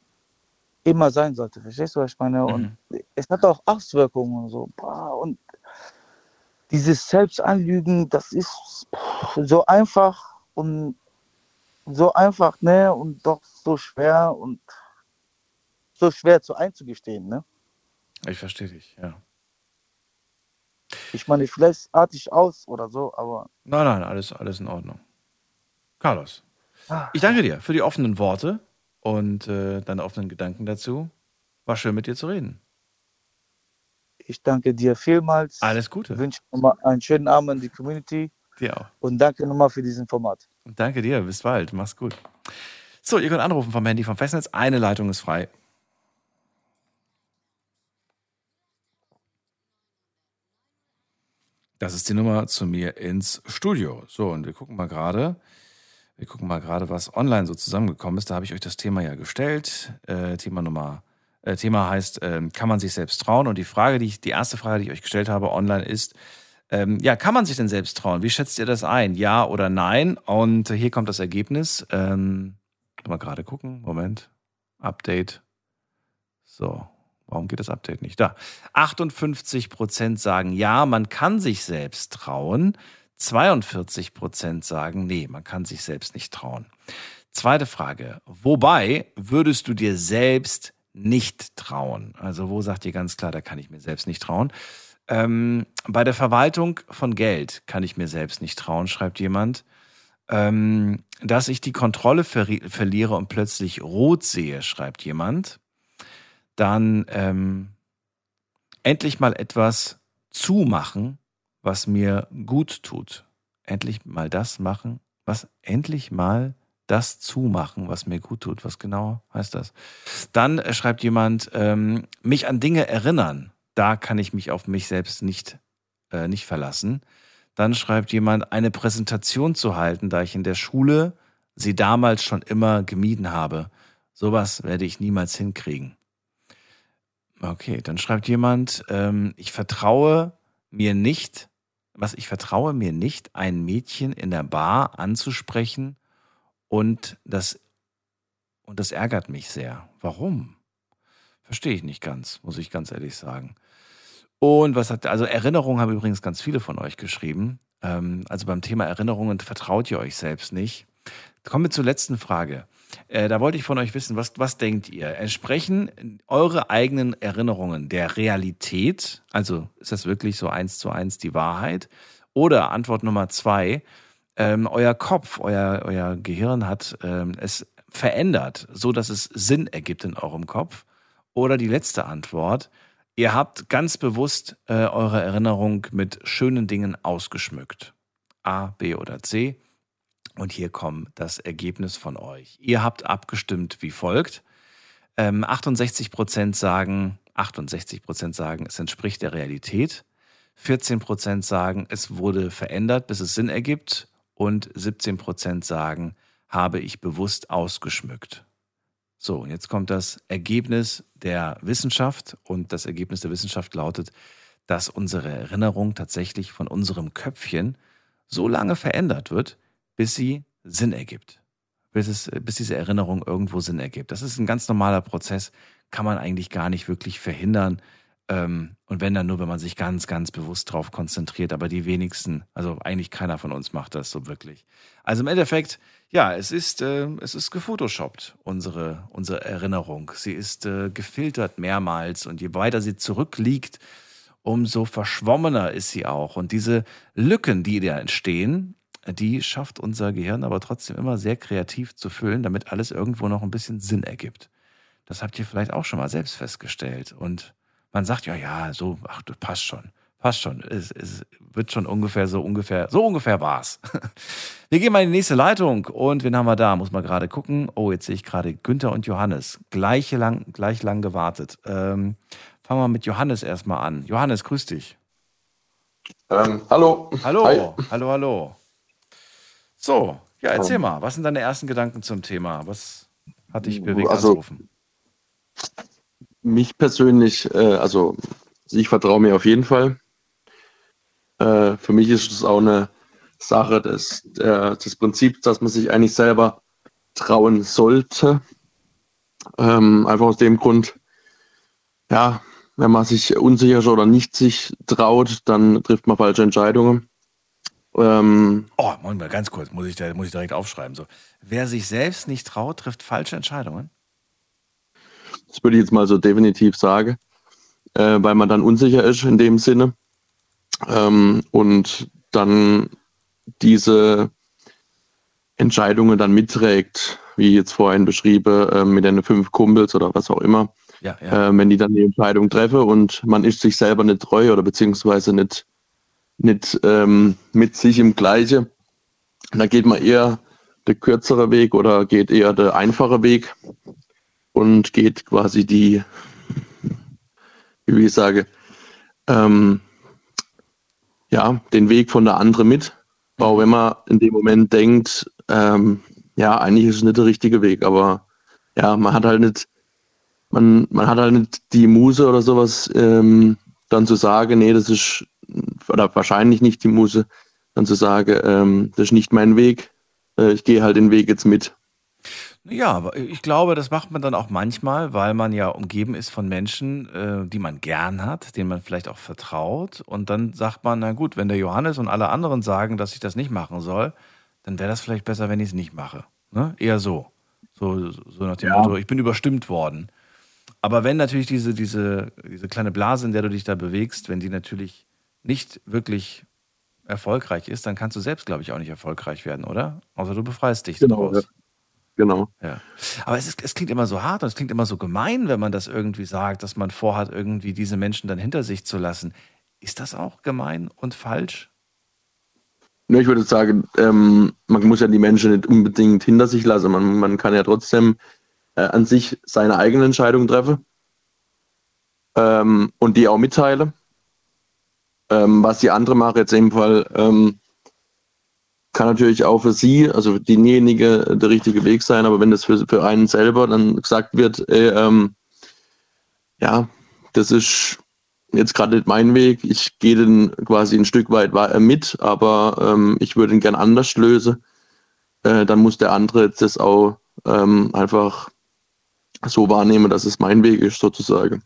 immer sein sollte. Verstehst du, was ich meine? Und es hat auch Auswirkungen und so. Und dieses Selbstanlügen, das ist so einfach und so einfach, ne? Und doch so schwer und so schwer zu einzugestehen, ne? Ich verstehe dich, ja. Ich meine, vielleicht arte ich aus oder so, aber Nein, nein, alles, alles in Ordnung. Carlos, Ah. ich danke dir für die offenen Worte und äh, deine offenen Gedanken dazu. War schön mit dir zu reden. ich danke dir vielmals. Alles Gute. Ich wünsche nochmal einen schönen Abend an die Community Dir auch. und danke nochmal für diesen Format. Danke dir. Bis bald. Mach's gut. So, ihr könnt anrufen vom Handy vom Festnetz. Eine Leitung ist frei. Das ist die Nummer zu mir ins Studio. So, und wir gucken mal gerade. Wir gucken mal gerade, was online so zusammengekommen ist. Da habe ich euch das Thema ja gestellt. Äh, Thema Nummer, äh, Thema heißt, ähm, kann man sich selbst trauen? Und die Frage, die ich, die erste Frage, die ich euch gestellt habe online ist, ähm, ja, kann man sich denn selbst trauen? Wie schätzt ihr das ein? Ja oder nein? Und hier kommt das Ergebnis. Ähm, mal gerade gucken. Moment. Update. So. Warum geht das Update nicht? Da. 58 Prozent sagen ja, man kann sich selbst trauen. 42 Prozent sagen, nee, man kann sich selbst nicht trauen. Zweite Frage. Wobei würdest du dir selbst nicht trauen? Also wo sagt ihr ganz klar, da kann ich mir selbst nicht trauen? Ähm, bei der Verwaltung von Geld kann ich mir selbst nicht trauen, schreibt jemand. Ähm, dass ich die Kontrolle verri- verliere und plötzlich rot sehe, schreibt jemand. Dann ähm, endlich mal etwas zumachen, was mir gut tut. Endlich mal das machen, was endlich mal das zumachen, was mir gut tut. Was genau heißt das? Dann äh, schreibt jemand, ähm, mich an Dinge erinnern. Da kann ich mich auf mich selbst nicht, äh, nicht verlassen. Dann schreibt jemand, eine Präsentation zu halten, da ich in der Schule sie damals schon immer gemieden habe. Sowas werde ich niemals hinkriegen. Okay, dann schreibt jemand, ähm, ich vertraue mir nicht, was ich vertraue mir nicht, ein Mädchen in der Bar anzusprechen und das, und das ärgert mich sehr. Warum? Verstehe ich nicht ganz, muss ich ganz ehrlich sagen. Und was hat, also Erinnerungen haben übrigens ganz viele von euch geschrieben. Ähm, also beim Thema Erinnerungen vertraut ihr euch selbst nicht. Kommen wir zur letzten Frage. Äh, da wollte ich von euch wissen, was, was denkt ihr? Entsprechen eure eigenen Erinnerungen der Realität? Also ist das wirklich so eins zu eins die Wahrheit? Oder Antwort Nummer zwei, ähm, euer Kopf, euer, euer Gehirn hat ähm, es verändert, so dass es Sinn ergibt in eurem Kopf? Oder die letzte Antwort, ihr habt ganz bewusst äh, eure Erinnerung mit schönen Dingen ausgeschmückt. A, B oder C. Und hier kommt das Ergebnis von euch. Ihr habt abgestimmt wie folgt. Ähm, 68 Prozent sagen, 68 Prozent sagen, es entspricht der Realität. 14 Prozent sagen, es wurde verändert, bis es Sinn ergibt. Und 17 Prozent sagen, habe ich bewusst ausgeschmückt. So, und jetzt kommt das Ergebnis der Wissenschaft. Und das Ergebnis der Wissenschaft lautet, dass unsere Erinnerung tatsächlich von unserem Köpfchen so lange verändert wird, bis sie Sinn ergibt. Bis, es, bis diese Erinnerung irgendwo Sinn ergibt. Das ist ein ganz normaler Prozess, kann man eigentlich gar nicht wirklich verhindern. Ähm, und wenn dann nur, wenn man sich ganz, ganz bewusst drauf konzentriert. Aber die wenigsten, also eigentlich keiner von uns macht das so wirklich. Also im Endeffekt, ja, es ist, äh, es ist gefotoshoppt, unsere, unsere Erinnerung. Sie ist äh, gefiltert mehrmals und je weiter sie zurückliegt, umso verschwommener ist sie auch. Und diese Lücken, die da entstehen, die schafft unser Gehirn aber trotzdem immer sehr kreativ zu füllen, damit alles irgendwo noch ein bisschen Sinn ergibt. Das habt ihr vielleicht auch schon mal selbst festgestellt. Und man sagt, ja, ja, so, ach, du passt schon. Passt schon. Es, es wird schon ungefähr so ungefähr, so ungefähr war's. Wir gehen mal in die nächste Leitung und wen haben wir da? Muss mal gerade gucken. Oh, jetzt sehe ich gerade Günther und Johannes. Gleich lang, gleich lang gewartet. Ähm, fangen wir mit Johannes erstmal an. Johannes, grüß dich. Ähm, hallo. Hallo, Hi. hallo, hallo. So, ja, erzähl mal, was sind deine ersten Gedanken zum Thema? Was hat dich bewegt Also- anzurufen? Mich persönlich, äh, also ich vertraue mir auf jeden Fall. Äh, für mich ist es auch eine Sache des, der, des Prinzips, dass man sich eigentlich selber trauen sollte. Ähm, einfach aus dem Grund, ja, wenn man sich unsicher ist oder nicht sich traut, dann trifft man falsche Entscheidungen. Ähm, Oh, Moment mal, ganz kurz, muss ich, da, muss ich direkt aufschreiben. So. Wer sich selbst nicht traut, trifft falsche Entscheidungen. Das würde ich jetzt mal so definitiv sagen, äh, weil man dann unsicher ist in dem Sinne ähm, und dann diese Entscheidungen dann mitträgt, wie jetzt vorhin beschrieben, äh, mit den fünf Kumpels oder was auch immer. Ja, ja. Äh, wenn die dann die Entscheidung treffen und man ist sich selber nicht treu oder beziehungsweise nicht, nicht ähm, mit sich im Gleiche, dann geht man eher der kürzere Weg oder geht eher der einfache Weg und geht quasi die, wie ich sage, ähm, ja, den Weg von der anderen mit. Auch wenn man in dem Moment denkt, ähm, ja, eigentlich ist es nicht der richtige Weg, aber ja, man hat halt nicht, man, man hat halt nicht die Muse oder sowas, ähm, dann zu sagen, nee, das ist, oder wahrscheinlich nicht die Muse, dann zu sagen, ähm, das ist nicht mein Weg, äh, ich gehe halt den Weg jetzt mit. Ja, aber ich glaube, das macht man dann auch manchmal, weil man ja umgeben ist von Menschen, äh, die man gern hat, denen man vielleicht auch vertraut. Und dann sagt man, na gut, wenn der Johannes und alle anderen sagen, dass ich das nicht machen soll, dann wäre das vielleicht besser, wenn ich es nicht mache. Ne? Eher so. so. So nach dem Ja. Motto, ich bin überstimmt worden. Aber wenn natürlich diese, diese, diese kleine Blase, in der du dich da bewegst, wenn die natürlich nicht wirklich erfolgreich ist, dann kannst du selbst, glaube ich, auch nicht erfolgreich werden, oder? Außer du befreist dich Genau, daraus. ja. Genau. Ja. Aber es, ist, es klingt immer so hart und es klingt immer so gemein, wenn man das irgendwie sagt, dass man vorhat, irgendwie diese Menschen dann hinter sich zu lassen. Ist das auch gemein und falsch? Ne, ich würde sagen, ähm, man muss ja die Menschen nicht unbedingt hinter sich lassen. Man, man kann ja trotzdem äh, an sich seine eigene Entscheidung treffen ähm, und die auch mitteilen. Ähm, was die andere machen, jetzt dem Fall, ähm, kann natürlich auch für sie, also für diejenige, der richtige Weg sein, aber wenn das für, für einen selber dann gesagt wird, ey, ähm, ja, das ist jetzt gerade nicht mein Weg, ich gehe den quasi ein Stück weit äh, mit, aber ähm, ich würde ihn gern anders lösen, äh, dann muss der andere das auch ähm, einfach so wahrnehmen, dass es mein Weg ist, sozusagen.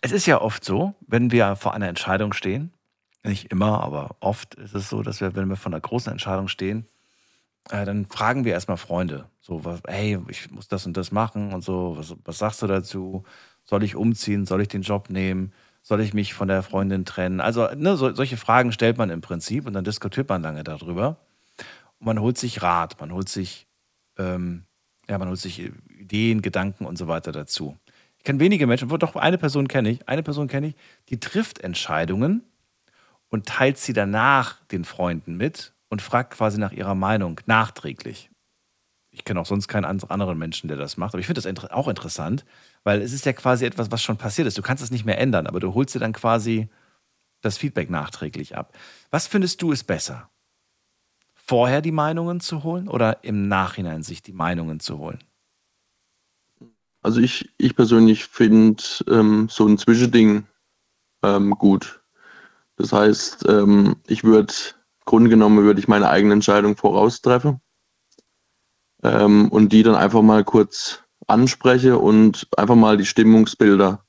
Es ist ja oft so, wenn wir vor einer Entscheidung stehen, nicht immer, aber oft ist es so, dass wir, wenn wir vor einer großen Entscheidung stehen, äh, dann fragen wir erstmal Freunde. So, was, hey, ich muss das und das machen und so, was, was sagst du dazu? Soll ich umziehen? Soll ich den Job nehmen? Soll ich mich von der Freundin trennen? Also, ne, so, solche Fragen stellt man im Prinzip und dann diskutiert man lange darüber. Und man holt sich Rat, man holt sich, ähm, ja, man holt sich Ideen, Gedanken und so weiter dazu. Ich kenne wenige Menschen, doch eine Person kenne ich, eine Person kenne ich, die trifft Entscheidungen und teilt sie danach den Freunden mit und fragt quasi nach ihrer Meinung nachträglich. Ich kenne auch sonst keinen and- anderen Menschen, der das macht. Aber ich finde das auch interessant, weil es ist ja quasi etwas, was schon passiert ist. Du kannst es nicht mehr ändern, aber du holst dir dann quasi das Feedback nachträglich ab. Was findest du ist besser? Vorher die Meinungen zu holen oder im Nachhinein sich die Meinungen zu holen? Also ich, ich persönlich finde ähm, so ein Zwischending ähm, gut. Das heißt, ähm, ich würde, Grunde genommen würde ich meine eigene Entscheidung voraustreffen ähm, und die dann einfach mal kurz anspreche und einfach mal die Stimmungsbilder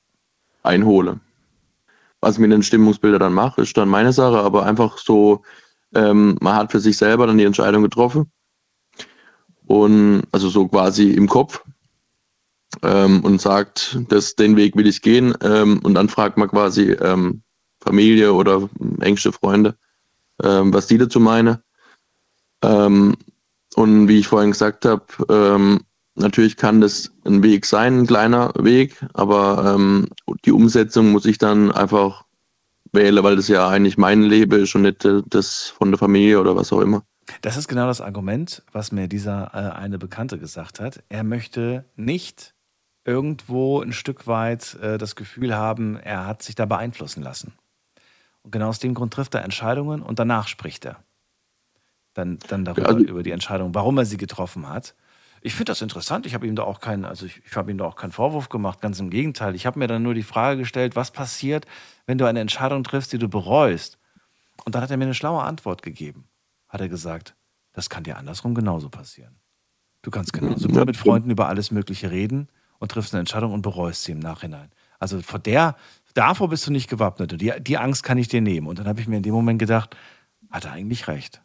einhole. Was ich mit den Stimmungsbildern dann mache, ist dann meine Sache, aber einfach so, ähm, man hat für sich selber dann die Entscheidung getroffen und also so quasi im Kopf ähm, und sagt, das, den Weg will ich gehen. Ähm, und dann fragt man quasi ähm, Familie oder engste Freunde, ähm, was die dazu meinen. Ähm, und wie ich vorhin gesagt habe, ähm, natürlich kann das ein Weg sein, ein kleiner Weg, aber ähm, die Umsetzung muss ich dann einfach wählen, weil das ja eigentlich mein Leben ist und nicht äh, das von der Familie oder was auch immer. Das ist genau das Argument, was mir dieser äh, eine Bekannte gesagt hat. Er möchte nicht irgendwo ein Stück weit äh, das Gefühl haben, er hat sich da beeinflussen lassen. Und genau aus dem Grund trifft er Entscheidungen und danach spricht er. Dann, dann darüber, also- über die Entscheidung, warum er sie getroffen hat. Ich finde das interessant. Ich habe ihm da auch keinen, also ich, ich habe ihm da auch keinen Vorwurf gemacht. Ganz im Gegenteil. Ich habe mir dann nur die Frage gestellt, was passiert, wenn du eine Entscheidung triffst, die du bereust. Und dann hat er mir eine schlaue Antwort gegeben. Hat er gesagt, das kann dir andersrum genauso passieren. Du kannst genauso gut mit Freunden über alles Mögliche reden und triffst eine Entscheidung und bereust sie im Nachhinein. Also vor der, davor bist du nicht gewappnet. Und die, die Angst kann ich dir nehmen. Und dann habe ich mir in dem Moment gedacht, hat er eigentlich recht.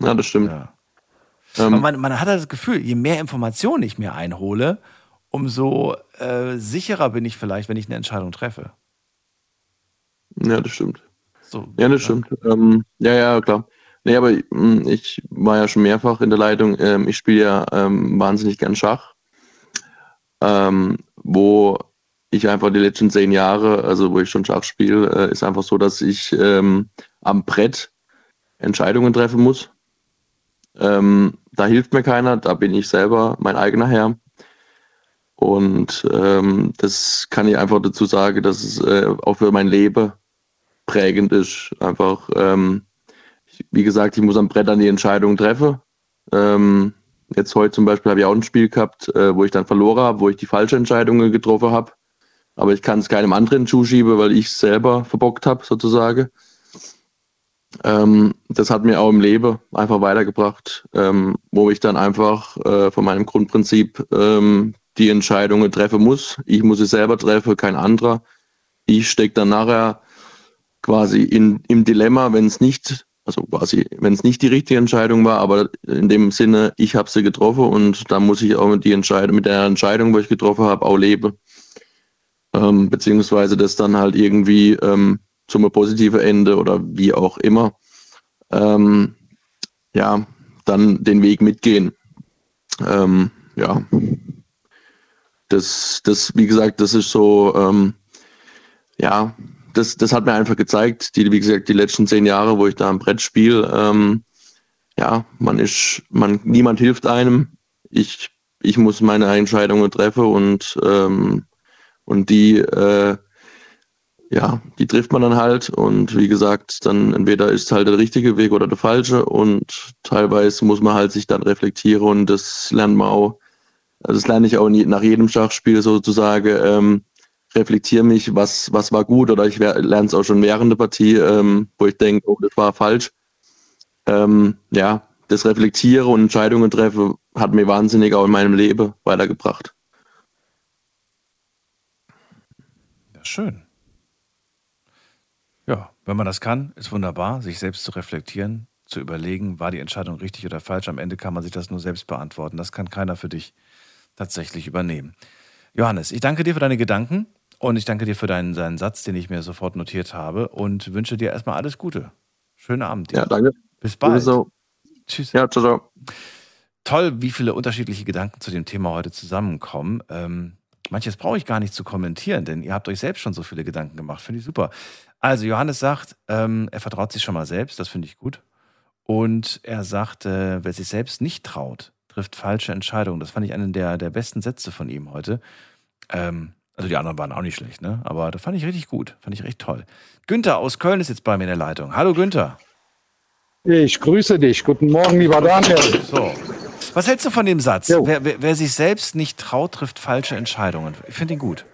Ja, das stimmt. Ja. Ähm, man, man hat halt das Gefühl, je mehr Informationen ich mir einhole, umso äh, sicherer bin ich vielleicht, wenn ich eine Entscheidung treffe. Ja, das stimmt. So, Ja, das stimmt. Ähm, ja, ja, klar. Nee, aber mh, ich war ja schon mehrfach in der Leitung. Ähm, ich spiele ja ähm, wahnsinnig gern Schach. Ähm, wo ich einfach die letzten zehn Jahre, also wo ich schon Schach spiele, äh, ist einfach so, dass ich ähm, am Brett Entscheidungen treffen muss. Ähm, da hilft mir keiner, da bin ich selber mein eigener Herr. Und ähm, das kann ich einfach dazu sagen, dass es äh, auch für mein Leben prägend ist. Einfach, ähm, ich, wie gesagt, ich muss am Brett dann die Entscheidung treffen. Ähm, jetzt heute zum Beispiel habe ich auch ein Spiel gehabt, äh, wo ich dann verloren habe, wo ich die falsche Entscheidung getroffen habe. Aber ich kann es keinem anderen zuschieben, weil ich es selber verbockt habe, sozusagen. Ähm, das hat mir auch im Leben einfach weitergebracht, ähm, wo ich dann einfach äh, von meinem Grundprinzip ähm, die Entscheidungen treffen muss. Ich muss sie selber treffen, kein anderer. Ich stecke dann nachher quasi in, im Dilemma, wenn es nicht, also quasi, wenn es nicht die richtige Entscheidung war, aber in dem Sinne, ich habe sie getroffen und da muss ich auch mit, die Entscheidung, mit der Entscheidung, wo ich getroffen habe, auch leben. Ähm, beziehungsweise das dann halt irgendwie ähm, zum positiven Ende oder wie auch immer, ähm, ja, dann den Weg mitgehen. Ähm, ja, das, das, wie gesagt, das ist so, ähm, ja, das, das hat mir einfach gezeigt, die, wie gesagt, die letzten zehn Jahre, wo ich da am Brett spiele, ähm, ja, man ist, man, niemand hilft einem. Ich, ich muss meine Entscheidungen treffen und, ähm, und die, äh, ja, die trifft man dann halt und wie gesagt, dann entweder ist halt der richtige Weg oder der falsche und teilweise muss man halt sich dann reflektieren und das lernt man auch, also das lerne ich auch nach jedem Schachspiel sozusagen, ähm, reflektiere mich, was, was war gut oder ich lerne es auch schon während der Partie, ähm, wo ich denke, oh, das war falsch. Ähm, ja, das Reflektiere und Entscheidungen treffe hat mir wahnsinnig auch in meinem Leben weitergebracht. Ja, schön. Ja, wenn man das kann, ist wunderbar, sich selbst zu reflektieren, zu überlegen, war die Entscheidung richtig oder falsch. Am Ende kann man sich das nur selbst beantworten. Das kann keiner für dich tatsächlich übernehmen. Johannes, ich danke dir für deine Gedanken und ich danke dir für deinen, deinen Satz, den ich mir sofort notiert habe und wünsche dir erstmal alles Gute. Schönen Abend dir. Ja, danke. Bis bald. Sowieso. Tschüss. Ja, ciao, ciao. Toll, wie viele unterschiedliche Gedanken zu dem Thema heute zusammenkommen. Ähm, manches brauche ich gar nicht zu kommentieren, denn ihr habt euch selbst schon so viele Gedanken gemacht. Finde ich super. Also Johannes sagt, ähm, er vertraut sich schon mal selbst, das finde ich gut. Und er sagt, äh, wer sich selbst nicht traut, trifft falsche Entscheidungen. Das fand ich einen der, der besten Sätze von ihm heute. Ähm, also die anderen waren auch nicht schlecht, ne? Aber das fand ich richtig gut, fand ich echt toll. Günther aus Köln ist jetzt bei mir in der Leitung. Hallo Günther. Ich grüße dich. Guten Morgen, lieber Daniel. So. Was hältst du von dem Satz? Wer, wer, wer sich selbst nicht traut, trifft falsche Entscheidungen. Ich finde ihn gut.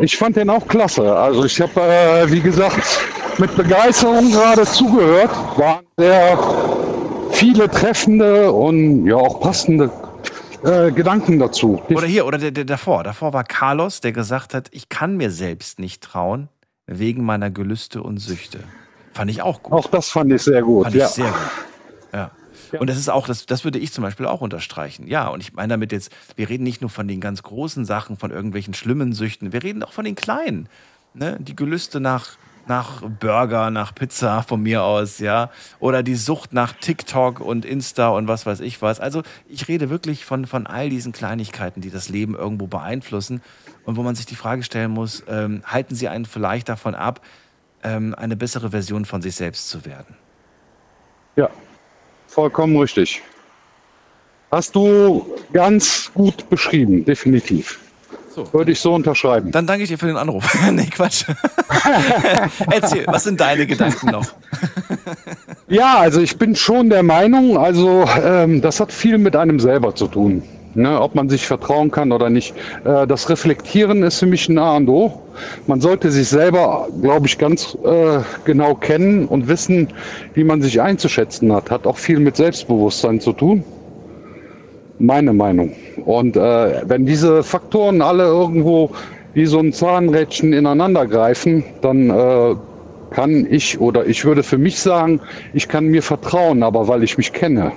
Ich fand den auch klasse. Also ich habe, äh, wie gesagt, mit Begeisterung gerade zugehört. Waren sehr viele treffende und ja auch passende äh, Gedanken dazu. Oder hier, oder der, der davor. Davor war Carlos, der gesagt hat, ich kann mir selbst nicht trauen, wegen meiner Gelüste und Süchte. Fand ich auch gut. Auch das fand ich sehr gut. Fand ja. ich sehr gut. Ja. Und das ist auch, das, das würde ich zum Beispiel auch unterstreichen. Ja, und ich meine damit jetzt, wir reden nicht nur von den ganz großen Sachen, von irgendwelchen schlimmen Süchten, wir reden auch von den kleinen. Ne? Die Gelüste nach nach Burger, nach Pizza von mir aus, ja. Oder die Sucht nach TikTok und Insta und was weiß ich was. Also ich rede wirklich von, von all diesen Kleinigkeiten, die das Leben irgendwo beeinflussen und wo man sich die Frage stellen muss, ähm, halten sie einen vielleicht davon ab, ähm, eine bessere Version von sich selbst zu werden? Ja, vollkommen richtig. Hast du ganz gut beschrieben, definitiv. So. Würde ich so unterschreiben. Dann danke ich dir für den Anruf. nee, Quatsch. Erzähl, was sind deine Gedanken noch? Ja, also ich bin schon der Meinung, also ähm, das hat viel mit einem selber zu tun. Ne, ob man sich vertrauen kann oder nicht. Äh, das Reflektieren ist für mich ein A und O. Man sollte sich selber, glaube ich, ganz äh, genau kennen und wissen, wie man sich einzuschätzen hat. Hat auch viel mit Selbstbewusstsein zu tun. Meine Meinung. Und äh, wenn diese Faktoren alle irgendwo wie so ein Zahnrädchen ineinander greifen, dann äh, kann ich oder ich würde für mich sagen, ich kann mir vertrauen, aber weil ich mich kenne.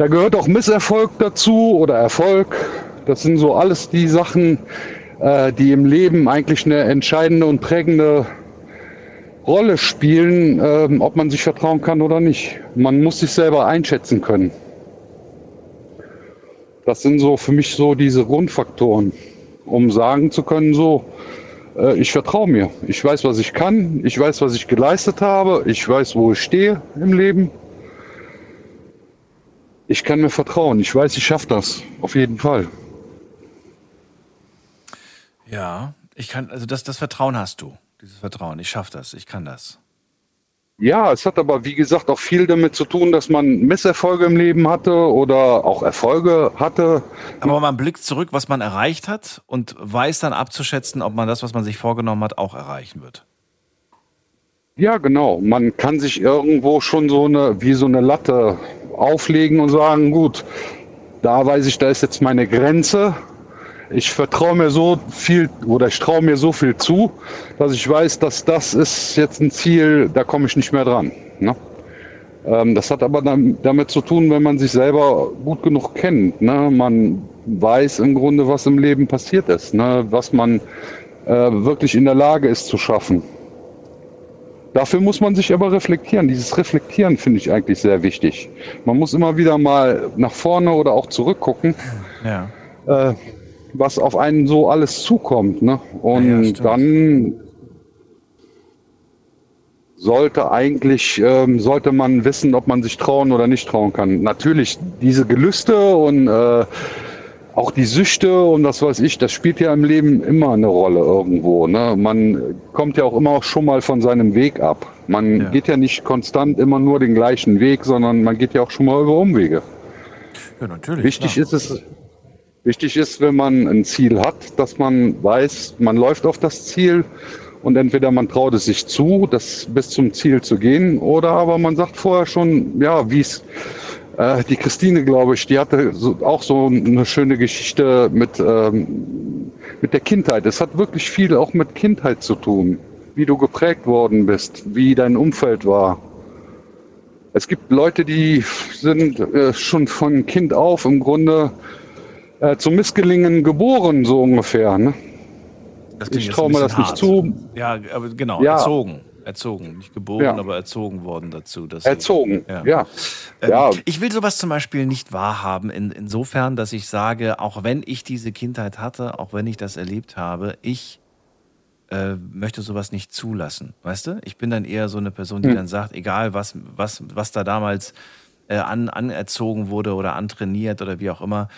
Da gehört auch Misserfolg dazu oder Erfolg. Das sind so alles die Sachen, äh, die im Leben eigentlich eine entscheidende und prägende Rolle spielen, ähm, ob man sich vertrauen kann oder nicht. Man muss sich selber einschätzen können. Das sind so für mich so diese Grundfaktoren, um sagen zu können, so, äh, ich vertraue mir. Ich weiß, was ich kann. Ich weiß, was ich geleistet habe. Ich weiß, wo ich stehe im Leben. Ich kann mir vertrauen. Ich weiß, ich schaffe das. Auf jeden Fall. Ja, ich kann, also das, das Vertrauen hast du. Dieses Vertrauen. Ich schaffe das. Ich kann das. Ja, es hat aber wie gesagt auch viel damit zu tun, dass man Misserfolge im Leben hatte oder auch Erfolge hatte. Aber man blickt zurück, was man erreicht hat und weiß dann abzuschätzen, ob man das, was man sich vorgenommen hat, auch erreichen wird. Ja, genau. Man kann sich irgendwo schon so eine, wie so eine Latte auflegen und sagen, gut, da weiß ich, da ist jetzt meine Grenze. Ich vertraue mir so viel oder ich traue mir so viel zu, dass ich weiß, dass das ist jetzt ein Ziel, da komme ich nicht mehr dran. Ne? Ähm, das hat aber damit zu tun, wenn man sich selber gut genug kennt. Ne? Man weiß im Grunde, was im Leben passiert ist, ne? was man äh, wirklich in der Lage ist zu schaffen. Dafür muss man sich aber reflektieren. Dieses Reflektieren finde ich eigentlich sehr wichtig. Man muss immer wieder mal nach vorne oder auch zurückgucken. Ja. Äh, was auf einen so alles zukommt. Ne? Und Ja, dann sollte eigentlich, ähm, sollte man wissen, ob man sich trauen oder nicht trauen kann. Natürlich, diese Gelüste und äh, auch die Süchte und was weiß ich, das spielt ja im Leben immer eine Rolle irgendwo. Ne? Man kommt ja auch immer schon mal von seinem Weg ab. Man geht ja nicht konstant immer nur den gleichen Weg, sondern man geht ja auch schon mal über Umwege. Ja, natürlich. Wichtig klar. ist es, wichtig ist, wenn man ein Ziel hat, dass man weiß, man läuft auf das Ziel und entweder man traut es sich zu, das bis zum Ziel zu gehen, oder aber man sagt vorher schon, ja, wie es äh, die Christine, glaube ich, die hatte so, auch so eine schöne Geschichte mit ähm, mit der Kindheit. Es hat wirklich viel auch mit Kindheit zu tun, wie du geprägt worden bist, wie dein Umfeld war. Es gibt Leute, die sind äh, schon von Kind auf im Grunde äh, zum Missgelingen geboren, so ungefähr. Ne? Ich traue mir das nicht hart. zu. Ja, aber genau, Ja. erzogen. Erzogen. Nicht geboren, Ja. aber erzogen worden dazu. Erzogen, ja. Ähm, Ja. Ich will sowas zum Beispiel nicht wahrhaben, in, insofern, dass ich sage, auch wenn ich diese Kindheit hatte, auch wenn ich das erlebt habe, ich äh, möchte sowas nicht zulassen. Weißt du? Ich bin dann eher so eine Person, die Hm. dann sagt, egal was, was, was da damals äh, an, anerzogen wurde oder antrainiert oder wie auch immer,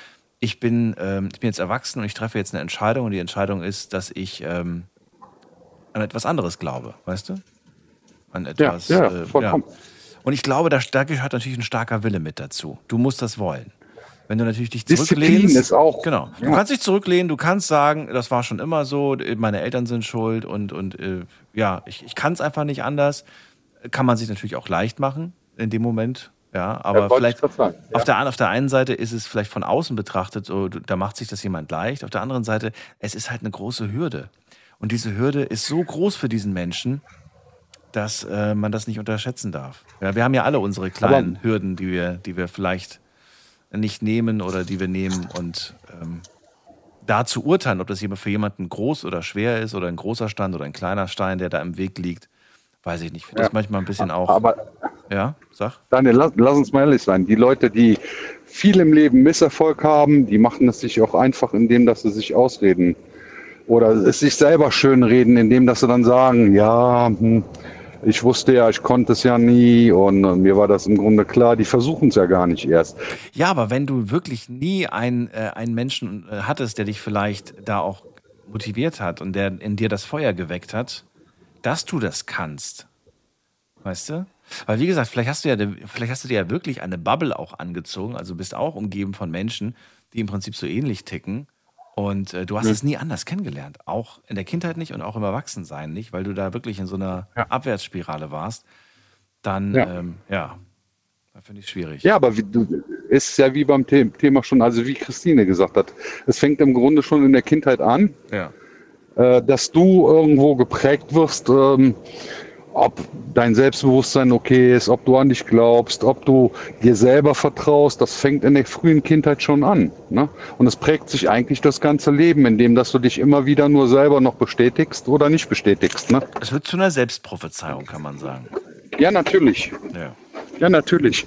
ich bin, ähm, ich bin jetzt erwachsen und ich treffe jetzt eine Entscheidung und die Entscheidung ist, dass ich ähm, an etwas anderes glaube, weißt du? An etwas. ja, äh, vollkommen. Und ich glaube, da, gehört natürlich ein starker Wille mit dazu. Du musst das wollen. Wenn du natürlich dich Disziplin zurücklehnst. ist auch- Genau. Du ja. kannst dich zurücklehnen, du kannst sagen, das war schon immer so, meine Eltern sind schuld und, und äh, ja, ich, ich kann es einfach nicht anders. Kann man sich natürlich auch leicht machen in dem Moment. Ja, aber wollte vielleicht ja. auf, der, auf der einen Seite ist es vielleicht von außen betrachtet, so, da macht sich das jemand leicht. Auf der anderen Seite, es ist halt eine große Hürde. Und diese Hürde ist so groß für diesen Menschen, dass äh, man das nicht unterschätzen darf. Ja, wir haben ja alle unsere kleinen Hürden, die wir, die wir vielleicht nicht nehmen oder die wir nehmen. Und ähm, da zu urteilen, ob das für jemanden groß oder schwer ist oder ein großer Stein oder ein kleiner Stein, der da im Weg liegt, weiß ich nicht. Ich finde das Ja. manchmal ein bisschen auch. Aber ja, sag. Daniel, lass, lass uns mal ehrlich sein. Die Leute, die viel im Leben Misserfolg haben, die machen es sich auch einfach, indem dass sie sich ausreden oder es sich selber schönreden, indem dass sie dann sagen, ja, hm, ich wusste ja, ich konnte es ja nie und mir war das im Grunde klar. Die versuchen es ja gar nicht erst. Ja, aber wenn du wirklich nie einen, äh, einen Menschen äh, hattest, der dich vielleicht da auch motiviert hat und der in dir das Feuer geweckt hat, dass du das kannst. Weißt du? Weil wie gesagt, vielleicht hast du ja, vielleicht hast du dir ja wirklich eine Bubble auch angezogen, also bist auch umgeben von Menschen, die im Prinzip so ähnlich ticken. Und äh, du hast Mhm. es nie anders kennengelernt. Auch in der Kindheit nicht und auch im Erwachsensein nicht, weil du da wirklich in so einer Abwärtsspirale warst. Dann, Ja. ja, ähm, ja finde ich schwierig. Ja, aber wie, du, ist ja wie beim The Thema schon, also wie Christine gesagt hat, es fängt im Grunde schon in der Kindheit an, Ja. äh, dass du irgendwo geprägt wirst, ähm, ob dein Selbstbewusstsein okay ist, ob du an dich glaubst, ob du dir selber vertraust, das fängt in der frühen Kindheit schon an. Ne? Und es prägt sich eigentlich das ganze Leben, indem dass du dich immer wieder nur selber noch bestätigst oder nicht bestätigst. Ne? Es wird zu einer Selbstprophezeiung, kann man sagen. Ja, natürlich. Ja. Ja, natürlich.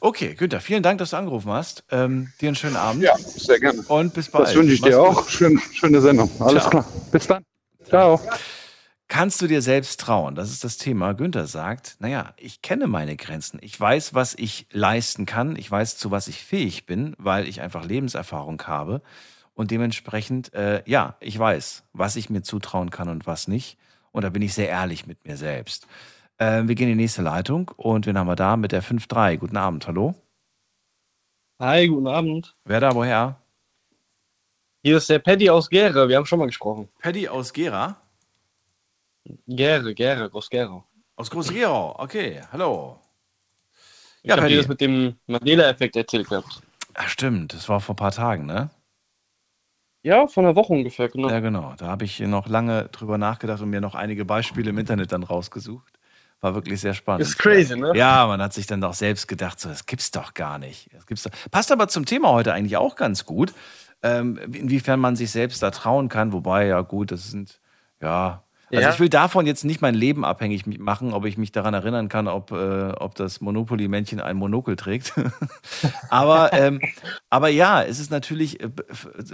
Okay, Günther, vielen Dank, dass du angerufen hast. Ähm, dir einen schönen Abend. Ja, sehr gerne. Und bis bald. Das wünsche ich dir Mach's auch. gut. Schön, schöne Sendung. Alles Ciao. klar. Bis dann. Ciao. Kannst du dir selbst trauen? Das ist das Thema. Günther sagt, naja, ich kenne meine Grenzen. Ich weiß, was ich leisten kann. Ich weiß, zu was ich fähig bin, weil ich einfach Lebenserfahrung habe. Und dementsprechend, äh, ja, ich weiß, was ich mir zutrauen kann und was nicht. Und da bin ich sehr ehrlich mit mir selbst. Äh, wir gehen in die nächste Leitung und wen haben wir da mit der 5-3? Guten Abend, hallo? Hi, guten Abend. Wer da, woher? Hier ist der Paddy aus Gera. Wir haben schon mal gesprochen. Paddy aus Gera? Gera, Gera, aus Gera. Aus Groß-Gerau, okay, hallo. Ich Ja, habe Paddy. dir das mit dem Mandela-Effekt erzählt gehabt. Ach, stimmt, das war vor ein paar Tagen, ne? Ja, von einer Woche ungefähr, genau. Ja, genau. Da habe ich noch lange drüber nachgedacht und mir noch einige Beispiele im Internet dann rausgesucht. War wirklich sehr spannend. Ist crazy, ne? Ja, man hat sich dann doch selbst gedacht, so, das gibt's doch gar nicht. Das gibt's doch. Passt aber zum Thema heute eigentlich auch ganz gut, ähm, inwiefern man sich selbst da trauen kann. Wobei, ja gut, das sind, ja. Also Ja. ich will davon jetzt nicht mein Leben abhängig machen, ob ich mich daran erinnern kann, ob, äh, ob das Monopoly-Männchen ein Monokel trägt. aber, ähm, aber ja, es ist natürlich äh, be-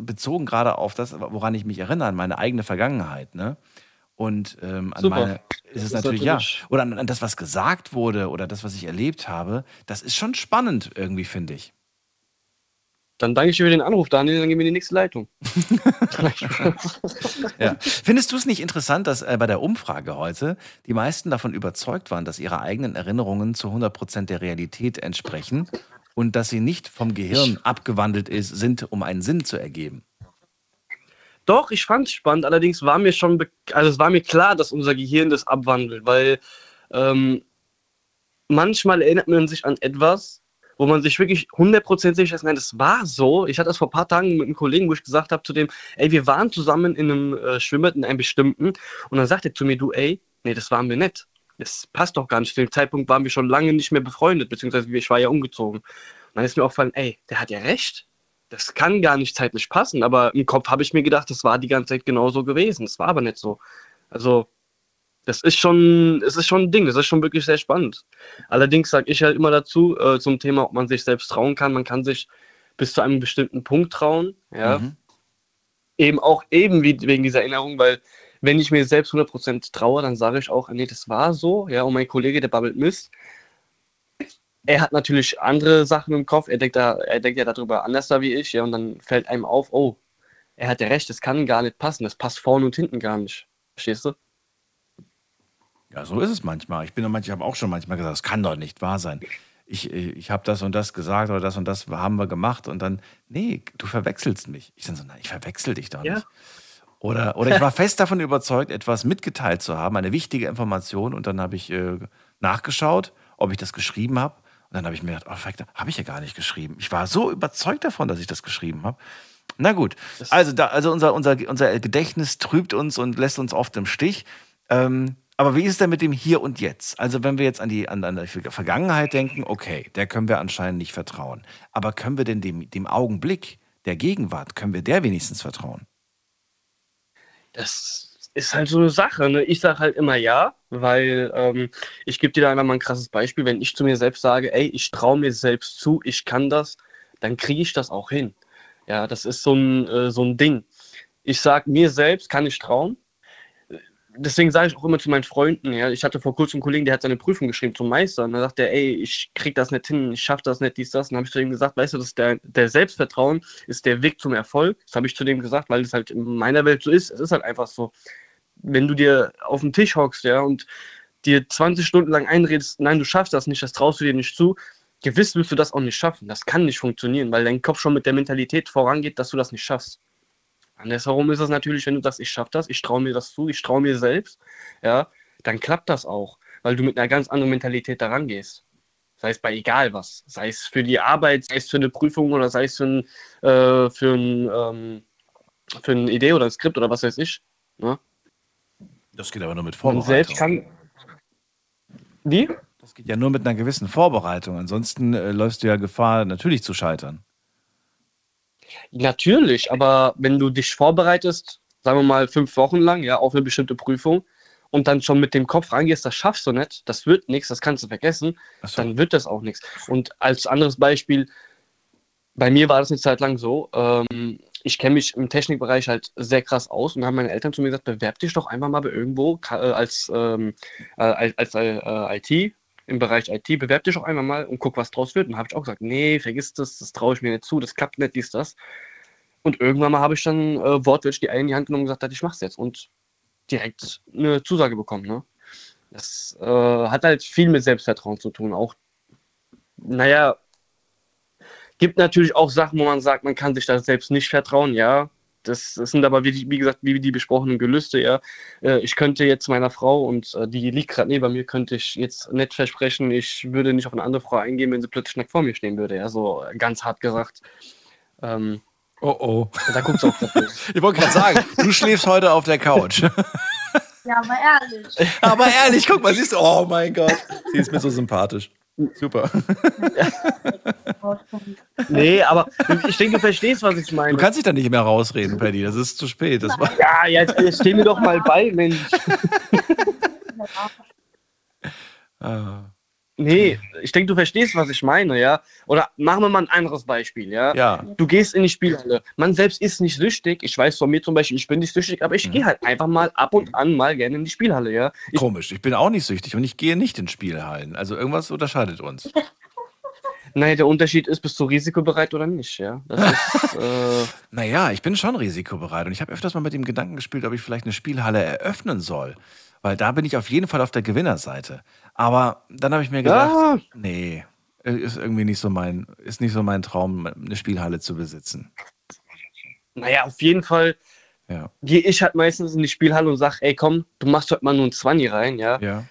bezogen gerade auf das, woran ich mich erinnere, an meine eigene Vergangenheit. Ne? Und ähm, an Super. meine, ist es natürlich, natürlich- ja. Oder an, an das, was gesagt wurde oder das, was ich erlebt habe, das ist schon spannend irgendwie, finde ich. Dann danke ich dir für den Anruf, Daniel. Dann gehen wir in die nächste Leitung. Ja. Findest du es nicht interessant, dass äh, bei der Umfrage heute die meisten davon überzeugt waren, dass ihre eigenen Erinnerungen zu 100% der Realität entsprechen und dass sie nicht vom Gehirn abgewandelt ist, sind, um einen Sinn zu ergeben? Doch, ich fand es spannend. Allerdings war mir schon, also es war mir klar, dass unser Gehirn das abwandelt, weil ähm, manchmal erinnert man sich an etwas, wo man sich wirklich 100% sicher ist, nein, das war so. Ich hatte das vor ein paar Tagen mit einem Kollegen, wo ich gesagt habe zu dem, ey, wir waren zusammen in einem äh, Schwimmbad, in einem bestimmten, und dann sagt er zu mir, du, ey, nee, das waren wir nicht. Das passt doch gar nicht. Zu dem Zeitpunkt waren wir schon lange nicht mehr befreundet, beziehungsweise ich war ja umgezogen. Und dann ist mir aufgefallen, ey, der hat ja recht. Das kann gar nicht zeitlich passen, aber im Kopf habe ich mir gedacht, das war die ganze Zeit genauso gewesen. Das war aber nicht so. Also, das ist schon, es ist schon ein Ding, das ist schon wirklich sehr spannend. Allerdings sage ich halt immer dazu, äh, zum Thema, ob man sich selbst trauen kann, man kann sich bis zu einem bestimmten Punkt trauen, ja. Mhm. Eben auch eben wie, wegen dieser Erinnerung, weil wenn ich mir selbst 100% traue, dann sage ich auch, nee, das war so, ja, und mein Kollege, der babbelt Mist. Er hat natürlich andere Sachen im Kopf, er denkt, da, er denkt ja darüber anders da wie ich, ja, und dann fällt einem auf, oh, er hat ja recht, das kann gar nicht passen, das passt vorne und hinten gar nicht. Verstehst du? Ja, so ist es manchmal. Ich bin manchmal, ich habe auch schon manchmal gesagt, das kann doch nicht wahr sein. Ich, ich habe das und das gesagt oder das und das haben wir gemacht und dann, nee, du verwechselst mich. Ich dann so, nein, ich verwechsel dich doch nicht. Ja. Oder, oder ich war fest davon überzeugt, etwas mitgeteilt zu haben, eine wichtige Information und dann habe ich äh, nachgeschaut, ob ich das geschrieben habe. Und dann habe ich mir gedacht, oh, fuck, habe ich ja gar nicht geschrieben. Ich war so überzeugt davon, dass ich das geschrieben habe. Na gut, also, da, also unser, unser, unser Gedächtnis trübt uns und lässt uns oft im Stich. Ähm, aber wie ist es denn mit dem Hier und Jetzt? Also wenn wir jetzt an die, an, an die Vergangenheit denken, okay, der können wir anscheinend nicht vertrauen. Aber können wir denn dem, dem Augenblick, der Gegenwart, können wir der wenigstens vertrauen? Das ist halt so eine Sache. Ne? Ich sage halt immer ja, weil ähm, ich gebe dir da einfach mal ein krasses Beispiel. Wenn ich zu mir selbst sage, ey, ich traue mir selbst zu, ich kann das, dann kriege ich das auch hin. Ja, das ist so ein, äh, so ein Ding. Ich sage mir selbst, kann ich trauen. Deswegen sage ich auch immer zu meinen Freunden, ja, ich hatte vor kurzem einen Kollegen, der hat seine Prüfung geschrieben zum Meister. Und da sagt er, ey, ich krieg das nicht hin, ich schaffe das nicht, dies, das. Und dann habe ich zu ihm gesagt, weißt du, das ist der, der Selbstvertrauen ist der Weg zum Erfolg. Das habe ich zu dem gesagt, weil es halt in meiner Welt so ist. Es ist halt einfach so. Wenn du dir auf den Tisch hockst, ja, und dir 20 Stunden lang einredest, nein, du schaffst das nicht, das traust du dir nicht zu, gewiss wirst du das auch nicht schaffen. Das kann nicht funktionieren, weil dein Kopf schon mit der Mentalität vorangeht, dass du das nicht schaffst. Andersherum ist es natürlich, wenn du sagst, ich schaffe das, ich traue mir das zu, ich traue mir selbst, ja, dann klappt das auch, weil du mit einer ganz anderen Mentalität daran gehst. Sei es bei egal was, sei es für die Arbeit, sei es für eine Prüfung oder sei es für, ein, äh, für, ein, ähm, für eine Idee oder ein Skript oder was weiß ich. Ne? Das geht aber nur mit Vorbereitung. selbst kann. Wie? Das geht ja nur mit einer gewissen Vorbereitung. Ansonsten äh, läufst du ja Gefahr, natürlich zu scheitern. Natürlich, aber wenn du dich vorbereitest, sagen wir mal fünf Wochen lang, ja, auf eine bestimmte Prüfung und dann schon mit dem Kopf rangehst, das schaffst du nicht, das wird nichts, das kannst du vergessen, dann wird das auch nichts. Und als anderes Beispiel, bei mir war das eine Zeit lang so, ähm, ich kenne mich im Technikbereich halt sehr krass aus und haben meine Eltern zu mir gesagt, bewerb dich doch einfach mal bei irgendwo äh, als, ähm, äh, als, als äh, IT, im Bereich IT, bewerb dich doch einmal mal und guck, was draus wird. Und habe ich auch gesagt, nee, vergiss das, das traue ich mir nicht zu, das klappt nicht, dies, das. Und irgendwann mal habe ich dann äh, wortwörtlich die Eier in die Hand genommen und gesagt, ich mach's jetzt und direkt eine Zusage bekommen. Ne? Das äh, hat halt viel mit Selbstvertrauen zu tun. Auch, naja, gibt natürlich auch Sachen, wo man sagt, man kann sich da selbst nicht vertrauen, ja. Das, das sind aber, wie, wie gesagt, wie die besprochenen Gelüste, ja. Äh, ich könnte jetzt meiner Frau, und äh, die liegt gerade neben mir, könnte ich jetzt nicht versprechen, ich würde nicht auf eine andere Frau eingehen, wenn sie plötzlich nackt vor mir stehen würde, ja, so ganz hart gesagt. Ähm, oh oh. Da guckst du auch drauf. Ich wollte gerade sagen, du schläfst heute auf der Couch. Ja, aber ehrlich. Aber ehrlich, guck mal, siehst du, oh mein Gott, sie ist mir so sympathisch. Super. Nee, aber ich denke, du verstehst, was ich meine. Du kannst dich da nicht mehr rausreden, Paddy, das ist zu spät. Das war Ja, jetzt, jetzt steh mir doch mal bei, Mensch. Ah. Nee, ich denke, du verstehst, was ich meine, ja. Oder machen wir mal ein anderes Beispiel, ja. Ja. Du gehst in die Spielhalle. Man selbst ist nicht süchtig. Ich weiß von mir zum Beispiel, ich bin nicht süchtig, aber ich gehe halt einfach mal ab und an mal gerne in die Spielhalle, ja. Ich, Komisch, ich bin auch nicht süchtig und ich gehe nicht in Spielhallen. Also irgendwas unterscheidet uns. Naja, der Unterschied ist, bist du risikobereit oder nicht, ja. Ist, äh, Naja, ich bin schon risikobereit und ich habe öfters mal mit dem Gedanken gespielt, ob ich vielleicht eine Spielhalle eröffnen soll. Weil da bin ich auf jeden Fall auf der Gewinnerseite. Aber dann habe ich mir gedacht, Ja. nee, ist irgendwie nicht so mein, ist nicht so mein Traum, eine Spielhalle zu besitzen. naja, auf jeden Fall Ja. gehe ich halt meistens in die Spielhalle und sag, ey komm, du machst heute mal nur ein 20 rein, ja. Ja.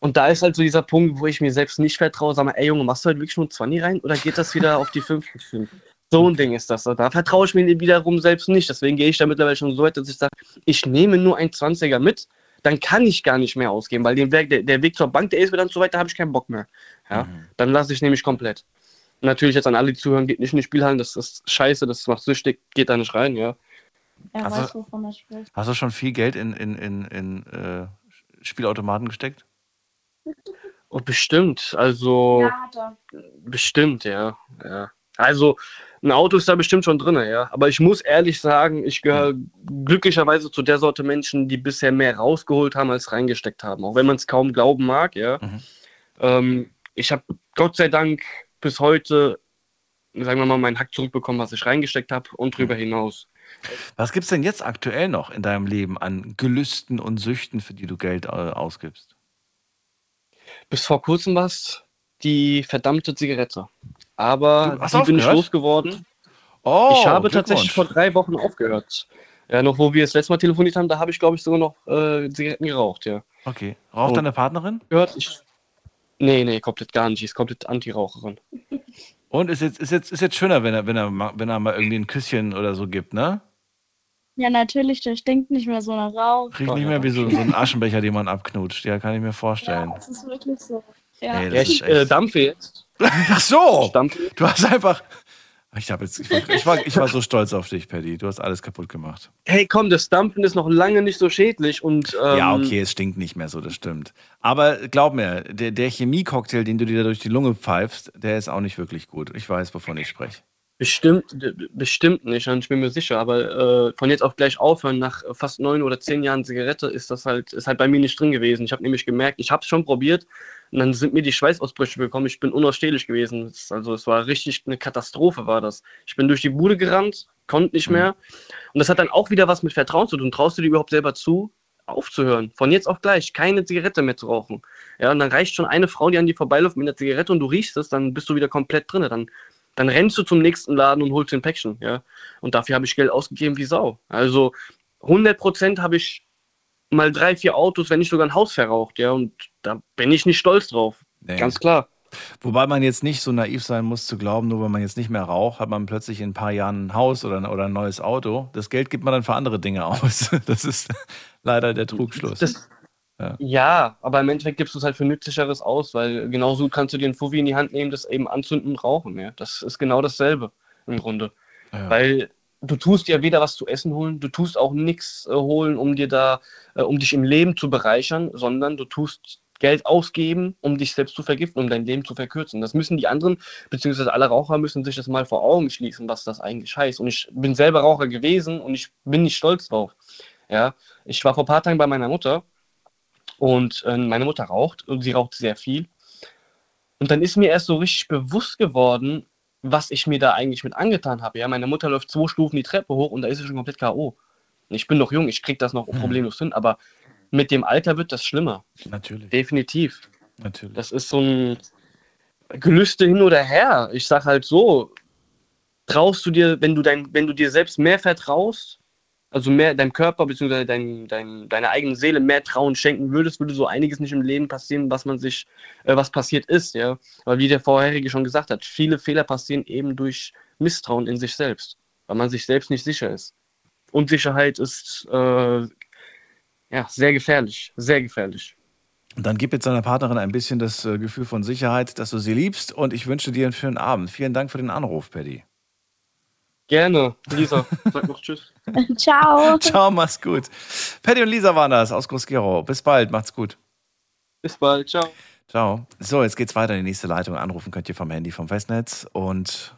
Und da ist halt so dieser Punkt, wo ich mir selbst nicht vertraue, sag mal, ey Junge, machst du heute wirklich nur ein 20 rein oder geht das wieder auf die 50? So ein Ding ist das. Da vertraue ich mir wiederum selbst nicht. Deswegen gehe ich da mittlerweile schon so weit, dass ich sage, ich nehme nur ein 20er mit, dann kann ich gar nicht mehr ausgeben, weil den Weg, der, der Weg zur Bank, der ist mir dann zu weit, da habe ich keinen Bock mehr. Ja? Dann lasse ich nämlich komplett. Natürlich jetzt an alle, die zuhören, geht nicht in die Spielhallen, das ist scheiße, das macht süchtig, geht da nicht rein, ja. Er Also- weiß, wovon er spricht. Hast du schon viel Geld in, in, in, in äh, Spielautomaten gesteckt? Und bestimmt, also Ja, hat er. bestimmt, ja. ja. Also ein Auto ist da bestimmt schon drin, ja. Aber ich muss ehrlich sagen, ich gehöre glücklicherweise zu der Sorte Menschen, die bisher mehr rausgeholt haben, als reingesteckt haben. Auch wenn man es kaum glauben mag, ja. Ähm, ich habe Gott sei Dank bis heute, sagen wir mal, meinen Hack zurückbekommen, was ich reingesteckt habe und drüber hinaus. Was gibt's denn jetzt aktuell noch in deinem Leben an Gelüsten und Süchten, für die du Geld äh, ausgibst? Bis vor kurzem war es die verdammte Zigarette. Aber die bin ich losgeworden. Oh, ich habe tatsächlich vor drei Wochen aufgehört. Ja, noch wo wir das letzte Mal telefoniert haben, da habe ich, glaube ich, sogar noch äh, Zigaretten geraucht, ja. Okay. Raucht Und- deine Partnerin? Gehört, ich. Nee, nee, komplett gar nicht. Die ist komplett Anti-Raucherin. Und ist jetzt, ist jetzt, ist jetzt schöner, wenn er, wenn er, mal- wenn er mal irgendwie ein Küsschen oder so gibt, ne? Ja, natürlich, der stinkt nicht mehr so nach Rauch. Riecht nicht mehr wie so, so ein Aschenbecher, den man abknutscht. Ja, kann ich mir vorstellen. Das ist wirklich so. Ja. Das Ja, ist ich echt- äh, dampfe jetzt. Ach so! Du hast einfach. Ich, hab jetzt, ich, war, ich, war, ich war so stolz auf dich, Paddy. Du hast alles kaputt gemacht. Hey, komm, das Dampfen ist noch lange nicht so schädlich und. Ähm, ja, okay, es stinkt nicht mehr so, das stimmt. Aber glaub mir, der, der Chemie-Cocktail, den du dir da durch die Lunge pfeifst, der ist auch nicht wirklich gut. Ich weiß, wovon ich spreche. Bestimmt, bestimmt nicht, und ich bin mir sicher, aber äh, von jetzt auf gleich aufhören, nach fast neun oder zehn Jahren Zigarette, ist das halt, ist halt bei mir nicht drin gewesen. Ich habe nämlich gemerkt, ich habe es schon probiert und dann sind mir die Schweißausbrüche gekommen. Ich bin unausstehlich gewesen. Es- Also es war richtig eine Katastrophe, war das. Ich bin durch die Bude gerannt, konnte nicht mehr. Und das hat dann auch wieder was mit Vertrauen zu tun. Traust du dir überhaupt selber zu, aufzuhören? Von jetzt auf gleich, keine Zigarette mehr zu rauchen. Ja, und dann reicht schon eine Frau, die an dir vorbeiläuft mit einer Zigarette und du riechst es, dann bist du wieder komplett drin. Dann dann rennst du zum nächsten Laden und holst dir ein Päckchen, ja. Und dafür habe ich Geld ausgegeben wie Sau. Also 100% habe ich mal drei, vier Autos, wenn nicht sogar ein Haus verraucht, ja. Und da bin ich nicht stolz drauf. Nee. Ganz klar. Wobei man jetzt nicht so naiv sein muss zu glauben, nur weil man jetzt nicht mehr raucht, hat man plötzlich in ein paar Jahren ein Haus oder, oder ein neues Auto. Das Geld gibt man dann für andere Dinge aus. Das ist leider der Trugschluss. Das, ja. aber im Endeffekt gibst du es halt für nützlicheres aus, weil genauso kannst du dir ein Fuffi in die Hand nehmen, das eben anzünden und rauchen, ja. Das ist genau dasselbe im Grunde. Ja. Weil du tust ja weder was zu essen holen, du tust auch nichts äh, holen, um dir da, äh, um dich im Leben zu bereichern, sondern du tust Geld ausgeben, um dich selbst zu vergiften, um dein Leben zu verkürzen. Das müssen die anderen, beziehungsweise alle Raucher müssen sich das mal vor Augen schließen, was das eigentlich heißt. Und ich bin selber Raucher gewesen und ich bin nicht stolz drauf. Ja, ich war vor ein paar Tagen bei meiner Mutter und äh, meine Mutter raucht und sie raucht sehr viel. Und dann ist mir erst so richtig bewusst geworden, was ich mir da eigentlich mit angetan habe. Ja, meine Mutter läuft zwei Stufen die Treppe hoch und da ist sie schon komplett K.O. Ich bin noch jung, ich kriege das noch problemlos hin, aber mit dem Alter wird das schlimmer. Natürlich. Definitiv. Natürlich. Das ist so ein Gelüste hin oder her. Ich sag halt so, traust du dir, wenn du dein, wenn du dir selbst mehr vertraust, also mehr deinem Körper bzw. Dein, dein, deiner eigenen Seele mehr Trauen schenken würdest, würde so einiges nicht im Leben passieren, was man sich, äh, was passiert ist, ja. Weil wie der vorherige schon gesagt hat, viele Fehler passieren eben durch Misstrauen in sich selbst, weil man sich selbst nicht sicher ist. Unsicherheit ist äh, ja sehr gefährlich, sehr gefährlich. Und dann gib jetzt deiner Partnerin ein bisschen das äh, Gefühl von Sicherheit, dass du sie liebst und ich wünsche dir einen schönen Abend. Vielen Dank für den Anruf, Paddy. Gerne, Lisa. Sag noch Tschüss. Ciao. Ciao, mach's gut. Paddy und Lisa waren das aus Groß-Gerau. Bis bald, macht's gut. Bis bald, ciao. Ciao. So, jetzt geht's weiter in die nächste Leitung. Anrufen könnt ihr vom Handy vom Festnetz und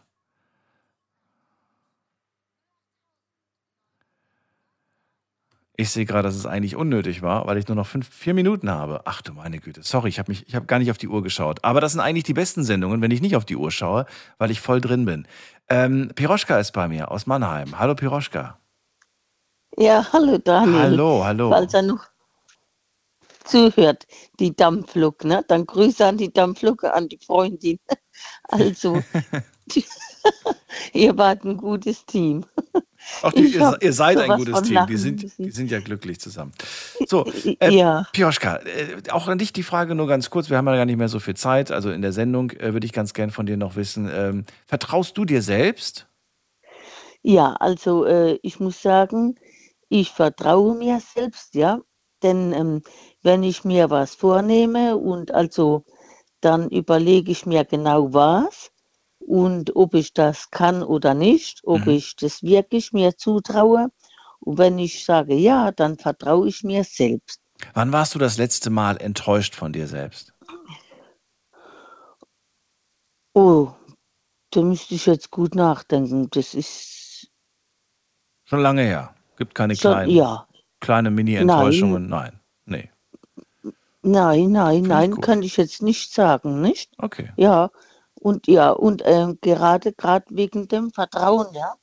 ich sehe gerade, dass es eigentlich unnötig war, weil ich nur noch fünf, vier Minuten habe. Ach du meine Güte. Sorry, ich habe mich, ich habe gar nicht auf die Uhr geschaut. Aber das sind eigentlich die besten Sendungen, wenn ich nicht auf die Uhr schaue, weil ich voll drin bin. Ähm, Piroschka ist bei mir aus Mannheim. Hallo Piroschka. Ja, hallo Daniel. Hallo, hallo. Falls er noch zuhört, die Dampflok, ne? Dann Grüße an die Dampflok, an die Freundin. Also, ihr wart ein gutes Team. Auch die, ihr, ihr seid ein gutes Team. Die lachen sind, die sind ja glücklich zusammen. So, äh, Ja. Pioschka, äh, auch an dich die Frage nur ganz kurz. Wir haben ja gar nicht mehr so viel Zeit. Also in der Sendung äh, würde ich ganz gern von dir noch wissen, ähm, vertraust du dir selbst? Ja, also äh, ich muss sagen, ich vertraue mir selbst, ja. Denn ähm, wenn ich mir was vornehme und also dann überlege ich mir genau was und ob ich das kann oder nicht, ob ich das wirklich mir zutraue. Und wenn ich sage ja, dann vertraue ich mir selbst. Wann warst du das letzte Mal enttäuscht von dir selbst? Oh, da müsste ich jetzt gut nachdenken. Das ist Schon lange her. Gibt keine schon, kleinen, ja. kleine Mini-Enttäuschungen. Nein. Nee. Nein, nein, nein, kann ich jetzt nicht sagen, nicht? Okay. Ja, und ja, und ähm, gerade gerade wegen dem Vertrauen, ja.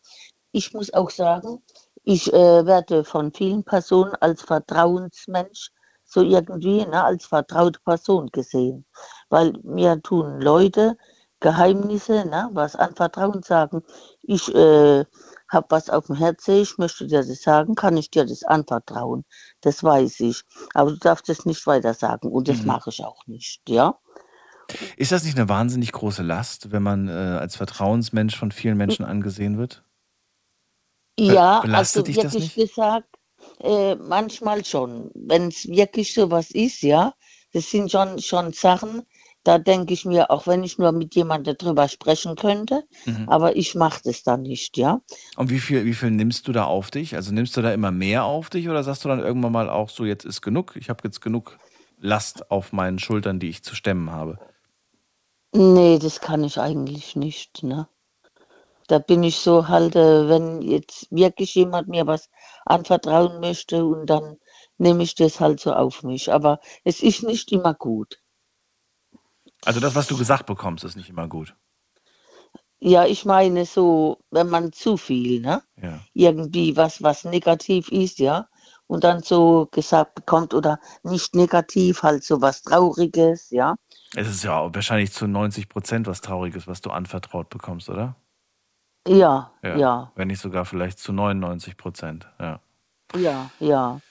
Ich muss auch sagen, ich äh, werde von vielen Personen als Vertrauensmensch so irgendwie, ne, als vertraute Person gesehen. Weil mir tun Leute Geheimnisse, ne, was an Vertrauen sagen. Ich äh, habe was auf dem Herzen, ich möchte dir das sagen, kann ich dir das anvertrauen. Das weiß ich. Aber du darfst es nicht weiter sagen und das Mhm. mache ich auch nicht, ja. Ist das nicht eine wahnsinnig große Last, wenn man äh, als Vertrauensmensch von vielen Menschen angesehen wird? Ja, belastet also dich das wirklich nicht? gesagt, äh, manchmal schon. Wenn es wirklich so was ist, ja, das sind schon, schon Sachen, da denke ich mir, auch wenn ich nur mit jemandem darüber sprechen könnte, Mhm. aber ich mache das dann nicht, ja. Und wie viel, wie viel nimmst du da auf dich? Also nimmst du da immer mehr auf dich oder sagst du dann irgendwann mal auch so, jetzt ist genug, ich habe jetzt genug Last auf meinen Schultern, die ich zu stemmen habe? Nee, das kann ich eigentlich nicht, ne? Da bin ich so halt, äh, wenn jetzt wirklich jemand mir was anvertrauen möchte und dann nehme ich das halt so auf mich. Aber es ist nicht immer gut. Also das, was du gesagt bekommst, ist nicht immer gut. Ja, ich meine so, wenn man zu viel, ne? Ja. Irgendwie was, was negativ ist, ja? Und dann so gesagt bekommt oder nicht negativ, halt so was Trauriges, ja? Es ist ja wahrscheinlich zu 90 Prozent was Trauriges, was du anvertraut bekommst, oder? Ja, ja, Wenn nicht sogar vielleicht zu 99 Prozent, ja. ja, ja.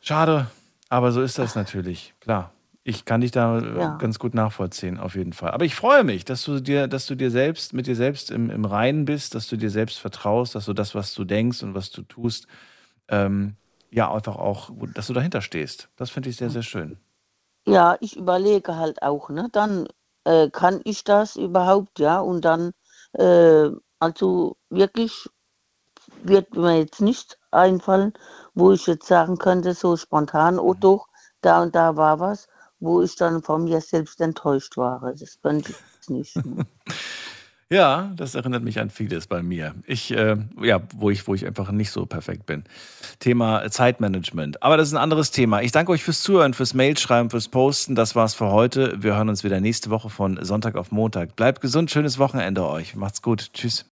Schade, aber so ist das natürlich, klar. Ich kann dich da äh, Ja. ganz gut nachvollziehen, auf jeden Fall. Aber ich freue mich, dass du dir, dass du dir selbst, mit dir selbst im, im Reinen bist, dass du dir selbst vertraust, dass du das, was du denkst und was du tust, ähm, ja, einfach auch, dass du dahinter stehst. Das finde ich sehr, sehr schön. Ja, ich überlege halt auch, ne? Dann äh, kann ich das überhaupt, ja? Und dann, äh, also wirklich wird mir jetzt nicht einfallen, wo ich jetzt sagen könnte, so spontan, oh doch, da und da war was, wo ich dann von mir selbst enttäuscht war. Das könnte ich jetzt nicht. Ja, das erinnert mich an vieles bei mir. Ich, äh, ja, wo ich, wo ich einfach nicht so perfekt bin. Thema Zeitmanagement. Aber das ist ein anderes Thema. Ich danke euch fürs Zuhören, fürs Mailschreiben, fürs Posten. Das war's für heute. Wir hören uns wieder nächste Woche von Sonntag auf Montag. Bleibt gesund, schönes Wochenende euch. Macht's gut. Tschüss.